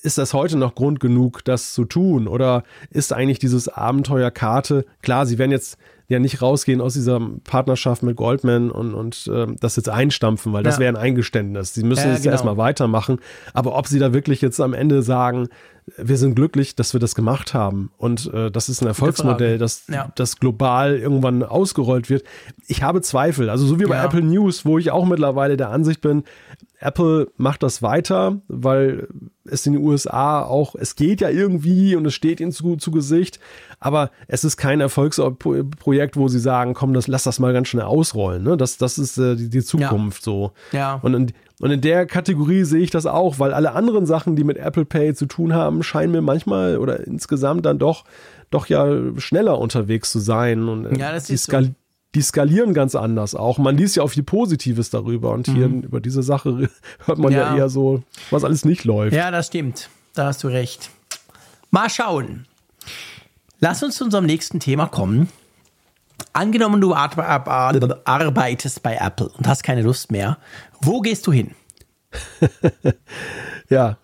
[SPEAKER 2] ist das heute noch Grund genug, das zu tun? Oder ist eigentlich dieses Abenteuer Karte, klar, sie werden jetzt ja nicht rausgehen aus dieser Partnerschaft mit Goldman und, und äh, das jetzt einstampfen, weil das ja. wäre ein Eingeständnis. Sie müssen ja, jetzt genau. erstmal weitermachen. Aber ob sie da wirklich jetzt am Ende sagen, wir sind glücklich, dass wir das gemacht haben und äh, das ist ein Erfolgsmodell, das, ja. das global irgendwann ausgerollt wird. Ich habe Zweifel. Also so wie bei Apple News, wo ich auch mittlerweile der Ansicht bin, Apple macht das weiter, weil es in den USA auch, es geht ja irgendwie und es steht ihnen zu, zu Gesicht, aber es ist kein Erfolgsprojekt, wo sie sagen, komm, das, lass das mal ganz schnell ausrollen. Ne? Das, das ist äh, die, die, Zukunft ja. so.
[SPEAKER 1] Ja.
[SPEAKER 2] Und in, und in der Kategorie sehe ich das auch, weil alle anderen Sachen, die mit Apple Pay zu tun haben, scheinen mir manchmal oder insgesamt dann doch, doch ja schneller unterwegs zu sein. Und
[SPEAKER 1] äh, ja, das
[SPEAKER 2] die, skal so. die skalieren ganz anders auch. Man liest ja auch viel Positives darüber und hier mhm. über diese Sache hört man ja. ja eher so, was alles nicht läuft.
[SPEAKER 1] Ja, das stimmt. Da hast du recht. Mal schauen. Lass uns zu unserem nächsten Thema kommen. Angenommen, du arbeitest bei Apple und hast keine Lust mehr. Wo gehst du hin?
[SPEAKER 2] ja,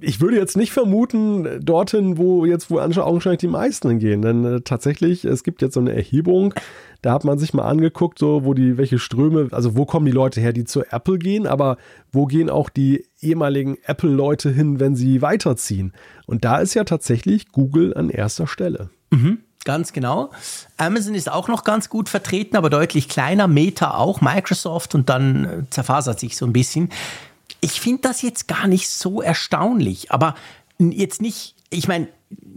[SPEAKER 2] ich würde jetzt nicht vermuten, dorthin, wo jetzt wo augenscheinlich die meisten hingehen. Denn äh, tatsächlich, es gibt jetzt so eine Erhebung, da hat man sich mal angeguckt, so wo die, welche Ströme, also wo kommen die Leute her, die zu Apple gehen, aber wo gehen auch die ehemaligen Apple-Leute hin, wenn sie weiterziehen? Und da ist ja tatsächlich Google an erster Stelle.
[SPEAKER 1] Mhm. Ganz genau. Amazon ist auch noch ganz gut vertreten, aber deutlich kleiner. Meta auch, Microsoft und dann äh, zerfasert sich so ein bisschen. Ich finde das jetzt gar nicht so erstaunlich, aber jetzt nicht, ich meine,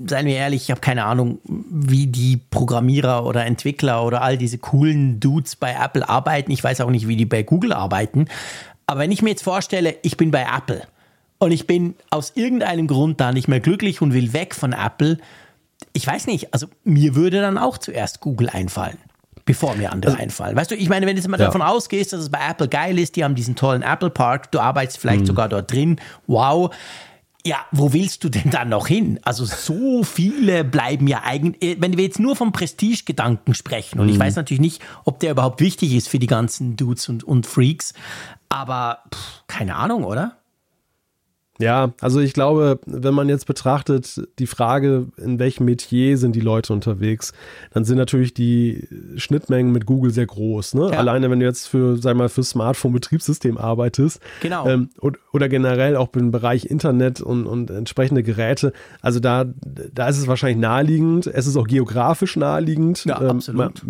[SPEAKER 1] seien wir ehrlich, ich habe keine Ahnung, wie die Programmierer oder Entwickler oder all diese coolen Dudes bei Apple arbeiten. Ich weiß auch nicht, wie die bei Google arbeiten. Aber wenn ich mir jetzt vorstelle, ich bin bei Apple und ich bin aus irgendeinem Grund da nicht mehr glücklich und will weg von Apple, ich weiß nicht, also mir würde dann auch zuerst Google einfallen bevor mir andere also, einfallen. Weißt du, ich meine, wenn du jetzt mal ja. davon ausgehst, dass es bei Apple geil ist, die haben diesen tollen Apple Park, du arbeitest vielleicht mhm. sogar dort drin, wow. Ja, wo willst du denn dann noch hin? Also so viele bleiben ja eigentlich, wenn wir jetzt nur vom Prestige-Gedanken sprechen, und mhm. ich weiß natürlich nicht, ob der überhaupt wichtig ist für die ganzen Dudes und, und Freaks, aber pff, keine Ahnung, oder?
[SPEAKER 2] Ja, also ich glaube, wenn man jetzt betrachtet, die Frage, in welchem Metier sind die Leute unterwegs, dann sind natürlich die Schnittmengen mit Google sehr groß. Ne? Ja. Alleine, wenn du jetzt für, sag mal, für Smartphone-Betriebssystem arbeitest.
[SPEAKER 1] Genau.
[SPEAKER 2] Ähm, und, oder generell auch im Bereich Internet und, und entsprechende Geräte. Also da, da ist es wahrscheinlich naheliegend. Es ist auch geografisch naheliegend.
[SPEAKER 1] Ja, ähm, absolut.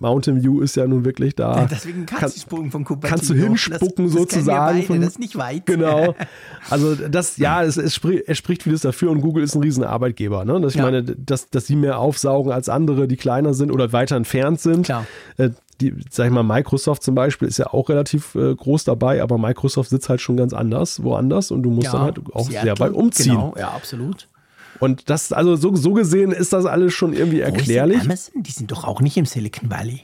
[SPEAKER 2] Mountain View ist ja nun wirklich da.
[SPEAKER 1] Deswegen kannst du spucken von Cupertino.
[SPEAKER 2] Kannst du hinspucken das, das sozusagen.
[SPEAKER 1] Beide, das ist nicht weit.
[SPEAKER 2] Genau. Also das, ja, es, es, spricht, es spricht vieles dafür und Google ist ein riesen Arbeitgeber. Ne? Dass ich ja. meine, dass, dass sie mehr aufsaugen als andere, die kleiner sind oder weiter entfernt sind.
[SPEAKER 1] Klar.
[SPEAKER 2] Äh, die, sag ich mal, Microsoft zum Beispiel ist ja auch relativ äh, groß dabei, aber Microsoft sitzt halt schon ganz anders, woanders und du musst ja, dann halt auch Seattle, sehr weit umziehen. Genau,
[SPEAKER 1] ja, absolut.
[SPEAKER 2] Und das, also so, so gesehen ist das alles schon irgendwie erklärlich.
[SPEAKER 1] Amazon? Die sind doch auch nicht im Silicon Valley.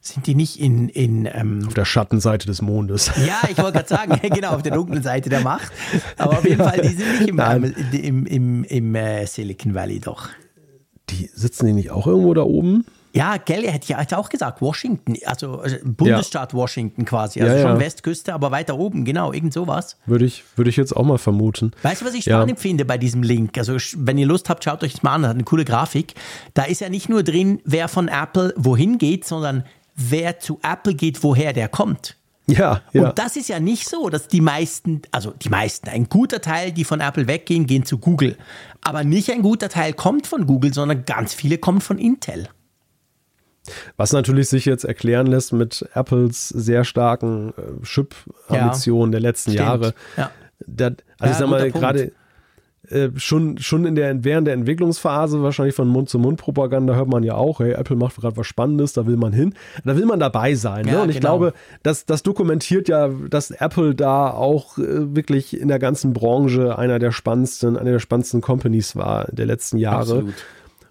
[SPEAKER 1] Sind die nicht in. in ähm
[SPEAKER 2] auf der Schattenseite des Mondes.
[SPEAKER 1] Ja, ich wollte gerade sagen, genau, auf der dunklen Seite der Macht. Aber auf jeden Fall, die sind nicht im, ähm, im, im, im äh, Silicon Valley doch.
[SPEAKER 2] Die sitzen die nicht auch irgendwo da oben?
[SPEAKER 1] Ja, gell, er hätte ja auch gesagt, Washington, also äh, Bundesstaat ja. Washington quasi, also ja, schon ja. Westküste, aber weiter oben, genau, irgend sowas.
[SPEAKER 2] Würde ich, würde ich jetzt auch mal vermuten.
[SPEAKER 1] Weißt du, was ich spannend finde bei diesem Link? Also, wenn ihr Lust habt, schaut euch das mal an, das hat eine coole Grafik. Da ist ja nicht nur drin, wer von Apple wohin geht, sondern wer zu Apple geht, woher der kommt.
[SPEAKER 2] Ja, ja.
[SPEAKER 1] Und das ist ja nicht so, dass die meisten, also die meisten, ein guter Teil, die von Apple weggehen, gehen zu Google. Aber nicht ein guter Teil kommt von Google, sondern ganz viele kommen von Intel.
[SPEAKER 2] Was natürlich sich jetzt erklären lässt mit Apples sehr starken äh, Chip-Ambitionen ja, der letzten stimmt. Jahre. Ja. Der, also ich sag mal, gerade äh, schon, schon in der, während der Entwicklungsphase, wahrscheinlich von Mund-zu-Mund-Propaganda, hört man ja auch, hey, Apple macht gerade was Spannendes, da will man hin. Da will man dabei sein. Ne? Ja, Und ich genau. glaube, das, das dokumentiert ja, dass Apple da auch äh, wirklich in der ganzen Branche einer der spannendsten, einer der spannendsten Companies war der letzten Jahre. Absolut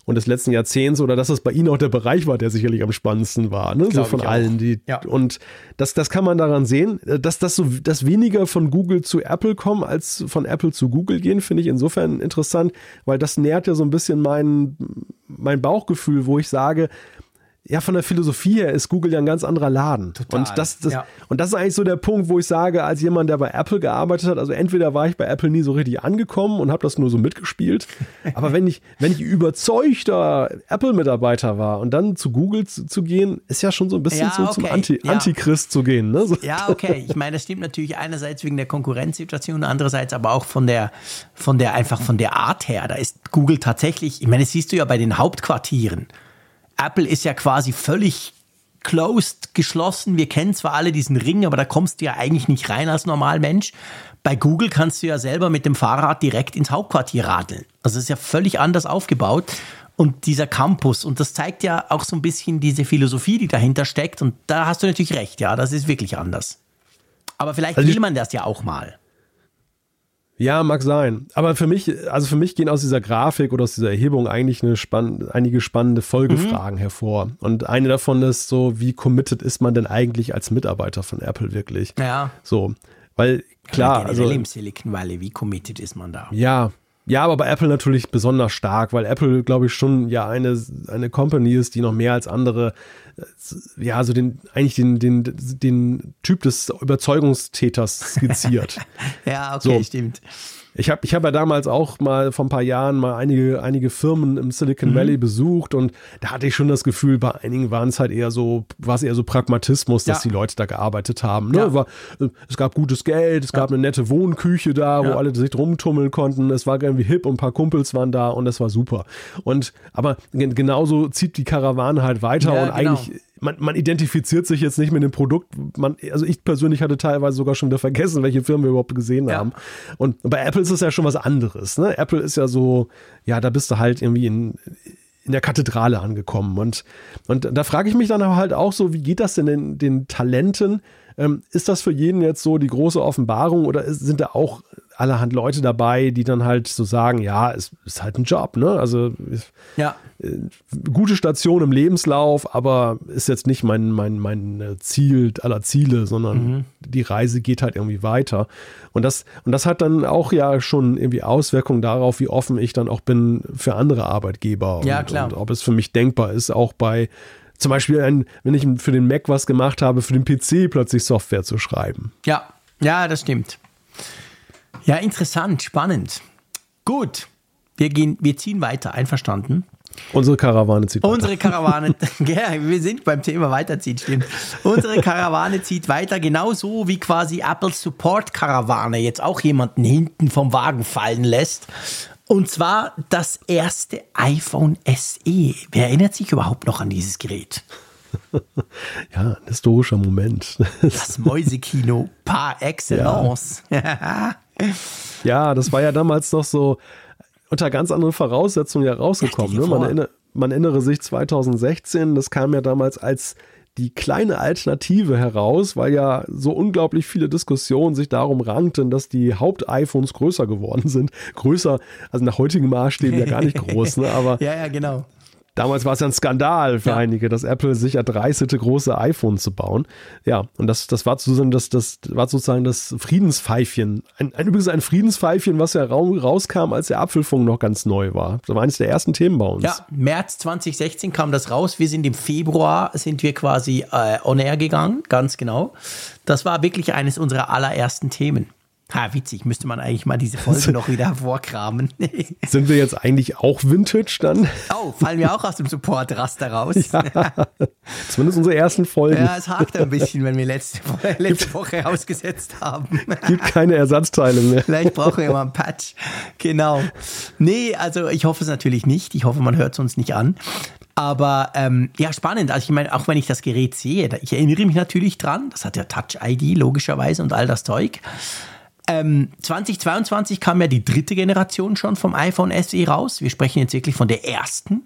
[SPEAKER 2] und des letzten Jahrzehnts oder dass es bei Ihnen auch der Bereich war, der sicherlich am spannendsten war, ne? so von allen. Die, ja. Und das, das kann man daran sehen, dass das so, dass weniger von Google zu Apple kommen, als von Apple zu Google gehen, finde ich insofern interessant, weil das nährt ja so ein bisschen mein, mein Bauchgefühl, wo ich sage, ja, von der Philosophie her ist Google ja ein ganz anderer Laden. Total, und, das, das, ja. und das ist eigentlich so der Punkt, wo ich sage, als jemand, der bei Apple gearbeitet hat, also entweder war ich bei Apple nie so richtig angekommen und habe das nur so mitgespielt, aber wenn ich, wenn ich überzeugter Apple-Mitarbeiter war und dann zu Google zu, zu, gehen, ist ja schon so ein bisschen ja, so okay. zum Anti, ja. Antichrist zu gehen. Ne? So.
[SPEAKER 1] Ja, okay. Ich meine, das stimmt natürlich einerseits wegen der Konkurrenzsituation, andererseits aber auch von der, von der, einfach von der Art her. Da ist Google tatsächlich, ich meine, das siehst du ja bei den Hauptquartieren. Apple ist ja quasi völlig closed, geschlossen. Wir kennen zwar alle diesen Ring, aber da kommst du ja eigentlich nicht rein als Normalmensch. Bei Google kannst du ja selber mit dem Fahrrad direkt ins Hauptquartier radeln. Also es ist ja völlig anders aufgebaut. Und dieser Campus, und das zeigt ja auch so ein bisschen diese Philosophie, die dahinter steckt. Und da hast du natürlich recht, ja, das ist wirklich anders. Aber vielleicht also will man das ja auch mal.
[SPEAKER 2] Ja, mag sein. Aber für mich, also für mich gehen aus dieser Grafik oder aus dieser Erhebung eigentlich eine spann einige spannende Folgefragen mhm. hervor. Und eine davon ist so, wie committed ist man denn eigentlich als Mitarbeiter von Apple wirklich?
[SPEAKER 1] Ja.
[SPEAKER 2] So, weil klar,
[SPEAKER 1] ja, also im Silicon Valley, wie committed ist man da?
[SPEAKER 2] Ja, ja, aber bei Apple natürlich besonders stark, weil Apple, glaube ich, schon ja eine, eine Company ist, die noch mehr als andere, äh, ja, so den, eigentlich den, den, den Typ des Überzeugungstäters skizziert.
[SPEAKER 1] ja, okay, so. stimmt.
[SPEAKER 2] Ich habe ich hab ja damals auch mal vor ein paar Jahren mal einige, einige Firmen im Silicon mhm. Valley besucht und da hatte ich schon das Gefühl, bei einigen waren es halt eher so, war es eher so Pragmatismus, dass ja. die Leute da gearbeitet haben. Ne? Ja. War, es gab gutes Geld, es gab eine nette Wohnküche da, wo alle sich rumtummeln konnten. Es war irgendwie hip und ein paar Kumpels waren da und das war super. Und aber genauso zieht die Karawane halt weiter und genau. eigentlich man, man identifiziert sich jetzt nicht mit dem Produkt. Man, also ich persönlich hatte teilweise sogar schon wieder vergessen, welche Firmen wir überhaupt gesehen ja. haben. Und bei Apple ist es ja schon was anderes. Ne? Apple ist ja so, ja, da bist du halt irgendwie in, in der Kathedrale angekommen. Und, und da frage ich mich dann halt auch so, wie geht das denn den, den Talenten? Ähm, ist das für jeden jetzt so die große Offenbarung oder ist, sind da auch allerhand Leute dabei, die dann halt so sagen, ja, es ist halt ein Job, ne? Also
[SPEAKER 1] ja.
[SPEAKER 2] Äh, gute Station im Lebenslauf, aber ist jetzt nicht mein, mein, mein äh, Ziel aller Ziele, sondern mhm. die Reise geht halt irgendwie weiter. Und das, und das hat dann auch ja schon irgendwie Auswirkungen darauf, wie offen ich dann auch bin für andere Arbeitgeber.
[SPEAKER 1] Ja,
[SPEAKER 2] und,
[SPEAKER 1] klar.
[SPEAKER 2] Und ob es für mich denkbar ist, auch bei zum Beispiel, ein, wenn ich für den Mac was gemacht habe, für den PC plötzlich Software zu schreiben.
[SPEAKER 1] Ja, ja, das stimmt. Ja, interessant, spannend. Gut, wir gehen, wir ziehen weiter, einverstanden?
[SPEAKER 2] Unsere Karawane zieht
[SPEAKER 1] weiter. Unsere Karawane, ja, wir sind beim Thema weiterziehen, stimmt. Unsere Karawane zieht weiter, genauso wie quasi Apples Support Karawane jetzt auch jemanden hinten vom Wagen fallen lässt. Und zwar das erste iPhone SE. Wer erinnert sich überhaupt noch an dieses Gerät?
[SPEAKER 2] ja, ein historischer Moment.
[SPEAKER 1] Das Mäusekino par excellence.
[SPEAKER 2] Ja. ja, das war ja damals noch so unter ganz anderen Voraussetzungen ja rausgekommen. Ne? Man, erinnere, man erinnere sich 2016, das kam ja damals als die kleine Alternative heraus, weil ja so unglaublich viele Diskussionen sich darum rankten, dass die Haupt-iPhones größer geworden sind. Größer, also nach heutigen Maßstäben ja gar nicht groß, ne? aber
[SPEAKER 1] ja, ja, genau.
[SPEAKER 2] Damals war es ja ein Skandal für ja. einige, dass Apple sich erdreistete, große iPhones zu bauen. Ja, und das, das, war sozusagen das, das war sozusagen das Friedenspfeifchen. Ein, ein, übrigens ein Friedenspfeifchen, was ja rauskam, als der Apfelfunk noch ganz neu war. Das war eines der ersten Themen bei uns.
[SPEAKER 1] Ja, März 2016 kam das raus. Wir sind im Februar, sind wir quasi äh, on air gegangen, ganz genau. Das war wirklich eines unserer allerersten Themen. Ha, witzig, müsste man eigentlich mal diese Folge noch wieder hervorkramen.
[SPEAKER 2] Sind wir jetzt eigentlich auch Vintage dann?
[SPEAKER 1] Oh, fallen wir auch aus dem Support-Raster raus?
[SPEAKER 2] Ja, zumindest unsere ersten Folgen.
[SPEAKER 1] Ja, es hakt ein bisschen, wenn wir letzte, letzte Woche ausgesetzt haben.
[SPEAKER 2] Gibt keine Ersatzteile mehr.
[SPEAKER 1] Vielleicht brauchen wir mal einen Patch. Genau. Nee, also ich hoffe es natürlich nicht. Ich hoffe, man hört es uns nicht an. Aber ähm, ja, spannend. Also ich meine, auch wenn ich das Gerät sehe, ich erinnere mich natürlich dran, das hat ja Touch-ID logischerweise und all das Zeug. Ähm, 2022 kam ja die dritte Generation schon vom iPhone SE raus. Wir sprechen jetzt wirklich von der ersten.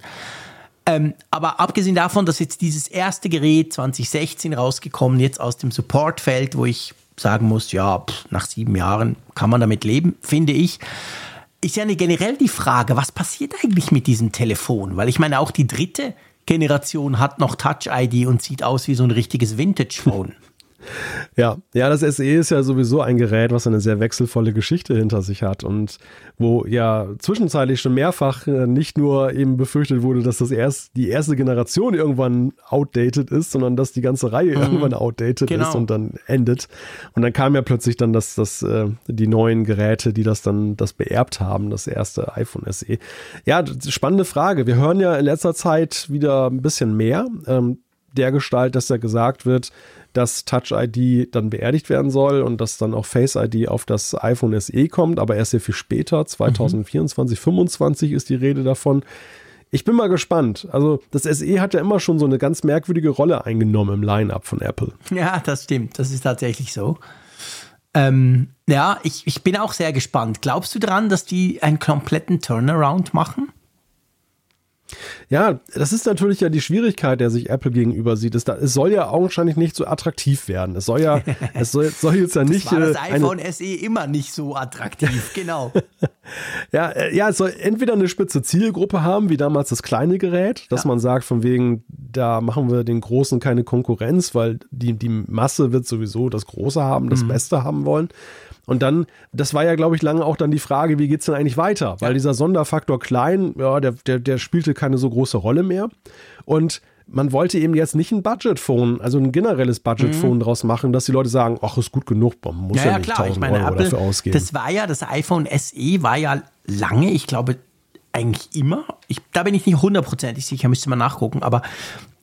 [SPEAKER 1] Ähm, aber abgesehen davon, dass jetzt dieses erste Gerät 2016 rausgekommen, jetzt aus dem Supportfeld, wo ich sagen muss, ja, pff, nach sieben Jahren kann man damit leben, finde ich, ist ja generell die Frage, was passiert eigentlich mit diesem Telefon? Weil ich meine, auch die dritte Generation hat noch Touch-ID und sieht aus wie so ein richtiges Vintage-Phone.
[SPEAKER 2] Ja, ja, das SE ist ja sowieso ein Gerät, was eine sehr wechselvolle Geschichte hinter sich hat und wo ja zwischenzeitlich schon mehrfach äh, nicht nur eben befürchtet wurde, dass das erst die erste Generation irgendwann outdated ist, sondern dass die ganze Reihe mhm. irgendwann outdated genau. ist und dann endet. Und dann kam ja plötzlich dann das, das, äh, die neuen Geräte, die das dann das beerbt haben, das erste iPhone SE. Ja, spannende Frage. Wir hören ja in letzter Zeit wieder ein bisschen mehr. Ähm, der Gestalt, dass da gesagt wird, dass Touch ID dann beerdigt werden soll und dass dann auch Face ID auf das iPhone SE kommt, aber erst sehr viel später, 2024, mhm. 25 ist die Rede davon. Ich bin mal gespannt. Also das SE hat ja immer schon so eine ganz merkwürdige Rolle eingenommen im Line-up von Apple.
[SPEAKER 1] Ja, das stimmt. Das ist tatsächlich so. Ähm, ja, ich, ich bin auch sehr gespannt. Glaubst du daran, dass die einen kompletten Turnaround machen?
[SPEAKER 2] Ja, das ist natürlich ja die Schwierigkeit, der sich Apple gegenüber sieht. Es, es soll ja augenscheinlich nicht so attraktiv werden. Es soll ja, es soll, soll jetzt ja nicht.
[SPEAKER 1] Das war das äh, iPhone SE immer nicht so attraktiv, genau.
[SPEAKER 2] ja, äh, ja, es soll entweder eine spitze Zielgruppe haben, wie damals das kleine Gerät, dass ja. man sagt, von wegen, da machen wir den Großen keine Konkurrenz, weil die, die Masse wird sowieso das Große haben, das mhm. Beste haben wollen. Und dann, das war ja, glaube ich, lange auch dann die Frage, wie geht es denn eigentlich weiter? Weil dieser Sonderfaktor klein, ja, der, der, der spielte keine so große Rolle mehr. Und man wollte eben jetzt nicht ein Budgetphone, also ein generelles Budgetphone mhm. draus machen, dass die Leute sagen, ach, ist gut genug, man muss ja, ja, ja nicht klar. 1000 ich meine, Euro Apple, dafür ausgeben.
[SPEAKER 1] Das war ja, das iPhone SE war ja lange, ich glaube, eigentlich immer, ich, da bin ich nicht hundertprozentig sicher, müsste man nachgucken, aber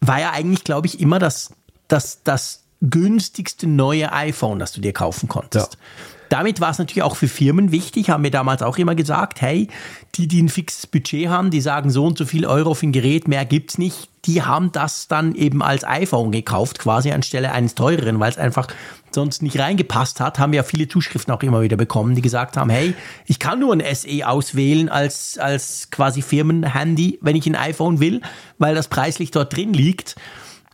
[SPEAKER 1] war ja eigentlich, glaube ich, immer das, das, das günstigste neue iPhone, das du dir kaufen konntest. Ja. Damit war es natürlich auch für Firmen wichtig, haben wir damals auch immer gesagt, hey, die, die ein fixes Budget haben, die sagen so und so viel Euro für ein Gerät, mehr gibt's nicht, die haben das dann eben als iPhone gekauft, quasi anstelle eines teureren, weil es einfach sonst nicht reingepasst hat, haben wir ja viele Zuschriften auch immer wieder bekommen, die gesagt haben, hey, ich kann nur ein SE auswählen als, als quasi Firmenhandy, wenn ich ein iPhone will, weil das preislich dort drin liegt.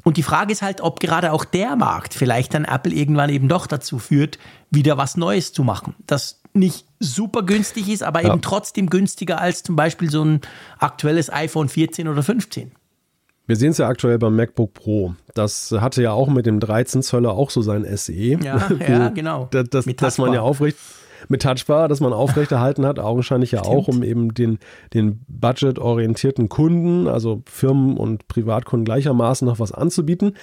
[SPEAKER 1] Und die Frage ist halt, ob gerade auch der Markt vielleicht dann Apple irgendwann eben doch dazu führt, wieder was Neues zu machen. Das nicht super günstig ist, aber ja. eben trotzdem günstiger als zum Beispiel so ein aktuelles iPhone 14 oder 15.
[SPEAKER 2] Wir sehen es ja aktuell beim MacBook Pro. Das hatte ja auch mit dem 13 Zöller auch so sein SE.
[SPEAKER 1] Ja, ja genau.
[SPEAKER 2] Das, das, dass man ja aufrecht mit Touchbar, das man aufrechterhalten hat, augenscheinlich ja Stimmt. auch, um eben den, den budgetorientierten Kunden, also Firmen und Privatkunden gleichermaßen noch was anzubieten.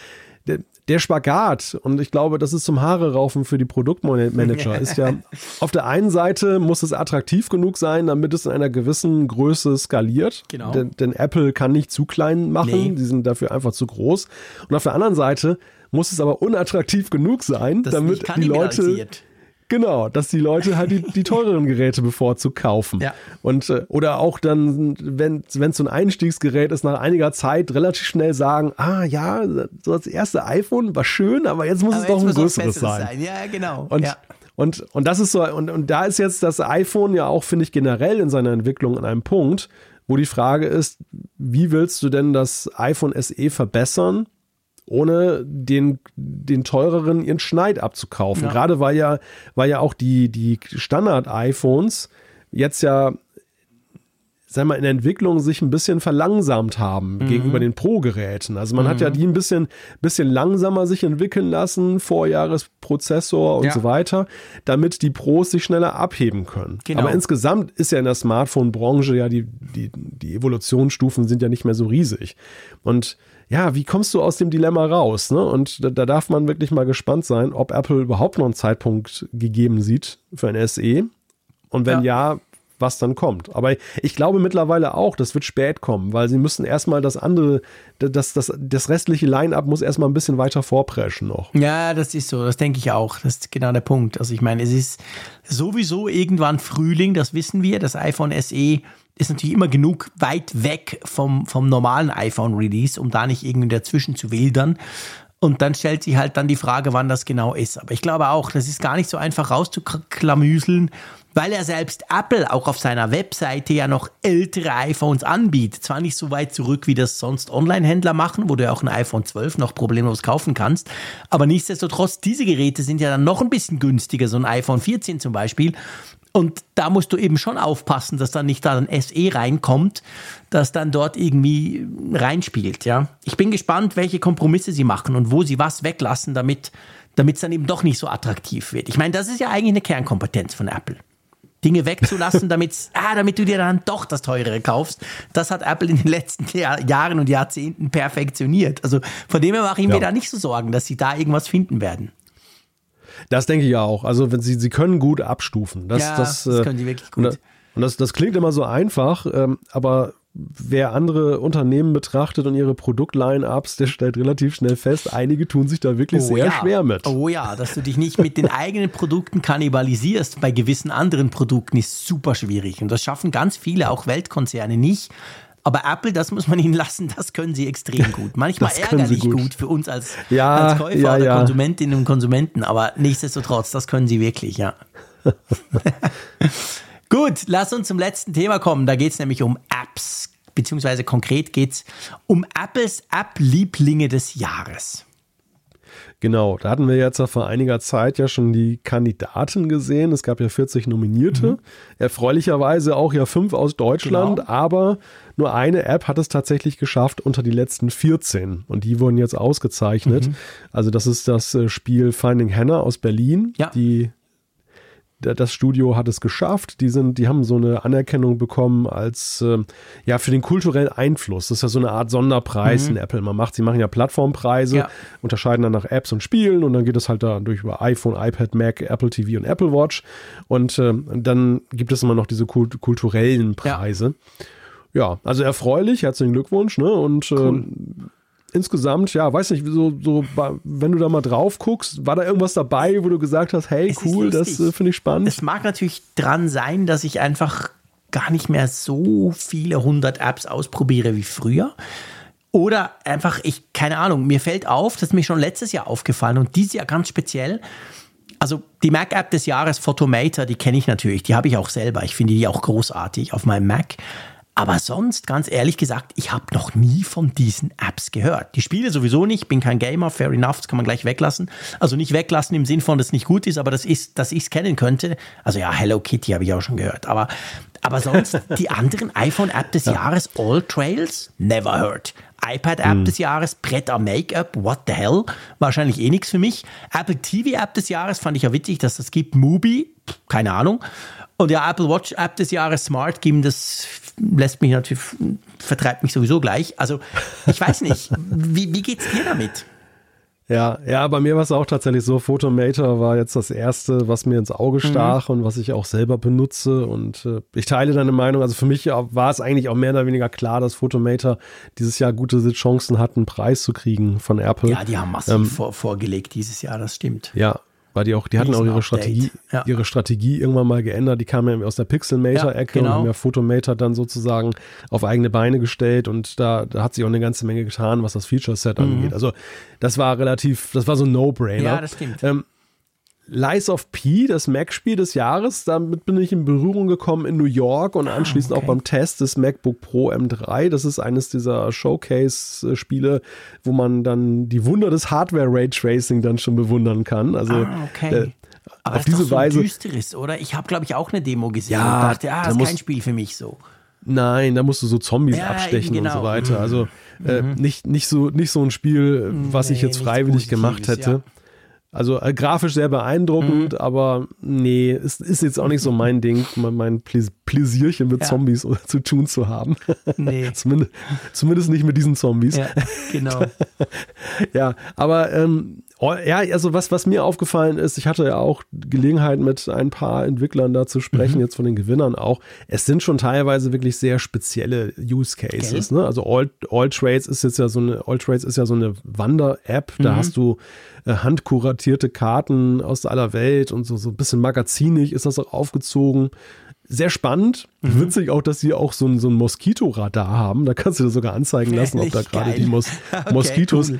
[SPEAKER 2] Der, der Spagat, und ich glaube, das ist zum Haare raufen für die Produktmanager, ist ja, auf der einen Seite muss es attraktiv genug sein, damit es in einer gewissen Größe skaliert. Genau. Denn, denn Apple kann nicht zu klein machen, nee. die sind dafür einfach zu groß. Und auf der anderen Seite muss es aber unattraktiv genug sein, das damit die Leute Genau, dass die Leute halt die, die teureren Geräte bevorzugt kaufen. Ja. Und, äh, oder auch dann, wenn es so ein Einstiegsgerät ist, nach einiger Zeit relativ schnell sagen, ah ja, so das erste iPhone war schön, aber jetzt muss aber es doch ein größeres sein. sein.
[SPEAKER 1] Ja, genau.
[SPEAKER 2] Und,
[SPEAKER 1] ja.
[SPEAKER 2] Und, und das ist so, und, und da ist jetzt das iPhone ja auch, finde ich, generell in seiner Entwicklung an einem Punkt, wo die Frage ist, wie willst du denn das iPhone SE verbessern, ohne den, den teureren ihren Schneid abzukaufen. Ja. Gerade weil ja, weil ja auch die, die Standard-iPhones jetzt ja sag mal, in der Entwicklung sich ein bisschen verlangsamt haben mhm. gegenüber den Pro-Geräten. Also man mhm. hat ja mhm. die ein bisschen, bisschen langsamer sich entwickeln lassen, Vorjahresprozessor und ja. so weiter, damit die Pros sich schneller abheben können. Genau. Aber insgesamt ist ja in der Smartphone-Branche ja die, die, die Evolutionsstufen sind ja nicht mehr so riesig. Und ja, wie kommst du aus dem Dilemma raus? Ne? Und da, da, darf man wirklich mal gespannt sein, ob Apple überhaupt noch einen Zeitpunkt gegeben sieht für ein SE. Und wenn ja, ja was dann kommt. Aber ich glaube mittlerweile auch, das wird spät kommen, weil sie müssen erstmal das andere, das, das, das restliche Line-up muss erstmal ein bisschen weiter vorpreschen noch.
[SPEAKER 1] Ja, das ist so, das denke ich auch. Das ist genau der Punkt. Also ich meine, es ist sowieso irgendwann Frühling, das wissen wir. Das iPhone SE ist natürlich immer genug weit weg vom, vom normalen iPhone-Release, um da nicht irgendwie dazwischen zu wildern. Und dann stellt sich halt dann die Frage, wann das genau ist. Aber ich glaube auch, das ist gar nicht so einfach rauszuklamüseln weil er selbst Apple auch auf seiner Webseite ja noch ältere iPhones anbietet. Zwar nicht so weit zurück, wie das sonst Online-Händler machen, wo du ja auch ein iPhone 12 noch problemlos kaufen kannst. Aber nichtsdestotrotz, diese Geräte sind ja dann noch ein bisschen günstiger, so ein iPhone 14 zum Beispiel. Und da musst du eben schon aufpassen, dass dann nicht da ein SE reinkommt, das dann dort irgendwie reinspielt, ja. Ich bin gespannt, welche Kompromisse sie machen und wo sie was weglassen, damit es dann eben doch nicht so attraktiv wird. Ich meine, das ist ja eigentlich eine Kernkompetenz von Apple. Dinge wegzulassen, damit, ah, damit du dir dann doch das teurere kaufst. Das hat Apple in den letzten Jahr, Jahren und Jahrzehnten perfektioniert. Also von dem her mache ich mir ja. da nicht so Sorgen, dass sie da irgendwas finden werden.
[SPEAKER 2] Das denke ich ja auch. Also wenn sie, sie können gut abstufen. Das,
[SPEAKER 1] ja,
[SPEAKER 2] das,
[SPEAKER 1] das können sie wirklich gut.
[SPEAKER 2] Und das, das klingt immer so einfach, ähm, aber wer andere Unternehmen betrachtet und ihre Produktline-Ups, der stellt relativ schnell fest, einige tun sich da wirklich oh, sehr
[SPEAKER 1] ja.
[SPEAKER 2] schwer mit.
[SPEAKER 1] Oh ja, dass du dich nicht mit den eigenen Produkten kannibalisierst bei gewissen anderen Produkten ist super schwierig. Und das schaffen ganz viele, auch Weltkonzerne nicht. Aber Apple, das muss man ihnen lassen, das können sie extrem gut. Manchmal ärgerlich gut. gut. für uns als, ja, als Käufer ja, oder ja. Konsumentinnen und Konsumenten, aber nichtsdestotrotz, das können sie wirklich, ja. Gut, lass uns zum letzten Thema kommen. Da geht es nämlich um Apps, beziehungsweise konkret geht es um Apples App-Lieblinge des Jahres.
[SPEAKER 2] Genau, da hatten wir jetzt vor einiger Zeit ja schon die Kandidaten gesehen. Es gab ja 40 Nominierte. Mhm. Erfreulicherweise auch ja fünf aus Deutschland, genau. aber nur eine App hat es tatsächlich geschafft unter die letzten 14 und die wurden jetzt ausgezeichnet. Mhm. Also das ist das äh, Spiel Finding Hannah aus Berlin, ja. die das Studio hat es geschafft. Die sind, die haben so eine Anerkennung bekommen als äh, ja für den kulturellen Einfluss. Das ist ja so eine Art Sonderpreis, mhm. den Apple immer macht. Sie machen ja Plattformpreise, ja. unterscheiden dann nach Apps und Spielen und dann geht es halt da durch über iPhone, iPad, Mac, Apple TV und Apple Watch. Und äh, dann gibt es immer noch diese kult kulturellen Preise. Ja. ja. also erfreulich, herzlichen Glückwunsch, ne? Und cool. äh, insgesamt, ja, weiß nicht, so, so, wenn du da mal drauf guckst, war da irgendwas dabei, wo du gesagt hast, hey, es cool, das äh, finde ich spannend?
[SPEAKER 1] Es mag natürlich dran sein, dass ich einfach gar nicht mehr so viele hundert Apps ausprobiere wie früher. Oder einfach, ich, keine Ahnung, mir fällt auf, das ist mir schon letztes Jahr aufgefallen und dieses Jahr ganz speziell. Also die Mac-App des Jahres, Photomator, die kenne ich natürlich, die habe ich auch selber. Ich finde die auch großartig auf meinem Mac. Aber sonst, ganz ehrlich gesagt, ich habe noch nie von diesen Apps gehört. Die Spiele sowieso nicht, bin kein Gamer, fair enough, das kann man gleich weglassen. Also nicht weglassen im Sinn von, dass es nicht gut ist, aber das ist, dass ich es kennen könnte. Also ja, Hello Kitty habe ich auch schon gehört. Aber, aber sonst die anderen iPhone-App des ja. Jahres, All Trails, never heard. iPad-App hm. des Jahres, Brett Make-up, what the hell? Wahrscheinlich eh nichts für mich. Apple TV-App des Jahres fand ich ja witzig, dass das gibt. Mubi, keine Ahnung. Und ja, Apple Watch App des Jahres Smart Game, das lässt mich natürlich, vertreibt mich sowieso gleich. Also ich weiß nicht, wie, wie geht's dir damit?
[SPEAKER 2] Ja, ja, bei mir war es auch tatsächlich so, Photomator war jetzt das erste, was mir ins Auge mhm. stach mhm. und was ich auch selber benutze und äh, ich teile deine Meinung, also für mich war es eigentlich auch mehr oder weniger klar, dass Photomator dieses Jahr gute Chancen hat, einen Preis zu kriegen von Apple.
[SPEAKER 1] Ja, die haben massiv ähm, vor, vorgelegt dieses Jahr, das stimmt.
[SPEAKER 2] Ja, weil die auch, die hatten auch ihre Strategie, ja. ihre Strategie irgendwann mal geändert. Die kamen ja aus der Pixelmator-Ecke ja, genau. und haben ja Photomator dann sozusagen auf eigene Beine gestellt und da, da hat sich auch eine ganze Menge getan, was das Feature-Set mhm. angeht. Also das war relativ, das war so ein No-Brainer.
[SPEAKER 1] Ja, das stimmt.
[SPEAKER 2] Ähm, Lies of P, das Mac-Spiel des Jahres, damit bin ich in Berührung gekommen in New York und ah, anschließend ah, okay. auch beim Test des MacBook Pro M3. Das ist eines dieser Showcase-Spiele, wo man dann die Wunder des Hardware-Raytracing dann schon bewundern kann. Also
[SPEAKER 1] ah, okay. Äh, aber auf diese so Weise. düsteres, oder? Ich habe, glaube ich, auch eine Demo gesehen
[SPEAKER 2] ja,
[SPEAKER 1] und dachte, ah, das ist kein Spiel für mich so.
[SPEAKER 2] Nein, da musst du so Zombies
[SPEAKER 1] Ja,
[SPEAKER 2] abstechen
[SPEAKER 1] genau.
[SPEAKER 2] und so weiter. Also äh, nicht, nicht, so, nicht so ein Spiel, was ich
[SPEAKER 1] Nee,
[SPEAKER 2] jetzt
[SPEAKER 1] nichts
[SPEAKER 2] freiwillig gemacht hätte.
[SPEAKER 1] ja.
[SPEAKER 2] Also äh, grafisch sehr beeindruckend,
[SPEAKER 1] Mhm.
[SPEAKER 2] aber nee, es ist jetzt auch nicht so mein Ding, mein, mein Pläs- Pläsierchen mit
[SPEAKER 1] Ja.
[SPEAKER 2] Zombies zu tun zu haben.
[SPEAKER 1] Nee.
[SPEAKER 2] zumindest, zumindest nicht mit diesen Zombies.
[SPEAKER 1] Ja, genau.
[SPEAKER 2] Ja, aber ähm, oh, ja, also was, was mir aufgefallen ist, ich hatte ja auch Gelegenheit mit ein paar Entwicklern da zu sprechen,
[SPEAKER 1] Mhm.
[SPEAKER 2] jetzt von den Gewinnern auch. Es sind schon teilweise wirklich sehr spezielle Use Cases. Ne? Also All, All Trades ist jetzt ja so eine, All Trades ist ja so eine Wander-App.
[SPEAKER 1] Mhm.
[SPEAKER 2] Da hast du äh, handkuratierte Karten aus aller Welt und so, so ein bisschen magazinig ist das auch aufgezogen. Sehr spannend.
[SPEAKER 1] Mhm.
[SPEAKER 2] Witzig auch, dass sie auch so ein, so ein Moskitoradar haben. Da kannst du dir sogar anzeigen lassen, ob da
[SPEAKER 1] Ehrlich
[SPEAKER 2] gerade die Mos
[SPEAKER 1] Okay,
[SPEAKER 2] Moskitos
[SPEAKER 1] cool.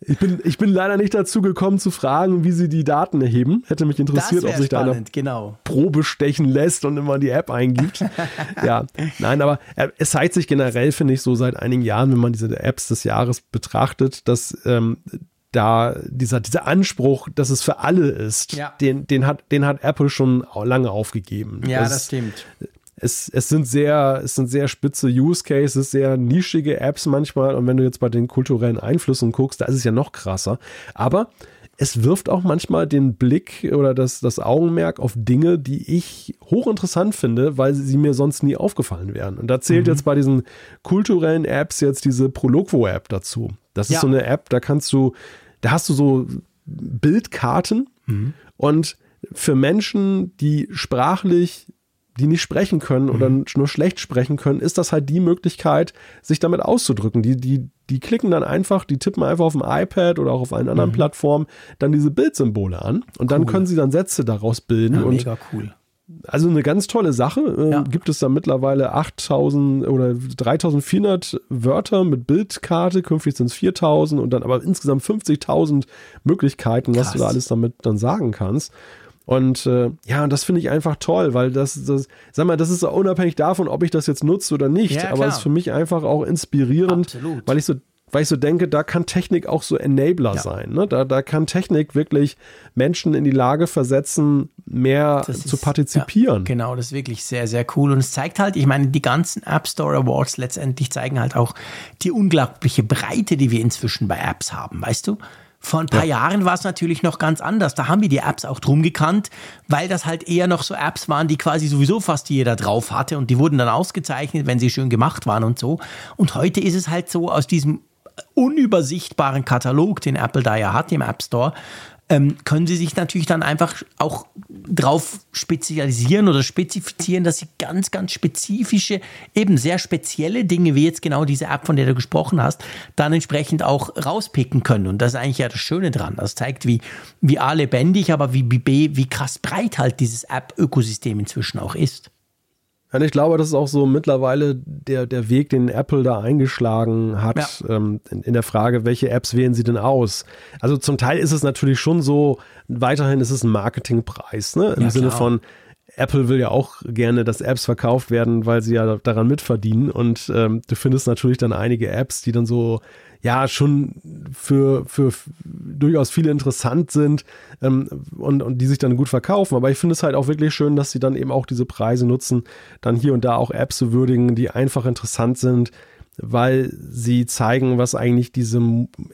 [SPEAKER 2] Ich bin, ich bin leider nicht dazu gekommen zu fragen, wie sie die Daten erheben. Hätte mich
[SPEAKER 1] Das
[SPEAKER 2] interessiert, ob sich da einer
[SPEAKER 1] spannend, genau.
[SPEAKER 2] Probe stechen lässt und immer die App eingibt. ja, nein, aber äh, es zeigt sich generell, finde ich, so seit einigen Jahren, wenn man diese Apps des Jahres betrachtet, dass ähm, da dieser, dieser Anspruch, dass es für alle ist,
[SPEAKER 1] Ja.
[SPEAKER 2] den, den, hat, den hat Apple schon lange aufgegeben.
[SPEAKER 1] Ja,
[SPEAKER 2] Es-
[SPEAKER 1] das stimmt.
[SPEAKER 2] Es, es sind sehr, es sind sehr spitze Use Cases, sehr nischige Apps manchmal. Und wenn du jetzt bei den kulturellen Einflüssen guckst, da ist es ja noch krasser. Aber es wirft auch manchmal den Blick oder das, das Augenmerk auf Dinge, die ich hochinteressant finde, weil sie mir sonst nie aufgefallen wären. Und da zählt jetzt bei diesen kulturellen Apps jetzt diese Proloquo-App dazu. Das ist
[SPEAKER 1] Ja.
[SPEAKER 2] so eine App, da kannst du, da hast du so Bildkarten und für Menschen, die sprachlich die nicht sprechen können oder nur schlecht sprechen können, ist das halt die Möglichkeit, sich damit auszudrücken. Die, die, die klicken dann einfach, die tippen einfach auf dem iPad oder auch auf einer anderen Plattform dann diese Bildsymbole an und dann können sie dann Sätze daraus bilden.
[SPEAKER 1] Ja,
[SPEAKER 2] und
[SPEAKER 1] mega cool.
[SPEAKER 2] also eine ganz tolle Sache. Ähm,
[SPEAKER 1] Ja.
[SPEAKER 2] Gibt es da mittlerweile 8000 oder 3400 Wörter mit Bildkarte, künftig sind es 4000 und dann aber insgesamt 50.000 Möglichkeiten, was du
[SPEAKER 1] Krass.
[SPEAKER 2] da alles damit dann sagen kannst. Und äh, ja, und das finde ich einfach toll, weil das, das, sag mal, das ist unabhängig davon, ob ich das jetzt nutze oder nicht,
[SPEAKER 1] Ja,
[SPEAKER 2] aber es ist für mich einfach auch inspirierend,
[SPEAKER 1] Absolut.
[SPEAKER 2] weil ich so weil ich so denke, da kann Technik auch so Enabler
[SPEAKER 1] Ja.
[SPEAKER 2] sein. Ne? Da, da kann Technik wirklich Menschen in die Lage versetzen, mehr
[SPEAKER 1] Das
[SPEAKER 2] zu
[SPEAKER 1] ist-
[SPEAKER 2] partizipieren.
[SPEAKER 1] Ja, genau, das ist wirklich sehr, sehr cool. Und es zeigt halt, ich meine, die ganzen App Store Awards letztendlich zeigen halt auch die unglaubliche Breite, die wir inzwischen bei Apps haben, weißt du? Vor ein paar Jahren war es natürlich noch ganz anders. Da haben wir die Apps auch drum gekannt, weil das halt eher noch so Apps waren, die quasi sowieso fast jeder drauf hatte und die wurden dann ausgezeichnet, wenn sie schön gemacht waren und so. Und heute ist es halt so aus diesem unübersichtbaren Katalog, den Apple da ja hat im App Store, können sie sich natürlich dann einfach auch drauf spezialisieren oder spezifizieren, dass sie ganz, ganz spezifische, eben sehr spezielle Dinge, wie jetzt genau diese App, von der du gesprochen hast, dann entsprechend auch rauspicken können. Und das ist eigentlich ja das Schöne dran. Das zeigt, wie, wie A lebendig, aber wie, wie, wie krass breit halt dieses App-Ökosystem inzwischen auch ist.
[SPEAKER 2] Und ich glaube, das ist auch so mittlerweile der, der Weg, den Apple da eingeschlagen hat, ähm, in, in der Frage, welche Apps wählen sie denn aus? Also zum Teil ist es natürlich schon so, weiterhin ist es ein Marketingpreis, ne? Im
[SPEAKER 1] Ja,
[SPEAKER 2] Sinne
[SPEAKER 1] klar.
[SPEAKER 2] von, Apple will ja auch gerne, dass Apps verkauft werden, weil sie ja daran mitverdienen. Und ähm, du findest natürlich dann einige Apps, die dann so, ja, schon für, für durchaus viele interessant sind ähm, und, und die sich dann gut verkaufen. Aber ich finde es halt auch wirklich schön, dass sie dann eben auch diese Preise nutzen, dann hier und da auch Apps zu würdigen, die einfach interessant sind, weil sie zeigen, was eigentlich diese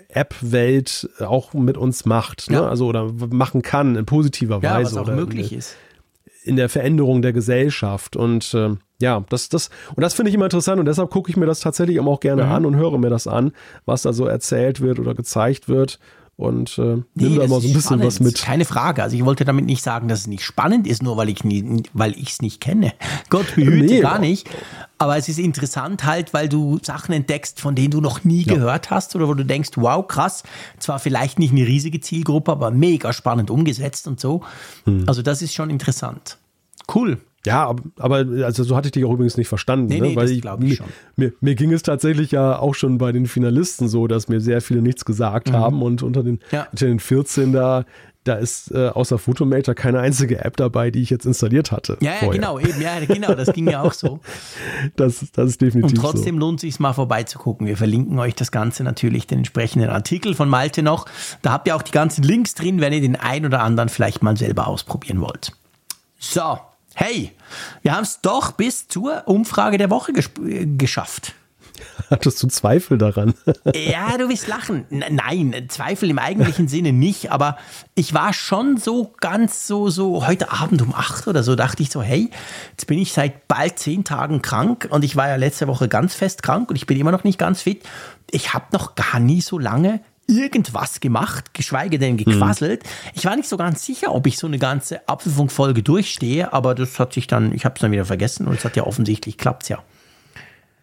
[SPEAKER 2] App-Welt auch mit uns macht. Ne?
[SPEAKER 1] Ja.
[SPEAKER 2] Also oder machen kann in positiver
[SPEAKER 1] Ja,
[SPEAKER 2] Weise.
[SPEAKER 1] was auch
[SPEAKER 2] oder
[SPEAKER 1] möglich
[SPEAKER 2] in,
[SPEAKER 1] ist.
[SPEAKER 2] in der Veränderung der Gesellschaft. Und ähm, ja, das, das, und das finde ich immer interessant und deshalb gucke ich mir das tatsächlich immer auch gerne
[SPEAKER 1] Mhm.
[SPEAKER 2] an und höre mir das an, was da so erzählt wird oder gezeigt wird. Und äh, nimm da
[SPEAKER 1] das
[SPEAKER 2] immer so ein bisschen
[SPEAKER 1] spannend.
[SPEAKER 2] was mit.
[SPEAKER 1] Keine Frage. Also ich wollte damit nicht sagen, dass es nicht spannend ist, nur weil ich nie, weil ich es nicht kenne. Gott behüte
[SPEAKER 2] Nee.
[SPEAKER 1] gar nicht. Aber es ist interessant halt, weil du Sachen entdeckst, von denen du noch nie gehört hast oder wo du denkst, wow, krass. Zwar vielleicht nicht eine riesige Zielgruppe, aber mega spannend umgesetzt und so.
[SPEAKER 2] Hm.
[SPEAKER 1] Also das ist schon interessant. Cool.
[SPEAKER 2] Ja, ab- aber also so hatte ich dich auch übrigens nicht verstanden,
[SPEAKER 1] Nee,
[SPEAKER 2] ne?
[SPEAKER 1] nee,
[SPEAKER 2] weil
[SPEAKER 1] das glaub ich
[SPEAKER 2] mir,
[SPEAKER 1] schon.
[SPEAKER 2] Mir, ging es tatsächlich ja auch schon bei den Finalisten so, dass mir sehr viele nichts gesagt haben und unter den,
[SPEAKER 1] Mhm. Ja.
[SPEAKER 2] unter den 14 da, da ist äh, außer Photomator keine einzige App dabei, die ich jetzt installiert hatte.
[SPEAKER 1] Ja, ja, genau, eben, ja, genau, das ging ja auch so.
[SPEAKER 2] Das, das ist definitiv
[SPEAKER 1] Und trotzdem lohnt sich mal vorbeizugucken. Wir verlinken euch das Ganze natürlich, den entsprechenden Artikel von Malte noch. Da habt ihr auch die ganzen Links drin, wenn ihr den ein oder anderen vielleicht mal selber ausprobieren wollt. So, Hey, wir haben es doch bis zur Umfrage der Woche geschafft.
[SPEAKER 2] Hattest du Zweifel daran?
[SPEAKER 1] ja, du wirst lachen. Nein, Zweifel im eigentlichen Sinne nicht, aber ich war schon so ganz so, so heute Abend um acht oder so, dachte ich so, hey, jetzt bin ich seit bald zehn Tagen krank und ich war ja letzte Woche ganz fest krank und ich bin immer noch nicht ganz fit. Ich habe noch gar nie so lange irgendwas gemacht, geschweige denn gequasselt. Mhm. Ich war nicht so ganz sicher, ob ich so eine ganze Apfelfunkfolge durchstehe, aber das hat sich dann, ich habe es dann wieder vergessen und es hat ja offensichtlich klappt ja.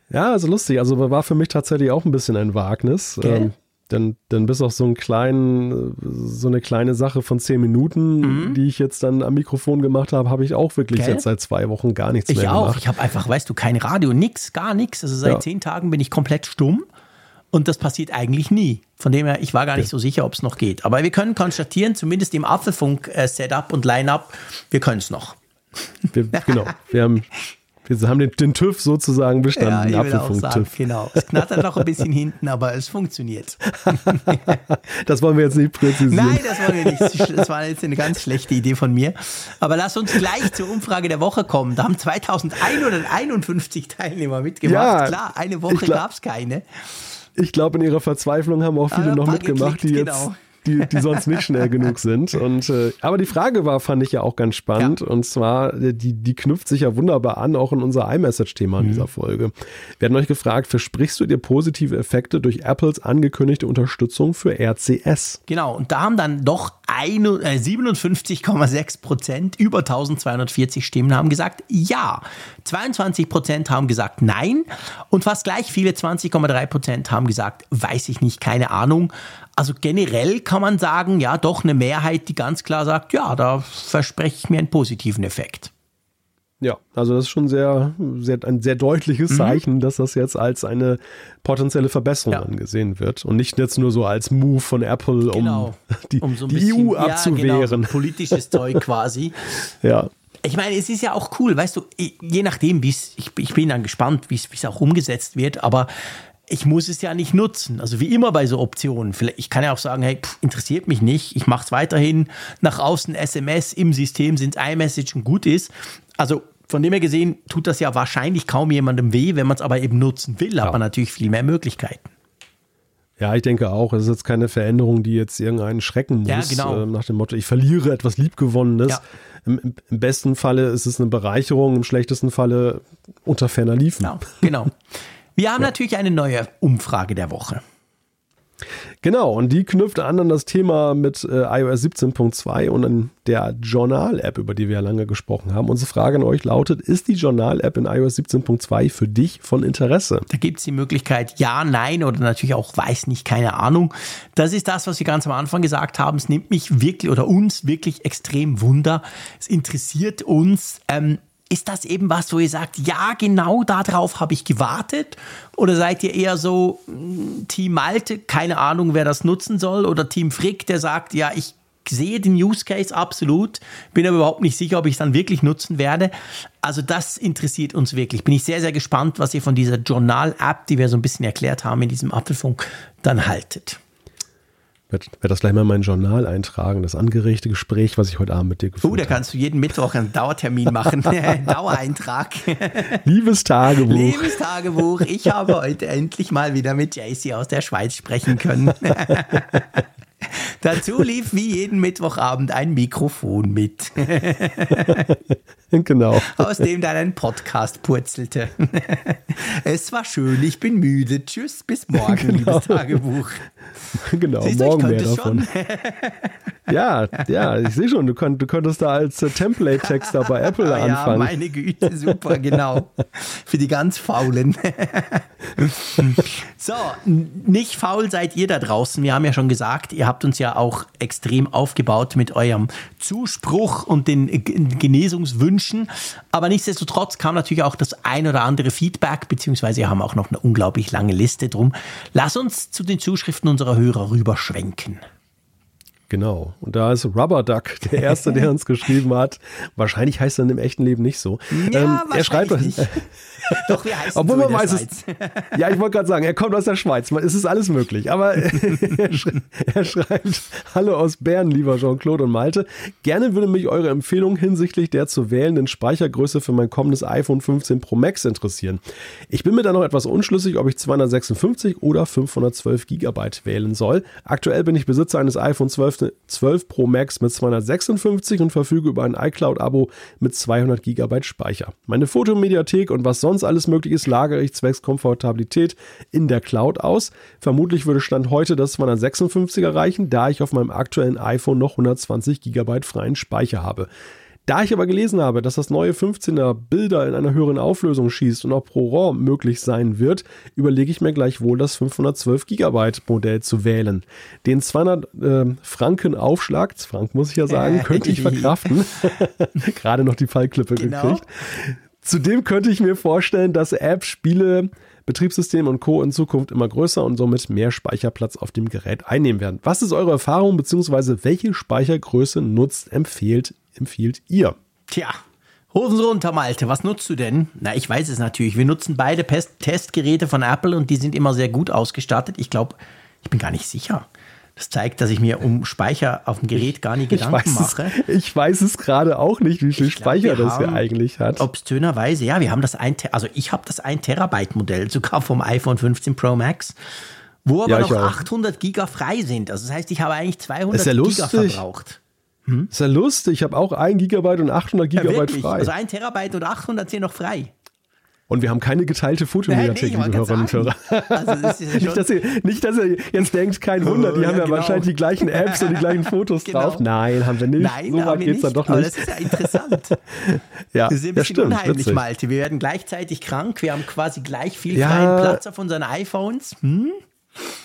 [SPEAKER 2] Ja, also lustig. Also war für mich tatsächlich auch ein bisschen ein Wagnis. Ähm, denn, denn bis auf so einen kleinen, so eine kleine Sache von zehn Minuten, mhm. die ich jetzt dann am Mikrofon gemacht habe, habe ich auch wirklich Gell? jetzt seit zwei Wochen gar nichts
[SPEAKER 1] ich
[SPEAKER 2] mehr
[SPEAKER 1] auch.
[SPEAKER 2] gemacht.
[SPEAKER 1] Ich habe einfach, weißt du, kein Radio, nix, gar nichts. Also seit ja. zehn Tagen bin ich komplett stumm. Und das passiert eigentlich nie. Von dem her, ich war gar nicht so sicher, ob es noch geht. Aber wir können konstatieren, zumindest im Apfelfunk-Setup und Line-Up, wir können es noch.
[SPEAKER 2] Wir, genau. Wir haben wir haben den, den TÜV sozusagen bestanden, ja, den Apfelfunk-TÜV.
[SPEAKER 1] Genau. Es knattert noch ein bisschen hinten, aber es funktioniert.
[SPEAKER 2] das wollen wir jetzt nicht präzisieren.
[SPEAKER 1] Nein, das wollen wir nicht. Das war jetzt eine ganz schlechte Idee von mir. Aber lass uns gleich zur Umfrage der Woche kommen. Da haben 2151 Teilnehmer mitgemacht. Ja, Klar, eine Woche gab es keine.
[SPEAKER 2] Ich glaube, in ihrer Verzweiflung haben auch viele noch mitgemacht, die jetzt genau die, die sonst nicht schnell genug sind. Und, äh, aber die Frage war, fand ich ja auch ganz spannend. Ja. Und zwar, äh, die, die knüpft sich ja wunderbar an, auch in unser iMessage-Thema in mhm. dieser Folge. Wir hatten euch gefragt, versprichst du dir positive Effekte durch Apples angekündigte Unterstützung für RCS?
[SPEAKER 1] Genau, und da haben dann doch 57,6 äh, Prozent, über 1240 Stimmen haben gesagt ja. 22 Prozent haben gesagt nein und fast gleich viele, 20,3 Prozent haben gesagt, weiß ich nicht, keine Ahnung. Also generell kann man sagen, ja, doch eine Mehrheit, die ganz klar sagt, ja, da verspreche ich mir einen positiven Effekt.
[SPEAKER 2] Ja, also das ist schon sehr, sehr ein sehr deutliches mhm. Zeichen, mhm. dass das jetzt als eine potenzielle Verbesserung ja. angesehen wird und nicht jetzt nur so als Move von Apple, genau. um die, um so die bisschen, EU abzuwehren. Ja, genau,
[SPEAKER 1] so politisches Zeug quasi.
[SPEAKER 2] Ja.
[SPEAKER 1] Ich meine, es ist ja auch cool, weißt du, je nachdem, wie es, ich, ich bin dann gespannt, wie es auch umgesetzt wird, aber ich muss es ja nicht nutzen. Also wie immer bei so Optionen. Ich kann ja auch sagen, hey, pff, interessiert mich nicht. Ich mache es weiterhin nach außen SMS im System sind iMessage und gut ist. Also von dem her gesehen tut das ja wahrscheinlich kaum jemandem weh. Wenn man es aber eben nutzen will, ja. hat man natürlich viel mehr Möglichkeiten.
[SPEAKER 2] Ja, ich denke auch. Es ist jetzt keine Veränderung, die jetzt irgendeinen schrecken muss. Ja, genau. Äh, nach dem Motto, ich verliere etwas Liebgewonnenes. Ja. Im, Im, besten Falle ist es eine Bereicherung, im schlechtesten Falle unter ferner Liefen.
[SPEAKER 1] Genau, genau. Wir haben ja. natürlich eine neue Umfrage der Woche.
[SPEAKER 2] Genau, und die knüpft an an das Thema mit äh, iOS 17.2 und an der Journal-App, über die wir ja lange gesprochen haben. Unsere Frage an euch lautet, ist die Journal-App in iOS 17.2 für dich von Interesse?
[SPEAKER 1] Da gibt es die Möglichkeit ja, nein oder natürlich auch weiß nicht, keine Ahnung. Das ist das, was wir ganz am Anfang gesagt haben. Es nimmt mich wirklich oder uns wirklich extrem Wunder. Es interessiert uns, ähm, ist das eben was, wo ihr sagt, ja, genau darauf habe ich gewartet? Oder seid ihr eher so hm, Team Malte, keine Ahnung, wer das nutzen soll? Oder Team Frick, der sagt, ja, ich sehe den Use Case absolut, bin aber überhaupt nicht sicher, ob ich es dann wirklich nutzen werde. Also das interessiert uns wirklich. Bin ich sehr, sehr gespannt, was ihr von dieser Journal-App, die wir so ein bisschen erklärt haben in diesem Apfelfunk, dann haltet
[SPEAKER 2] werde werd das gleich mal in mein Journal eintragen, das angeregte Gespräch, was ich heute Abend mit dir geführt habe.
[SPEAKER 1] Oh, da kannst du jeden Mittwoch einen Dauertermin machen, Dauereintrag.
[SPEAKER 2] Liebes Tagebuch.
[SPEAKER 1] Liebes Tagebuch, ich habe heute endlich mal wieder mit JC aus der Schweiz sprechen können. Dazu lief wie jeden Mittwochabend ein Mikrofon mit.
[SPEAKER 2] genau.
[SPEAKER 1] Aus dem dann ein Podcast purzelte. Es war schön, ich bin müde. Tschüss, bis morgen, genau. liebes Tagebuch.
[SPEAKER 2] Genau, Siehst morgen mehr davon. ja, ja, ich sehe schon, du, könnt, du könntest da als äh, Template-Texter bei Apple anfangen. Ja,
[SPEAKER 1] meine Güte, super, genau. Für die ganz Faulen. so, nicht faul seid ihr da draußen. Wir haben ja schon gesagt, ihr habt uns ja auch extrem aufgebaut mit eurem Zuspruch und den Genesungswünschen. Aber nichtsdestotrotz kam natürlich auch das ein oder andere Feedback, beziehungsweise wir haben auch noch eine unglaublich lange Liste drum. Lass uns zu den Zuschriften unserer Hörer rüberschwenken.
[SPEAKER 2] Genau. Und da ist Rubber Duck der Erste, der uns geschrieben hat. Wahrscheinlich heißt er im echten Leben nicht so.
[SPEAKER 1] Ja, ähm, er schreibt nicht. Doch, wir heißen
[SPEAKER 2] Obwohl
[SPEAKER 1] so
[SPEAKER 2] man weiß es. Ja, ich wollte gerade sagen, er kommt aus der Schweiz. Es ist alles möglich. Aber er, sch er schreibt: Hallo aus Bern, lieber Jean-Claude und Malte. Gerne würde mich eure Empfehlung hinsichtlich der zu wählenden Speichergröße für mein kommendes iPhone 15 Pro Max interessieren. Ich bin mir da noch etwas unschlüssig, ob ich 256 oder 512 Gigabyte wählen soll. Aktuell bin ich Besitzer eines iPhone 12, 12 Pro Max mit 256 und verfüge über ein iCloud-Abo mit 200 Gigabyte Speicher. Meine Fotomediathek und was sonst alles möglich ist, lagere ich zwecks Komfortabilität in der Cloud aus. Vermutlich würde Stand heute das 256er reichen, da ich auf meinem aktuellen iPhone noch 120 Gigabyte freien Speicher habe. Da ich aber gelesen habe, dass das neue 15er Bilder in einer höheren Auflösung schießt und auch pro RAW möglich sein wird, überlege ich mir gleichwohl das 512 GB Modell zu wählen. Den 200 äh, Franken Aufschlag, Frank muss ich ja sagen, könnte ich verkraften. Gerade noch die Fallklippe genau. gekriegt. Zudem könnte ich mir vorstellen, dass Apps, Spiele, Betriebssystem und Co. in Zukunft immer größer und somit mehr Speicherplatz auf dem Gerät einnehmen werden. Was ist eure Erfahrung bzw. welche Speichergröße nutzt, empfiehlt empfiehlt ihr?
[SPEAKER 1] Tja, Hosen runter, Malte. Was nutzt du denn? Na, ich weiß es natürlich. Wir nutzen beide Pest Testgeräte von Apple und die sind immer sehr gut ausgestattet. Ich glaube, ich bin gar nicht sicher. Das zeigt, dass ich mir um Speicher auf dem Gerät gar nicht Gedanken
[SPEAKER 2] ich
[SPEAKER 1] mache.
[SPEAKER 2] Es, ich weiß es gerade auch nicht, wie viel glaub, Speicher das hier eigentlich hat.
[SPEAKER 1] Obszönerweise, ja, wir haben das ein, also ich habe das 1 Terabyte Modell sogar vom iPhone 15 Pro Max, wo aber ja, noch 800 Giga frei sind. Also das heißt, ich habe eigentlich 200 ja Giga verbraucht.
[SPEAKER 2] Hm? Ist ja lustig, ich habe auch 1 Gigabyte und 800 Gigabyte ja, frei.
[SPEAKER 1] Also 1 Terabyte und 800 sind noch frei.
[SPEAKER 2] Und wir haben keine geteilte Fotomediathek, liebe Hörerinnen und Hörer. Also ja nicht, dass ihr, nicht, dass ihr jetzt denkt, kein Wunder, die oh, haben ja, genau. wahrscheinlich die gleichen Apps und die gleichen Fotos genau. drauf. Nein, haben wir nicht.
[SPEAKER 1] Nein, so weit geht es dann doch nicht. Aber das ist ja interessant. ja, das ist ein bisschen stimmt, unheimlich, witzig. Malte. Wir werden gleichzeitig krank, wir haben quasi gleich viel freien Platz auf unseren iPhones. Hm?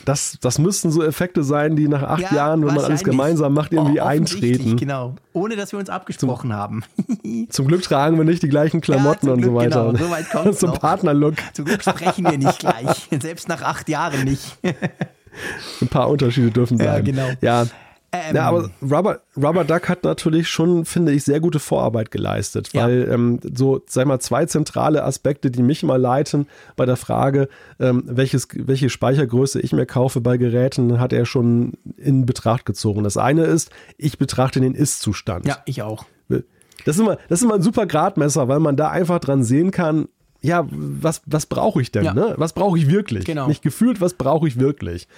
[SPEAKER 2] Das, das müssten so Effekte sein, die nach acht ja, Jahren, wenn man alles gemeinsam macht, irgendwie oh, eintreten.
[SPEAKER 1] Genau, ohne dass wir uns abgesprochen
[SPEAKER 2] zum,
[SPEAKER 1] haben.
[SPEAKER 2] zum Glück tragen wir nicht die gleichen Klamotten ja, und Glück, so weiter.
[SPEAKER 1] Genau, so weit kommt
[SPEAKER 2] Zum Partnerlook.
[SPEAKER 1] Zum Glück sprechen wir nicht gleich, selbst nach acht Jahren nicht.
[SPEAKER 2] Ein paar Unterschiede dürfen sein.
[SPEAKER 1] Ja, genau.
[SPEAKER 2] Ja, ähm, ja, aber Rubber, Rubber Duck hat natürlich schon, finde ich, sehr gute Vorarbeit geleistet, weil ja. ähm, so, sag mal, zwei zentrale Aspekte, die mich mal leiten bei der Frage, ähm, welches, welche Speichergröße ich mir kaufe bei Geräten, hat er schon in Betracht gezogen. Das eine ist, ich betrachte den Ist-Zustand.
[SPEAKER 1] Ja, ich auch.
[SPEAKER 2] Das ist, immer, das ist immer ein super Gradmesser, weil man da einfach dran sehen kann, ja, was, was brauche ich denn? Ja. Ne? Was brauche ich wirklich?
[SPEAKER 1] Genau.
[SPEAKER 2] Nicht gefühlt, was brauche ich wirklich?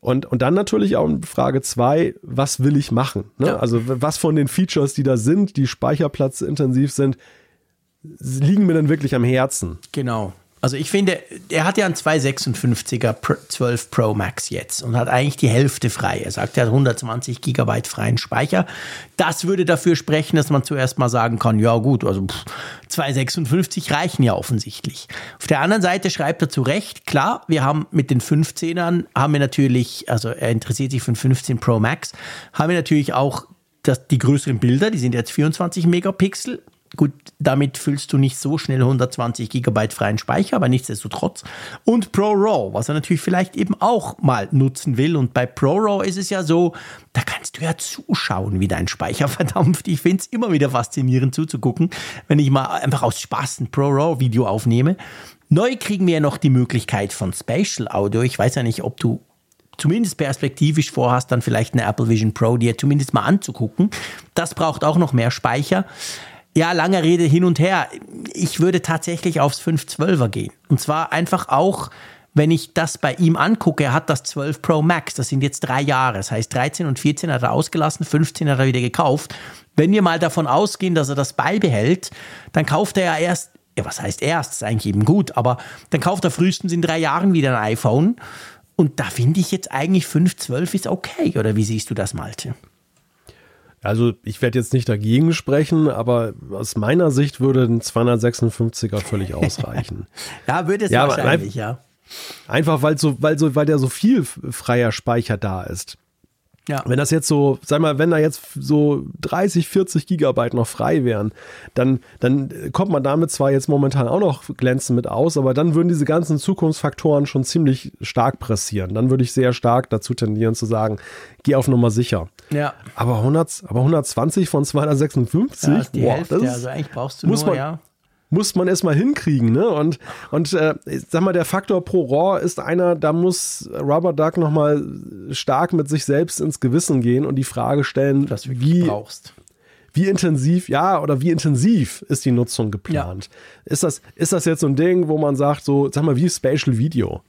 [SPEAKER 2] Und, und dann natürlich auch Frage zwei, was will ich machen? Ne? Ja. Also was von den Features, die da sind, die speicherplatzintensiv sind, liegen mir dann wirklich am Herzen?
[SPEAKER 1] Genau. Also ich finde, er hat ja einen 256er 12 Pro Max jetzt und hat eigentlich die Hälfte frei. Er sagt, er hat 120 Gigabyte freien Speicher. Das würde dafür sprechen, dass man zuerst mal sagen kann, ja gut, also pff, 256 reichen ja offensichtlich. Auf der anderen Seite schreibt er zu Recht, klar, wir haben mit den 15ern, haben wir natürlich, also er interessiert sich für den 15 Pro Max, haben wir natürlich auch das, die größeren Bilder, die sind jetzt 24 Megapixel, Gut, damit füllst du nicht so schnell 120 Gigabyte freien Speicher, aber nichtsdestotrotz. Und ProRAW, was er natürlich vielleicht eben auch mal nutzen will. Und bei ProRAW ist es ja so, da kannst du ja zuschauen, wie dein Speicher verdampft. Ich finde es immer wieder faszinierend zuzugucken, wenn ich mal einfach aus Spaß ein ProRAW-Video aufnehme. Neu kriegen wir ja noch die Möglichkeit von Spatial Audio. Ich weiß ja nicht, ob du zumindest perspektivisch vorhast, dann vielleicht eine Apple Vision Pro dir zumindest mal anzugucken. Das braucht auch noch mehr Speicher. Ja, lange Rede hin und her. Ich würde tatsächlich aufs 512er gehen. Und zwar einfach auch, wenn ich das bei ihm angucke, er hat das 12 Pro Max, das sind jetzt drei Jahre. Das heißt, 13 und 14 hat er ausgelassen, 15 hat er wieder gekauft. Wenn wir mal davon ausgehen, dass er das beibehält, dann kauft er ja erst, ja, was heißt erst, ist eigentlich eben gut, aber dann kauft er frühestens in drei Jahren wieder ein iPhone. Und da finde ich jetzt eigentlich 512 ist okay, oder wie siehst du das, Malte?
[SPEAKER 2] Also ich werde jetzt nicht dagegen sprechen, aber aus meiner Sicht würde ein 256er völlig ausreichen.
[SPEAKER 1] ja, würde es ja, wahrscheinlich, ja.
[SPEAKER 2] Einfach weil so, weil so, weil der so viel freier Speicher da ist. Ja. Wenn das jetzt so, sag mal, wenn da jetzt so 30, 40 Gigabyte noch frei wären, dann, dann kommt man damit zwar jetzt momentan auch noch glänzend mit aus, aber dann würden diese ganzen Zukunftsfaktoren schon ziemlich stark pressieren. Dann würde ich sehr stark dazu tendieren zu sagen, geh auf Nummer sicher.
[SPEAKER 1] Ja.
[SPEAKER 2] Aber 100, aber 120 von 256? Ja,
[SPEAKER 1] die wow, Hälfte, das ist, also eigentlich brauchst du
[SPEAKER 2] muss
[SPEAKER 1] nur,
[SPEAKER 2] man,
[SPEAKER 1] ja.
[SPEAKER 2] Muss man erstmal hinkriegen, ne? Und, und äh, sag mal, der Faktor pro RAW ist einer, da muss Rubber Duck nochmal stark mit sich selbst ins Gewissen gehen und die Frage stellen,
[SPEAKER 1] Was du
[SPEAKER 2] wie,
[SPEAKER 1] brauchst.
[SPEAKER 2] wie intensiv, ja, oder wie intensiv ist die Nutzung geplant? Ist, das, ist das jetzt so ein Ding, wo man sagt, so, sag mal, wie Spatial Video?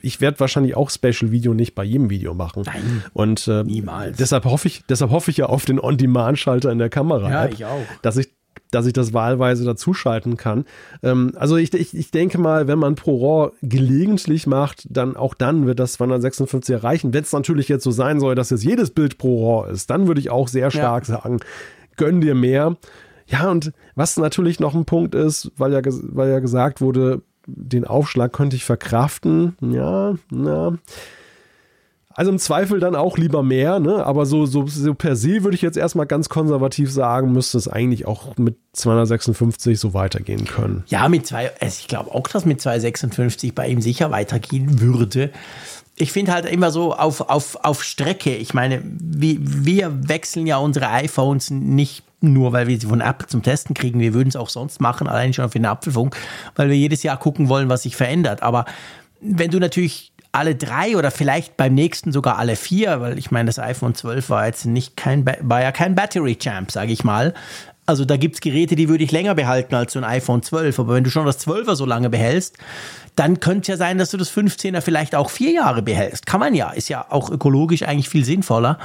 [SPEAKER 2] Ich werde wahrscheinlich auch Spatial Video nicht bei jedem Video machen.
[SPEAKER 1] Nein,
[SPEAKER 2] Und äh,
[SPEAKER 1] niemals.
[SPEAKER 2] Deshalb hoffe ich, deshalb hoffe ich ja auf den On-Demand-Schalter in der Kamera.
[SPEAKER 1] Ja, ich auch.
[SPEAKER 2] Dass ich dass ich das wahlweise dazuschalten kann. Ähm, also ich, ich, ich denke mal, wenn man Pro RAW gelegentlich macht, dann auch dann wird das 256 erreichen. Wenn es natürlich jetzt so sein soll, dass jetzt jedes Bild Pro RAW ist, dann würde ich auch sehr stark ja. sagen, gönn dir mehr. Ja, und was natürlich noch ein Punkt ist, weil ja, weil ja gesagt wurde, den Aufschlag könnte ich verkraften. Ja, na. Also im Zweifel dann auch lieber mehr, ne? aber so, so, so per se würde ich jetzt erstmal ganz konservativ sagen, müsste es eigentlich auch mit 256 so weitergehen können.
[SPEAKER 1] Ja, mit zwei, also ich glaube auch, dass mit 256 bei ihm sicher weitergehen würde. Ich finde halt immer so auf, auf, auf Strecke, ich meine, wir, wir wechseln ja unsere iPhones nicht nur weil wir sie von Apple zum Testen kriegen, wir würden es auch sonst machen, allein schon für den Apfelfunk, weil wir jedes Jahr gucken wollen, was sich verändert. Aber wenn du natürlich alle drei oder vielleicht beim nächsten sogar alle vier, weil ich meine, das iPhone 12 war jetzt nicht kein, war ja kein Battery Champ, sage ich mal. Also da gibt es Geräte, die würde ich länger behalten als so ein iPhone 12. Aber wenn du schon das 12er so lange behältst, dann könnte es ja sein, dass du das 15er vielleicht auch vier Jahre behältst. Kann man ja, ist ja auch ökologisch eigentlich viel sinnvoller.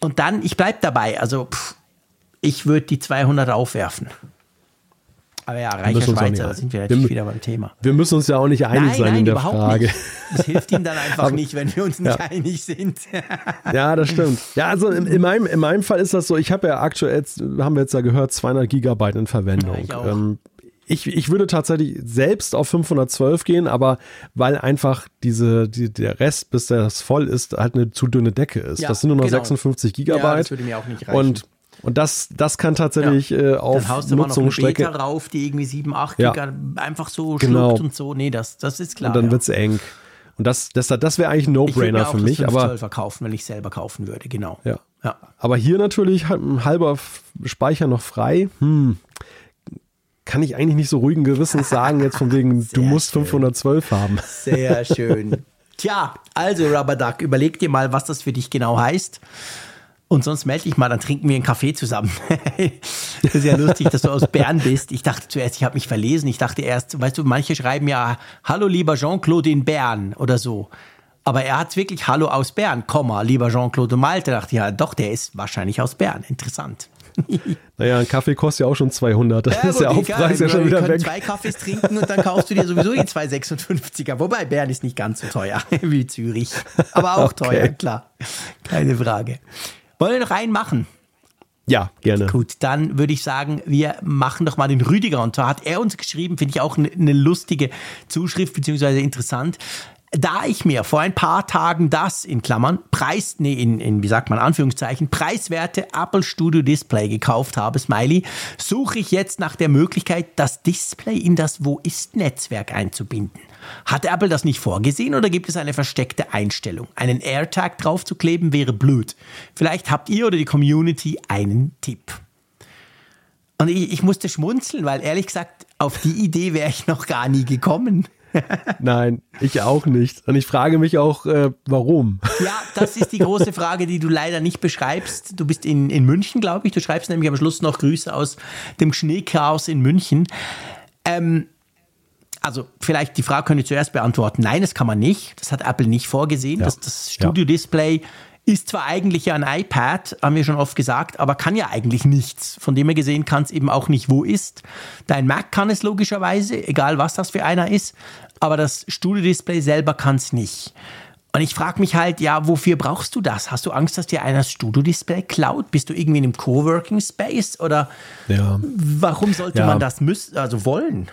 [SPEAKER 1] Und dann, ich bleibe dabei, also pff, ich würde die 200 aufwerfen. Aber ja, reicher Schweizer, da sind wir natürlich wir, wieder beim Thema.
[SPEAKER 2] Wir müssen uns ja auch nicht einig
[SPEAKER 1] nein,
[SPEAKER 2] sein
[SPEAKER 1] nein,
[SPEAKER 2] in der Frage.
[SPEAKER 1] Nicht. Das hilft ihm dann einfach nicht, wenn wir uns nicht
[SPEAKER 2] ja.
[SPEAKER 1] einig sind.
[SPEAKER 2] ja, das stimmt. Ja, also in, in, meinem, in meinem Fall ist das so, ich habe ja aktuell, haben wir jetzt ja gehört, 200 Gigabyte in Verwendung.
[SPEAKER 1] Ja, ich,
[SPEAKER 2] ähm, ich, ich, würde tatsächlich selbst auf 512 gehen, aber weil einfach diese, die, der Rest, bis das voll ist, halt eine zu dünne Decke ist.
[SPEAKER 1] Ja,
[SPEAKER 2] das sind nur noch
[SPEAKER 1] genau.
[SPEAKER 2] 56 Gigabyte.
[SPEAKER 1] Ja, das würde mir auch nicht reichen.
[SPEAKER 2] Und und das, das kann tatsächlich ja. äh, auf
[SPEAKER 1] Dann haust du mal noch eine rauf, die irgendwie 7, 8
[SPEAKER 2] Ja.
[SPEAKER 1] Giga einfach so
[SPEAKER 2] Genau.
[SPEAKER 1] schluckt und so. Nee, das, das ist klar.
[SPEAKER 2] und dann
[SPEAKER 1] ja.
[SPEAKER 2] wird's eng. Und das, das, das wäre eigentlich ein
[SPEAKER 1] ich würde
[SPEAKER 2] No-Brainer
[SPEAKER 1] auch
[SPEAKER 2] für mich. Aber
[SPEAKER 1] 512er kaufen, wenn ich selber kaufen würde, genau.
[SPEAKER 2] Ja.
[SPEAKER 1] Ja.
[SPEAKER 2] Aber hier natürlich ein halber Speicher noch frei. Hm. Kann ich eigentlich nicht so ruhigen Gewissens sagen, jetzt von wegen, du musst
[SPEAKER 1] schön.
[SPEAKER 2] 512 haben.
[SPEAKER 1] Sehr schön. Tja, also Rubber Duck, überleg dir mal, was das für dich genau heißt. Und sonst melde dich mal, dann trinken wir einen Kaffee zusammen. das ist ja lustig, dass du aus Bern bist. Ich dachte zuerst, ich habe mich verlesen. Ich dachte erst, weißt du, manche schreiben ja, hallo lieber Jean-Claude in Bern oder so. Aber er hat wirklich Hallo aus Bern, Komma, lieber Jean-Claude Malte. Da dachte ich, ja, doch, der ist wahrscheinlich aus Bern. Interessant.
[SPEAKER 2] Naja, ein Kaffee kostet ja auch schon 200. Das ist
[SPEAKER 1] gut,
[SPEAKER 2] der. Aufpreis ja schon wieder
[SPEAKER 1] können
[SPEAKER 2] weg.
[SPEAKER 1] zwei Kaffees trinken und dann kaufst du dir sowieso die 2,56er. Wobei Bern ist nicht ganz so teuer wie Zürich. Aber auch
[SPEAKER 2] Okay.
[SPEAKER 1] teuer, klar. Keine Frage. Wollen wir noch einen machen?
[SPEAKER 2] Ja, gerne.
[SPEAKER 1] Gut, dann würde ich sagen, wir machen doch mal den Rüdiger. Und zwar hat er uns geschrieben, finde ich auch eine eine lustige Zuschrift, beziehungsweise interessant. Da ich mir vor ein paar Tagen das in Klammern Preis, nee, in, in wie sagt man, Anführungszeichen, preiswerte Apple Studio Display gekauft habe, Smiley, suche ich jetzt nach der Möglichkeit, das Display in das Wo ist Netzwerk einzubinden. Hat Apple das nicht vorgesehen oder gibt es eine versteckte Einstellung? Einen AirTag draufzukleben wäre blöd. Vielleicht habt ihr oder die Community einen Tipp. Und ich, ich musste schmunzeln, weil ehrlich gesagt, auf die Idee wäre ich noch gar nie gekommen.
[SPEAKER 2] Nein, ich auch nicht. Und ich frage mich auch, äh, warum.
[SPEAKER 1] Ja, das ist die große Frage, die du leider nicht beschreibst. Du bist in, in München, glaube ich. Du schreibst nämlich am Schluss noch Grüße aus dem Schneechaos in München. Ähm, also vielleicht die Frage könnt ihr zuerst beantworten. Nein, das kann man nicht. Das hat Apple nicht vorgesehen.
[SPEAKER 2] Ja.
[SPEAKER 1] Das, das Studio-Display ist zwar eigentlich ja ein iPad, haben wir schon oft gesagt, aber kann ja eigentlich nichts. Von dem her gesehen kann es eben auch nicht wo ist. Dein Mac kann es logischerweise, egal was das für einer ist, aber das Studio-Display selber kann es nicht. Und ich frage mich halt, ja, wofür brauchst du das? Hast du Angst, dass dir einer das Studio-Display klaut? Bist du irgendwie in einem Coworking-Space? Oder
[SPEAKER 2] Ja.
[SPEAKER 1] warum sollte
[SPEAKER 2] Ja.
[SPEAKER 1] man das müssen, also wollen?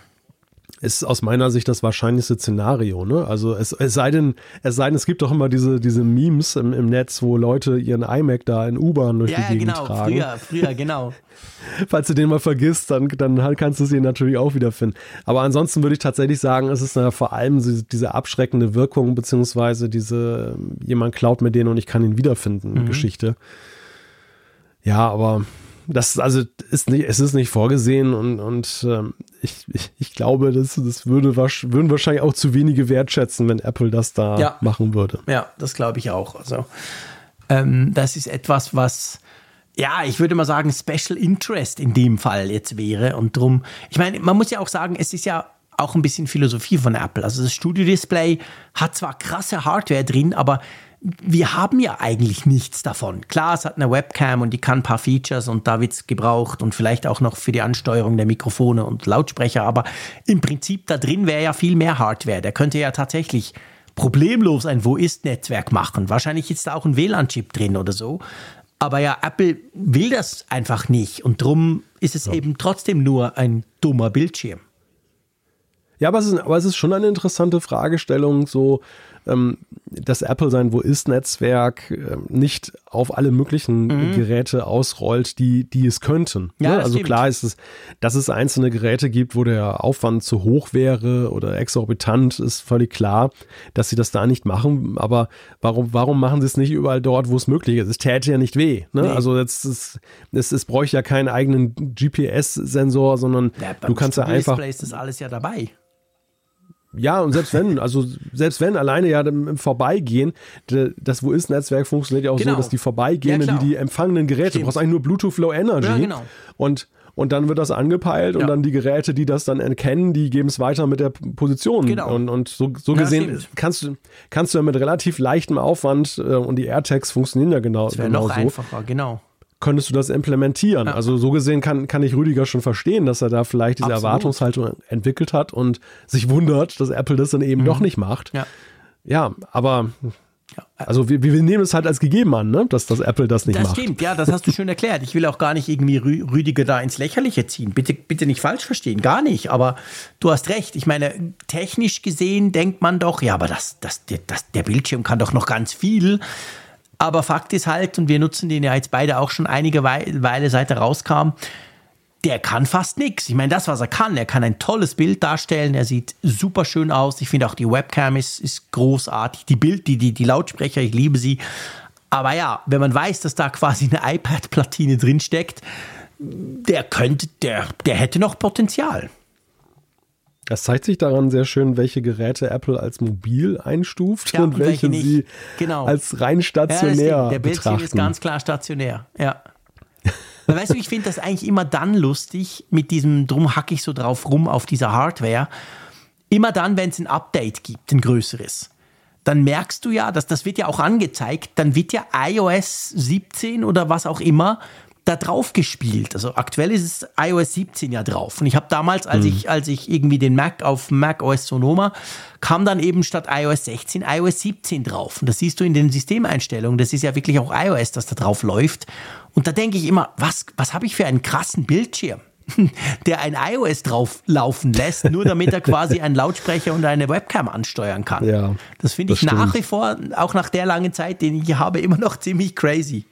[SPEAKER 2] Ist aus meiner Sicht das wahrscheinlichste Szenario, ne? Also es, es sei denn, es sei denn, es gibt doch immer diese, diese Memes im, im Netz, wo Leute ihren iMac da in U-Bahn durch
[SPEAKER 1] Ja,
[SPEAKER 2] die
[SPEAKER 1] ja,
[SPEAKER 2] Gegend
[SPEAKER 1] genau,
[SPEAKER 2] tragen.
[SPEAKER 1] früher, früher, genau.
[SPEAKER 2] Falls du den mal vergisst, dann, dann halt kannst du sie natürlich auch wiederfinden. Aber ansonsten würde ich tatsächlich sagen, es ist äh, vor allem diese, abschreckende Wirkung, beziehungsweise diese, jemand klaut mir den und ich kann ihn wiederfinden,
[SPEAKER 1] Mhm.
[SPEAKER 2] Geschichte. Ja, aber das also ist nicht, es ist nicht vorgesehen und, und ähm, ich, ich, ich glaube, das, das würde würden wahrscheinlich auch zu wenige wertschätzen, wenn Apple das da ja. machen würde.
[SPEAKER 1] Ja, das glaube ich auch. Also ähm, das ist etwas, was ja, ich würde mal sagen, Special Interest in dem Fall jetzt wäre. Und drum, ich meine, man muss ja auch sagen, es ist ja auch ein bisschen Philosophie von Apple. Also das Studio Display hat zwar krasse Hardware drin, aber wir haben ja eigentlich nichts davon. Klar, es hat eine Webcam und die kann ein paar Features und da wird es gebraucht und vielleicht auch noch für die Ansteuerung der Mikrofone und Lautsprecher, aber im Prinzip da drin wäre ja viel mehr Hardware. Der könnte ja tatsächlich problemlos ein Wo ist Netzwerk machen. Wahrscheinlich ist da auch ein WLAN-Chip drin oder so. Aber ja, Apple will das einfach nicht und drum ist es ja. eben trotzdem nur ein dummer Bildschirm.
[SPEAKER 2] Ja, aber es ist, aber es ist schon eine interessante Fragestellung, so dass Apple sein Wo ist-Netzwerk äh, nicht auf alle möglichen mhm. Geräte ausrollt, die, die es könnten. Ja, ne? Also stimmt. klar ist es, dass es einzelne Geräte gibt, wo der Aufwand zu hoch wäre oder exorbitant, ist völlig klar, dass sie das da nicht machen. Aber warum, warum machen sie es nicht überall dort, wo es möglich ist? Es täte ja nicht weh. Ne? Nee. Also jetzt ist, es, es bräuchte ja keinen eigenen GPS-Sensor, sondern ja, du kannst ja einfach.
[SPEAKER 1] Display ist das alles ja dabei.
[SPEAKER 2] Ja, und selbst wenn, also selbst wenn alleine ja im Vorbeigehen, das Wo ist-Netzwerk funktioniert ja auch genau. so, dass die Vorbeigehenden, ja, die die empfangenen Geräte, Stimmt. du brauchst eigentlich nur Bluetooth Low Energy. Ja, genau. Und und dann wird das angepeilt ja. und dann die Geräte, die das dann erkennen, die geben es weiter mit der Position. Genau. Und, und so, so gesehen ja, kannst du, kannst du ja mit relativ leichtem Aufwand äh, und die AirTags funktionieren ja genau. Das
[SPEAKER 1] wäre
[SPEAKER 2] genau
[SPEAKER 1] noch so. einfacher, genau
[SPEAKER 2] könntest du das implementieren. Ja. Also so gesehen kann, kann ich Rüdiger schon verstehen, dass er da vielleicht diese Absolut. Erwartungshaltung entwickelt hat und sich wundert, dass Apple das dann eben mhm. doch nicht macht. Ja, ja aber also wir, wir nehmen es halt als gegeben an, ne? dass, dass Apple das nicht
[SPEAKER 1] das
[SPEAKER 2] macht.
[SPEAKER 1] Das stimmt, ja, das hast du schön erklärt. Ich will auch gar nicht irgendwie Rüdiger da ins Lächerliche ziehen. Bitte, bitte nicht falsch verstehen, gar nicht. Aber du hast recht. Ich meine, technisch gesehen denkt man doch, ja, aber das, das, das, der Bildschirm kann doch noch ganz viel. Aber Fakt ist halt, und wir nutzen den ja jetzt beide auch schon einige Weile, seit er rauskam, der kann fast nichts. Ich meine, das, was er kann, er kann ein tolles Bild darstellen, er sieht super schön aus. Ich finde auch die Webcam ist, ist großartig. Die Bild, die, die, die Lautsprecher, ich liebe sie. Aber ja, wenn man weiß, dass da quasi eine iPad-Platine drin steckt, der könnte, der, der hätte noch Potenzial.
[SPEAKER 2] Das zeigt sich daran sehr schön, welche Geräte Apple als mobil einstuft ja, und, und, welche, welche sie genau. als rein stationär ja, Der Bildschirm betrachten. ist
[SPEAKER 1] ganz klar stationär, ja. weißt du, ich finde das eigentlich immer dann lustig mit diesem, drum hacke ich so drauf rum auf dieser Hardware. Immer dann, wenn es ein Update gibt, ein größeres, dann merkst du ja, dass das wird ja auch angezeigt, dann wird ja iOS 17 oder was auch immer da drauf gespielt. Also aktuell ist es iOS 17 ja drauf. Und ich habe damals, als mhm. ich, als ich irgendwie den Mac auf Mac OS Sonoma, kam dann eben statt iOS 16 iOS 17 drauf. Und das siehst du in den Systemeinstellungen. Das ist ja wirklich auch iOS, das da drauf läuft. Und da denke ich immer, was, was habe ich für einen krassen Bildschirm? der ein iOS drauf laufen lässt, nur damit er quasi einen Lautsprecher und eine Webcam ansteuern kann. Ja, das finde ich das nach wie vor, auch nach der langen Zeit, den ich habe, immer noch ziemlich crazy.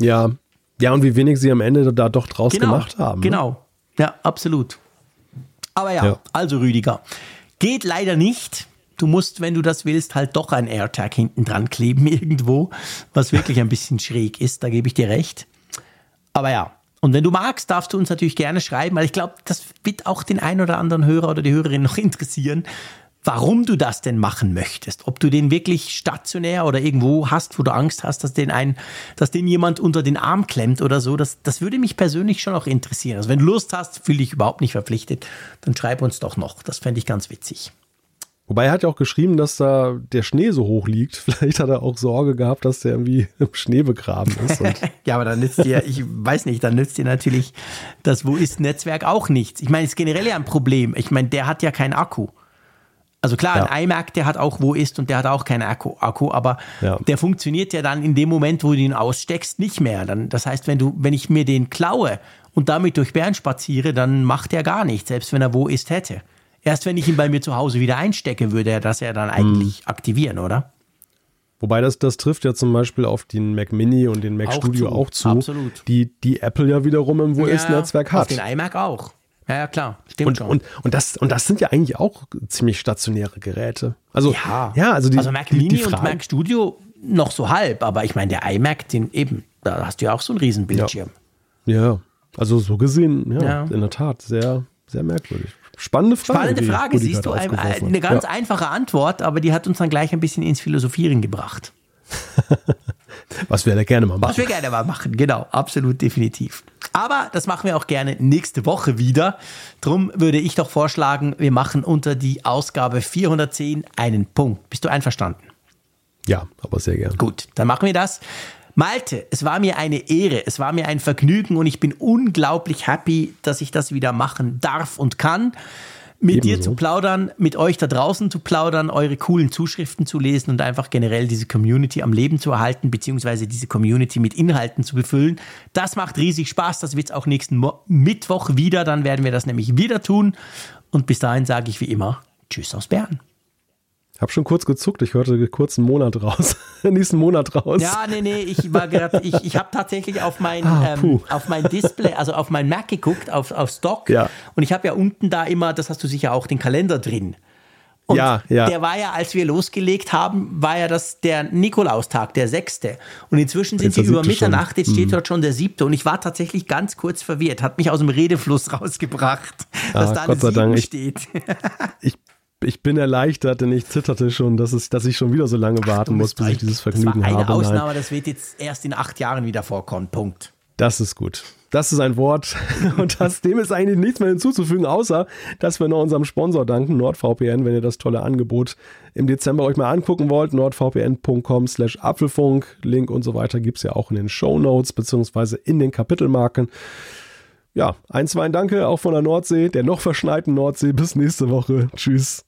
[SPEAKER 2] Ja, ja, und wie wenig sie am Ende da doch draus
[SPEAKER 1] genau,
[SPEAKER 2] gemacht haben.
[SPEAKER 1] Ne? Genau, ja, absolut. Aber ja, ja, also Rüdiger, geht leider nicht. Du musst, wenn du das willst, halt doch ein AirTag hinten dran kleben irgendwo, was wirklich ein bisschen schräg ist, da gebe ich dir recht. Aber ja, und wenn du magst, darfst du uns natürlich gerne schreiben, weil ich glaube, das wird auch den einen oder anderen Hörer oder die Hörerin noch interessieren, warum du das denn machen möchtest. Ob du den wirklich stationär oder irgendwo hast, wo du Angst hast, dass den ein, dass den jemand unter den Arm klemmt oder so. Das, das würde mich persönlich schon auch interessieren. Also wenn du Lust hast, fühle dich überhaupt nicht verpflichtet, dann schreib uns doch noch. Das fände ich ganz witzig.
[SPEAKER 2] Wobei er hat ja auch geschrieben, dass da der Schnee so hoch liegt. Vielleicht hat er auch Sorge gehabt, dass der irgendwie im Schnee begraben ist.
[SPEAKER 1] ja, aber dann nützt dir, ich weiß nicht, dann nützt dir natürlich das Wo ist Netzwerk auch nichts. Ich meine, es ist generell ja ein Problem. Ich meine, der hat ja keinen Akku. Also klar, ja. ein iMac, der hat auch wo ist und der hat auch keinen Akku, Akku aber ja. der funktioniert ja dann in dem Moment, wo du ihn aussteckst, nicht mehr. Dann, das heißt, wenn du, wenn ich mir den klaue und damit durch Bern spaziere, dann macht er gar nichts, selbst wenn er wo ist hätte. Erst wenn ich ihn bei mir zu Hause wieder einstecke, würde er das ja dann eigentlich hm. aktivieren, oder?
[SPEAKER 2] Wobei das, das trifft ja zum Beispiel auf den Mac Mini und den Mac auch Studio zu. auch zu,
[SPEAKER 1] Absolut.
[SPEAKER 2] Die, die Apple ja wiederum im Wo ist Netzwerk hat. Auf
[SPEAKER 1] den iMac auch. Ja, ja, klar,
[SPEAKER 2] stimmt und, schon. Und, und, das, und das sind ja eigentlich auch ziemlich stationäre Geräte. Also,
[SPEAKER 1] ja,
[SPEAKER 2] ja also, die,
[SPEAKER 1] also Mac Mini die und Mac Studio noch so halb, aber ich meine, der iMac, den eben, da hast du ja auch so einen riesen Bildschirm.
[SPEAKER 2] Ja, also so gesehen, ja,
[SPEAKER 1] Ja.
[SPEAKER 2] in der Tat, sehr, sehr merkwürdig. Spannende Frage.
[SPEAKER 1] Spannende
[SPEAKER 2] die
[SPEAKER 1] Frage, siehst du, ein, eine ganz
[SPEAKER 2] ja.
[SPEAKER 1] einfache Antwort, aber die hat uns dann gleich ein bisschen ins Philosophieren gebracht.
[SPEAKER 2] Was wir da gerne mal
[SPEAKER 1] Was
[SPEAKER 2] machen.
[SPEAKER 1] wir gerne mal machen, genau, absolut definitiv. Aber das machen wir auch gerne nächste Woche wieder. Drum würde ich doch vorschlagen, wir machen unter die Ausgabe 410 einen Punkt. Bist du einverstanden?
[SPEAKER 2] Ja, aber sehr gern.
[SPEAKER 1] Gut, dann machen wir das. Malte, es war mir eine Ehre, es war mir ein Vergnügen und ich bin unglaublich happy, dass ich das wieder machen darf und kann. Mit dir
[SPEAKER 2] Ebenso.
[SPEAKER 1] zu plaudern, mit euch da draußen zu plaudern, eure coolen Zuschriften zu lesen und einfach generell diese Community am Leben zu erhalten, beziehungsweise diese Community mit Inhalten zu befüllen. Das macht riesig Spaß. Das wird es auch nächsten Mo Mittwoch wieder. Dann werden wir das nämlich wieder tun. Und bis dahin sage ich wie immer Tschüss aus Bern.
[SPEAKER 2] Hab schon kurz gezuckt, ich hörte kurz einen Monat raus. Nächsten Monat raus.
[SPEAKER 1] Ja, nee, nee, ich war gerade, ich, ich habe tatsächlich auf mein,
[SPEAKER 2] Ah,
[SPEAKER 1] ähm, auf mein Display, also auf mein Mac geguckt, auf, auf Stock.
[SPEAKER 2] Ja.
[SPEAKER 1] Und ich habe ja unten da immer, das hast du sicher auch, den Kalender drin. Und
[SPEAKER 2] Ja, ja.
[SPEAKER 1] der war ja, als wir losgelegt haben, war ja das der Nikolaustag, der sechste. Und inzwischen sind
[SPEAKER 2] Jetzt
[SPEAKER 1] sie über
[SPEAKER 2] siebte schon. Mhm.
[SPEAKER 1] Mitternacht, jetzt steht dort schon der siebte. Und ich war tatsächlich ganz kurz verwirrt, hat mich aus dem Redefluss rausgebracht, dass
[SPEAKER 2] Ah,
[SPEAKER 1] da eine
[SPEAKER 2] Gott sei Dank,
[SPEAKER 1] sieben steht.
[SPEAKER 2] Ich, ich bin erleichtert, denn ich zitterte schon, dass, es, dass ich schon wieder so lange warten muss, bis ich dieses Vergnügen
[SPEAKER 1] das war eine
[SPEAKER 2] habe. Nein,
[SPEAKER 1] Ausnahme, das wird jetzt erst in acht Jahren wieder vorkommen. Punkt.
[SPEAKER 2] das ist gut. Das ist ein Wort und das, dem ist eigentlich nichts mehr hinzuzufügen, außer dass wir noch unserem Sponsor danken, NordVPN, wenn ihr das tolle Angebot im Dezember euch mal angucken wollt, nordvpn.com slash Apfelfunk, Link und so weiter gibt's ja auch in den Show Notes beziehungsweise in den Kapitelmarken. Ja, ein, zwei Danke auch von der Nordsee, der noch verschneiten Nordsee. Bis nächste Woche. Tschüss.